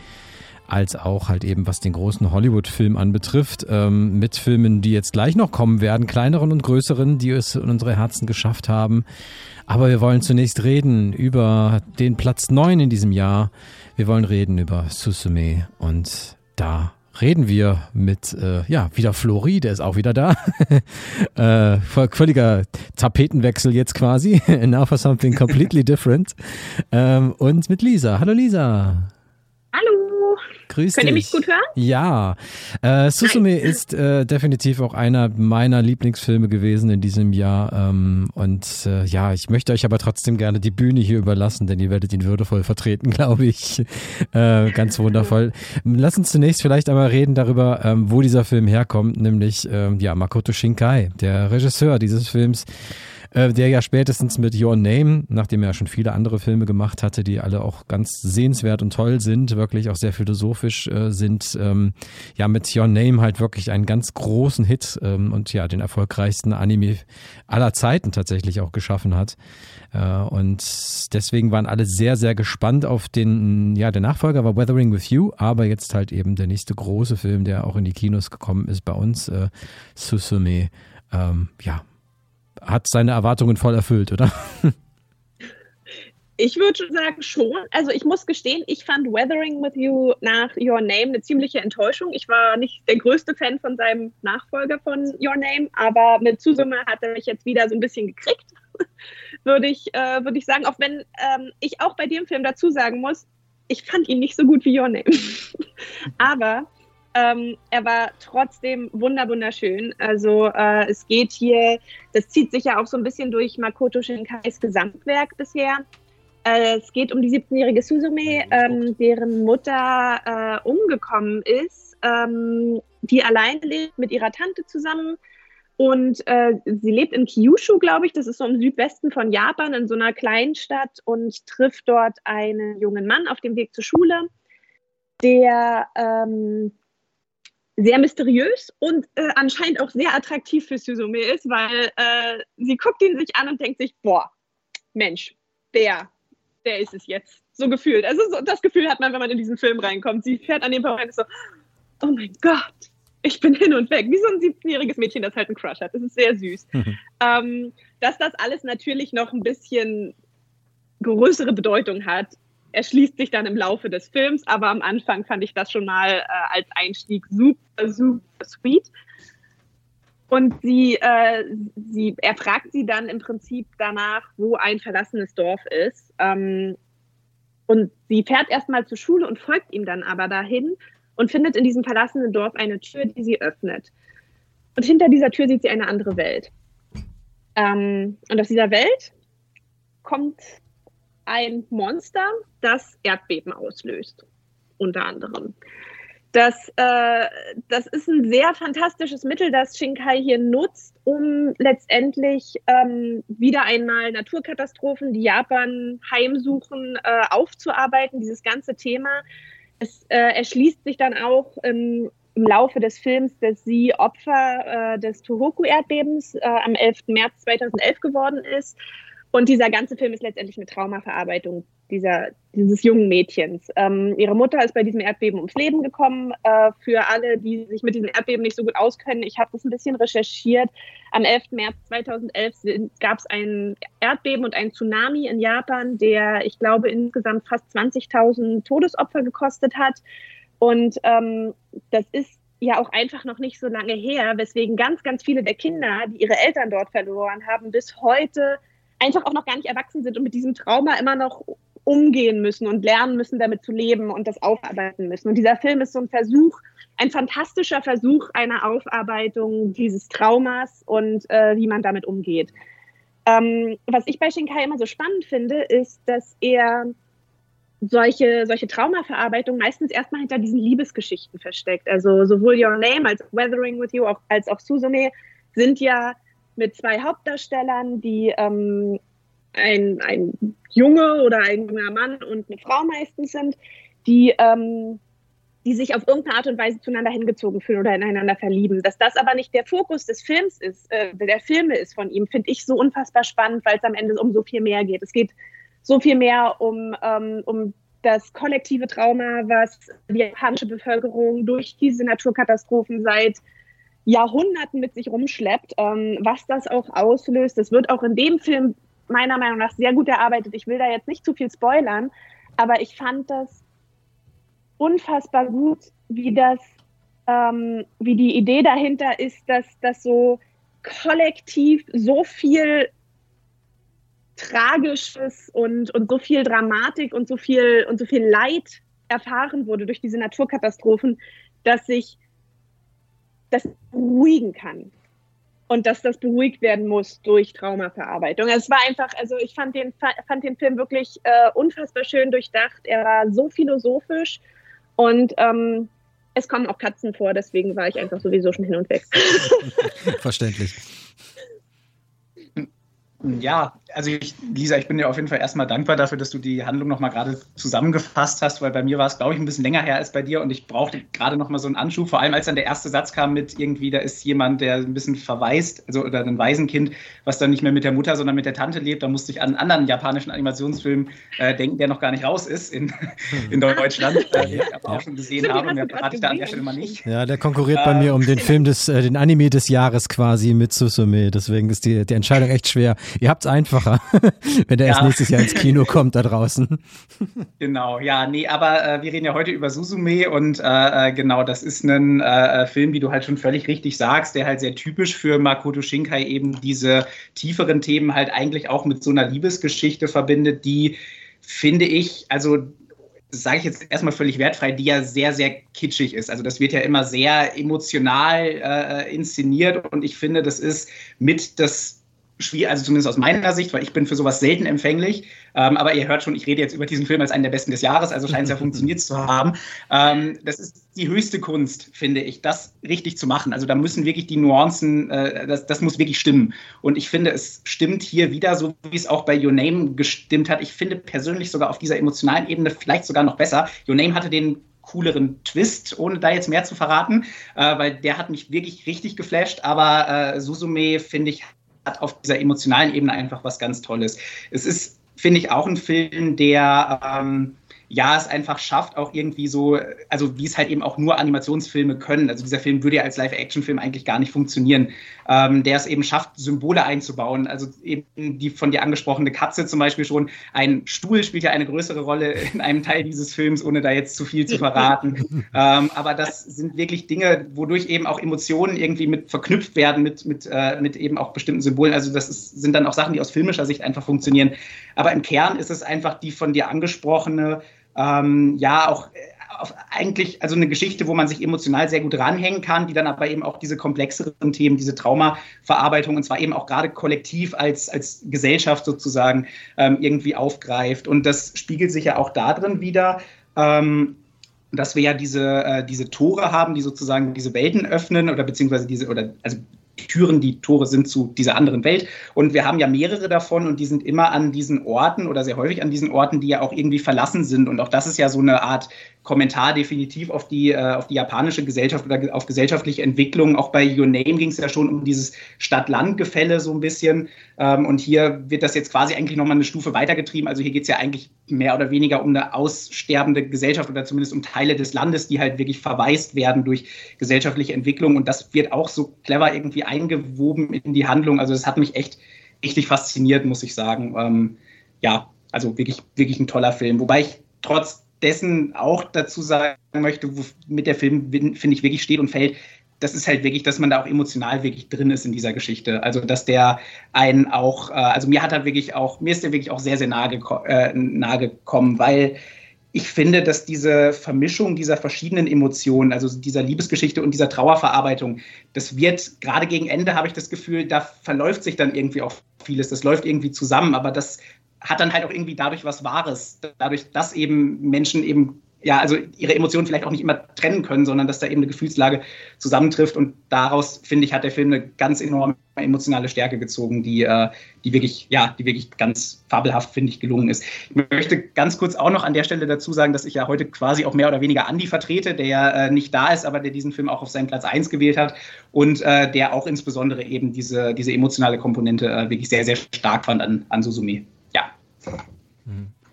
als auch halt eben was den großen Hollywood-Film anbetrifft, ähm, mit Filmen, die jetzt gleich noch kommen werden, kleineren und größeren, die es in unsere Herzen geschafft haben. Aber wir wollen zunächst reden über den Platz 9 in diesem Jahr. Wir wollen reden über Susume und da reden wir mit, äh, ja, wieder Flori, der ist auch wieder da. äh, völliger Tapetenwechsel jetzt quasi. Now for something completely different. Ähm, und mit Lisa. Hallo Lisa. Hallo. Grüß Könnt dich. ihr mich gut hören? Ja. Äh, Susume ist äh, definitiv auch einer meiner Lieblingsfilme gewesen in diesem Jahr. Ähm, und äh, ja, ich möchte euch aber trotzdem gerne die Bühne hier überlassen, denn ihr werdet ihn würdevoll vertreten, glaube ich. Äh, ganz wundervoll. Lass uns zunächst vielleicht einmal reden darüber, ähm, wo dieser Film herkommt, nämlich ähm, ja Makoto Shinkai, der Regisseur dieses Films äh, der ja spätestens mit Your Name, nachdem er schon viele andere Filme gemacht hatte, die alle auch ganz sehenswert und toll sind, wirklich auch sehr philosophisch äh, sind, ähm, ja mit Your Name halt wirklich einen ganz großen Hit ähm, und ja den erfolgreichsten Anime aller Zeiten tatsächlich auch geschaffen hat. Äh, und deswegen waren alle sehr, sehr gespannt auf den, ja, der Nachfolger war Weathering with You, aber jetzt halt eben der nächste große Film, der auch in die Kinos gekommen ist bei uns, äh, Susume. Ähm, ja, hat seine Erwartungen voll erfüllt, oder? Ich würde sagen schon. Also ich muss gestehen, ich fand Weathering with You nach Your Name eine ziemliche Enttäuschung. Ich war nicht der größte Fan von seinem Nachfolger von Your Name, aber mit Zusumme hat er mich jetzt wieder so ein bisschen gekriegt, würde ich, äh, würd ich sagen. Auch wenn ähm, ich auch bei dem Film dazu sagen muss, ich fand ihn nicht so gut wie Your Name. aber ähm, er war trotzdem wunderschön. Also äh, es geht hier, das zieht sich ja auch so ein bisschen durch Makoto Shinkais Gesamtwerk bisher. Äh, es geht um die 17-jährige Suzume, ähm, deren Mutter äh, umgekommen ist, ähm, die alleine lebt mit ihrer Tante zusammen. Und äh, sie lebt in Kyushu, glaube ich, das ist so im Südwesten von Japan, in so einer Kleinstadt und trifft dort einen jungen Mann auf dem Weg zur Schule, der ähm, sehr mysteriös und äh, anscheinend auch sehr attraktiv für Suzume ist, weil äh, sie guckt ihn sich an und denkt sich, boah, Mensch, der, der ist es jetzt. So gefühlt. Also so, das Gefühl hat man, wenn man in diesen Film reinkommt. Sie fährt an dem Punkt und ist so, oh mein Gott, ich bin hin und weg. Wie so ein 17-jähriges Mädchen, das halt einen Crush hat. Das ist sehr süß. ähm, dass das alles natürlich noch ein bisschen größere Bedeutung hat, erschließt sich dann im Laufe des Films, aber am Anfang fand ich das schon mal äh, als Einstieg super, super sweet. Und sie, äh, sie, er fragt sie dann im Prinzip danach, wo ein verlassenes Dorf ist. Ähm, und sie fährt erstmal zur Schule und folgt ihm dann aber dahin und findet in diesem verlassenen Dorf eine Tür, die sie öffnet. Und hinter dieser Tür sieht sie eine andere Welt. Ähm, und aus dieser Welt kommt ein Monster, das Erdbeben auslöst, unter anderem. Das, äh, das ist ein sehr fantastisches Mittel, das Shinkai hier nutzt, um letztendlich ähm, wieder einmal Naturkatastrophen, die Japan heimsuchen, äh, aufzuarbeiten, dieses ganze Thema. Es äh, erschließt sich dann auch ähm, im Laufe des Films, dass sie Opfer äh, des Tohoku-Erdbebens äh, am 11. März 2011 geworden ist und dieser ganze Film ist letztendlich eine Traumaverarbeitung dieser, dieses jungen Mädchens. Ähm, ihre Mutter ist bei diesem Erdbeben ums Leben gekommen. Äh, für alle, die sich mit diesem Erdbeben nicht so gut auskennen, ich habe das ein bisschen recherchiert. Am 11. März 2011 gab es ein Erdbeben und ein Tsunami in Japan, der, ich glaube, insgesamt fast 20.000 Todesopfer gekostet hat. Und ähm, das ist ja auch einfach noch nicht so lange her, weswegen ganz, ganz viele der Kinder, die ihre Eltern dort verloren haben, bis heute einfach auch noch gar nicht erwachsen sind und mit diesem Trauma immer noch umgehen müssen und lernen müssen, damit zu leben und das aufarbeiten müssen. Und dieser Film ist so ein Versuch, ein fantastischer Versuch einer Aufarbeitung dieses Traumas und äh, wie man damit umgeht. Ähm, was ich bei Shinkai immer so spannend finde, ist, dass er solche, solche Traumaverarbeitung meistens erstmal hinter diesen Liebesgeschichten versteckt. Also sowohl Your Name als Weathering with You auch, als auch Suzume sind ja mit zwei Hauptdarstellern, die ähm, ein, ein Junge oder ein junger Mann und eine Frau meistens sind, die ähm, die sich auf irgendeine Art und Weise zueinander hingezogen fühlen oder ineinander verlieben. Dass das aber nicht der Fokus des Films ist, äh, der Filme ist von ihm, finde ich so unfassbar spannend, weil es am Ende um so viel mehr geht. Es geht so viel mehr um, ähm, um das kollektive Trauma, was die japanische Bevölkerung durch diese Naturkatastrophen seit Jahrhunderten mit sich rumschleppt, ähm, was das auch auslöst. Das wird auch in dem Film meiner Meinung nach sehr gut erarbeitet. Ich will da jetzt nicht zu viel spoilern, aber ich fand das unfassbar gut, wie das, ähm, wie die Idee dahinter ist, dass das so kollektiv so viel Tragisches und, und so viel Dramatik und so viel und so viel Leid erfahren wurde durch diese Naturkatastrophen, dass sich das beruhigen kann und dass das beruhigt werden muss durch Traumaverarbeitung. Es war einfach, also ich fand den, fand den Film wirklich äh, unfassbar schön durchdacht. Er war so philosophisch und ähm, es kommen auch Katzen vor, deswegen war ich einfach sowieso schon hin und weg. Verständlich. Ja, also ich, Lisa, ich bin dir auf jeden Fall erstmal dankbar dafür, dass du die Handlung nochmal gerade zusammengefasst hast, weil bei mir war es, glaube ich, ein bisschen länger her als bei dir und ich brauchte gerade nochmal so einen Anschub, vor allem als dann der erste Satz kam mit irgendwie, da ist jemand, der ein bisschen verwaist, also oder ein Waisenkind, was dann nicht mehr mit der Mutter, sondern mit der Tante lebt. Da musste ich an einen anderen japanischen Animationsfilm äh, denken, der noch gar nicht raus ist in, in Deutschland, äh, den ich aber auch schon gesehen habe. Mehr verrate ich da an der Stelle mal nicht. Ja, der konkurriert bei mir um den Film des, äh, den Anime des Jahres quasi mit Susume. Deswegen ist die, die Entscheidung echt schwer. Ihr habt es einfacher, wenn der ja. erst nächstes Jahr ins Kino kommt da draußen. Genau, ja, nee, aber äh, wir reden ja heute über Susume und äh, genau, das ist ein äh, Film, wie du halt schon völlig richtig sagst, der halt sehr typisch für Makoto Shinkai eben diese tieferen Themen halt eigentlich auch mit so einer Liebesgeschichte verbindet, die finde ich, also sage ich jetzt erstmal völlig wertfrei, die ja sehr, sehr kitschig ist. Also das wird ja immer sehr emotional äh, inszeniert und ich finde, das ist mit das schwierig, also zumindest aus meiner Sicht, weil ich bin für sowas selten empfänglich. Ähm, aber ihr hört schon, ich rede jetzt über diesen Film als einen der besten des Jahres, also scheint es ja funktioniert zu haben. Ähm, das ist die höchste Kunst, finde ich, das richtig zu machen. Also da müssen wirklich die Nuancen, äh, das, das muss wirklich stimmen. Und ich finde, es stimmt hier wieder, so wie es auch bei Your Name gestimmt hat. Ich finde persönlich sogar auf dieser emotionalen Ebene vielleicht sogar noch besser. Your Name hatte den cooleren Twist, ohne da jetzt mehr zu verraten, äh, weil der hat mich wirklich richtig geflasht. Aber äh, Susume, finde ich, hat auf dieser emotionalen Ebene einfach was ganz Tolles. Es ist, finde ich, auch ein Film, der ähm, ja, es einfach schafft, auch irgendwie so, also wie es halt eben auch nur Animationsfilme können. Also dieser Film würde ja als Live-Action-Film eigentlich gar nicht funktionieren. Ähm, der es eben schafft, Symbole einzubauen. Also eben die von dir angesprochene Katze zum Beispiel schon. Ein Stuhl spielt ja eine größere Rolle in einem Teil dieses Films, ohne da jetzt zu viel zu verraten. ähm, aber das sind wirklich Dinge, wodurch eben auch Emotionen irgendwie mit verknüpft werden mit, mit, äh, mit eben auch bestimmten Symbolen. Also das ist, sind dann auch Sachen, die aus filmischer Sicht einfach funktionieren. Aber im Kern ist es einfach die von dir angesprochene ähm, ja auch äh, auf eigentlich also eine Geschichte, wo man sich emotional sehr gut ranhängen kann, die dann aber eben auch diese komplexeren Themen, diese Traumaverarbeitung und zwar eben auch gerade kollektiv als, als Gesellschaft sozusagen ähm, irgendwie aufgreift. Und das spiegelt sich ja auch darin wieder. Ähm, dass wir ja diese, äh, diese Tore haben, die sozusagen diese Welten öffnen oder beziehungsweise diese, oder also Türen, die Tore sind zu dieser anderen Welt. Und wir haben ja mehrere davon und die sind immer an diesen Orten oder sehr häufig an diesen Orten, die ja auch irgendwie verlassen sind. Und auch das ist ja so eine Art Kommentar definitiv auf die, äh, auf die japanische Gesellschaft oder auf gesellschaftliche Entwicklung. Auch bei Your Name ging es ja schon um dieses Stadt-Land-Gefälle so ein bisschen. Ähm, und hier wird das jetzt quasi eigentlich nochmal eine Stufe weitergetrieben. Also hier geht es ja eigentlich mehr oder weniger um eine aussterbende Gesellschaft oder zumindest um Teile des Landes, die halt wirklich verwaist werden durch gesellschaftliche Entwicklung. Und das wird auch so clever irgendwie eingewoben in die Handlung. Also das hat mich echt richtig fasziniert, muss ich sagen. Ähm, ja, also wirklich, wirklich ein toller Film. Wobei ich trotz dessen auch dazu sagen möchte, womit der Film, finde ich, wirklich steht und fällt, das ist halt wirklich, dass man da auch emotional wirklich drin ist in dieser Geschichte. Also, dass der einen auch, äh, also mir hat er wirklich auch, mir ist der wirklich auch sehr, sehr nahe, geko äh, nahe gekommen, weil ich finde, dass diese Vermischung dieser verschiedenen Emotionen, also dieser Liebesgeschichte und dieser Trauerverarbeitung, das wird gerade gegen Ende, habe ich das Gefühl, da verläuft sich dann irgendwie auch vieles. Das läuft irgendwie zusammen, aber das hat dann halt auch irgendwie dadurch was Wahres, dadurch, dass eben Menschen eben ja, also ihre Emotionen vielleicht auch nicht immer trennen können, sondern dass da eben eine Gefühlslage zusammentrifft. Und daraus, finde ich, hat der Film eine ganz enorme emotionale Stärke gezogen, die, äh, die wirklich, ja, die wirklich ganz fabelhaft, finde ich, gelungen ist. Ich möchte ganz kurz auch noch an der Stelle dazu sagen, dass ich ja heute quasi auch mehr oder weniger Andy vertrete, der ja äh, nicht da ist, aber der diesen Film auch auf seinen Platz 1 gewählt hat und äh, der auch insbesondere eben diese, diese emotionale Komponente äh, wirklich sehr, sehr stark fand an, an Suzume.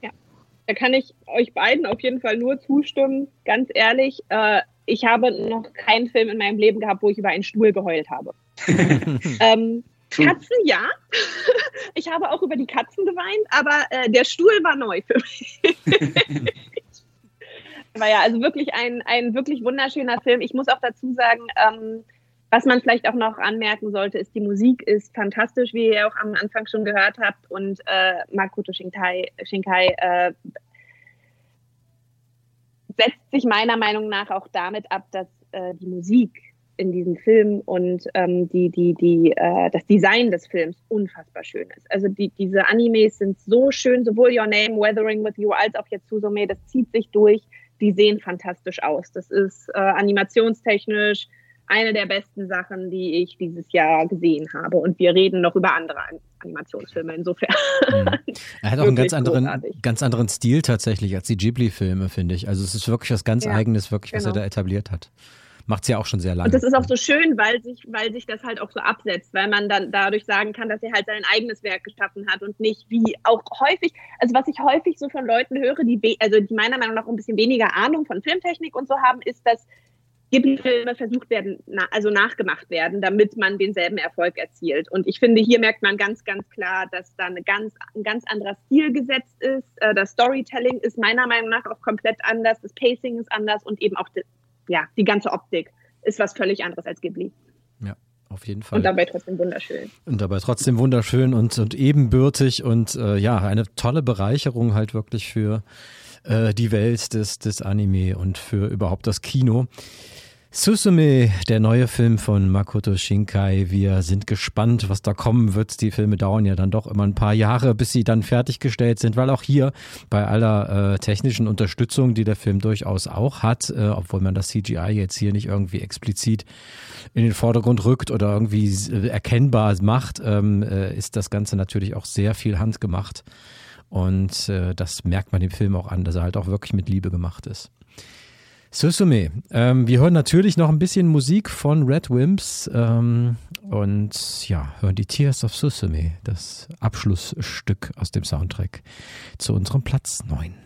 Ja. Mhm. Da kann ich euch beiden auf jeden Fall nur zustimmen. Ganz ehrlich, äh, ich habe noch keinen Film in meinem Leben gehabt, wo ich über einen Stuhl geheult habe. ähm, Katzen ja. ich habe auch über die Katzen geweint, aber äh, der Stuhl war neu für mich. war ja also wirklich ein, ein wirklich wunderschöner Film. Ich muss auch dazu sagen, ähm, was man vielleicht auch noch anmerken sollte, ist, die Musik ist fantastisch, wie ihr auch am Anfang schon gehört habt. Und äh, Makoto Shinkai, Shinkai äh, setzt sich meiner Meinung nach auch damit ab, dass äh, die Musik in diesem Film und ähm, die, die, die, äh, das Design des Films unfassbar schön ist. Also die, diese Animes sind so schön, sowohl Your Name, Weathering with You als auch jetzt Suzume, das zieht sich durch. Die sehen fantastisch aus. Das ist äh, animationstechnisch, eine der besten Sachen, die ich dieses Jahr gesehen habe. Und wir reden noch über andere Animationsfilme insofern. Mhm. Er hat auch einen ganz anderen, ganz anderen Stil tatsächlich als die Ghibli-Filme, finde ich. Also es ist wirklich was ganz ja, Eigenes, wirklich, was genau. er da etabliert hat. Macht es ja auch schon sehr lange. Und das ist auch so schön, weil sich, weil sich das halt auch so absetzt, weil man dann dadurch sagen kann, dass er halt sein eigenes Werk geschaffen hat und nicht wie auch häufig, also was ich häufig so von Leuten höre, die, also die meiner Meinung nach ein bisschen weniger Ahnung von Filmtechnik und so haben, ist, dass Ghibli-Filme versucht werden, na, also nachgemacht werden, damit man denselben Erfolg erzielt. Und ich finde, hier merkt man ganz, ganz klar, dass da eine ganz, ein ganz anderer Stil gesetzt ist. Äh, das Storytelling ist meiner Meinung nach auch komplett anders, das Pacing ist anders und eben auch die, ja, die ganze Optik ist was völlig anderes als Ghibli. Ja. Auf jeden Fall. Und dabei trotzdem wunderschön. Und dabei trotzdem wunderschön und, und ebenbürtig und äh, ja, eine tolle Bereicherung halt wirklich für äh, die Welt des, des Anime und für überhaupt das Kino. Susume, der neue Film von Makoto Shinkai. Wir sind gespannt, was da kommen wird. Die Filme dauern ja dann doch immer ein paar Jahre, bis sie dann fertiggestellt sind, weil auch hier bei aller äh, technischen Unterstützung, die der Film durchaus auch hat, äh, obwohl man das CGI jetzt hier nicht irgendwie explizit in den Vordergrund rückt oder irgendwie äh, erkennbar macht, ähm, äh, ist das Ganze natürlich auch sehr viel handgemacht. Und äh, das merkt man dem Film auch an, dass er halt auch wirklich mit Liebe gemacht ist. Susume. Ähm, wir hören natürlich noch ein bisschen Musik von Red Wimps ähm, und ja, hören die Tears of Susume, das Abschlussstück aus dem Soundtrack zu unserem Platz 9.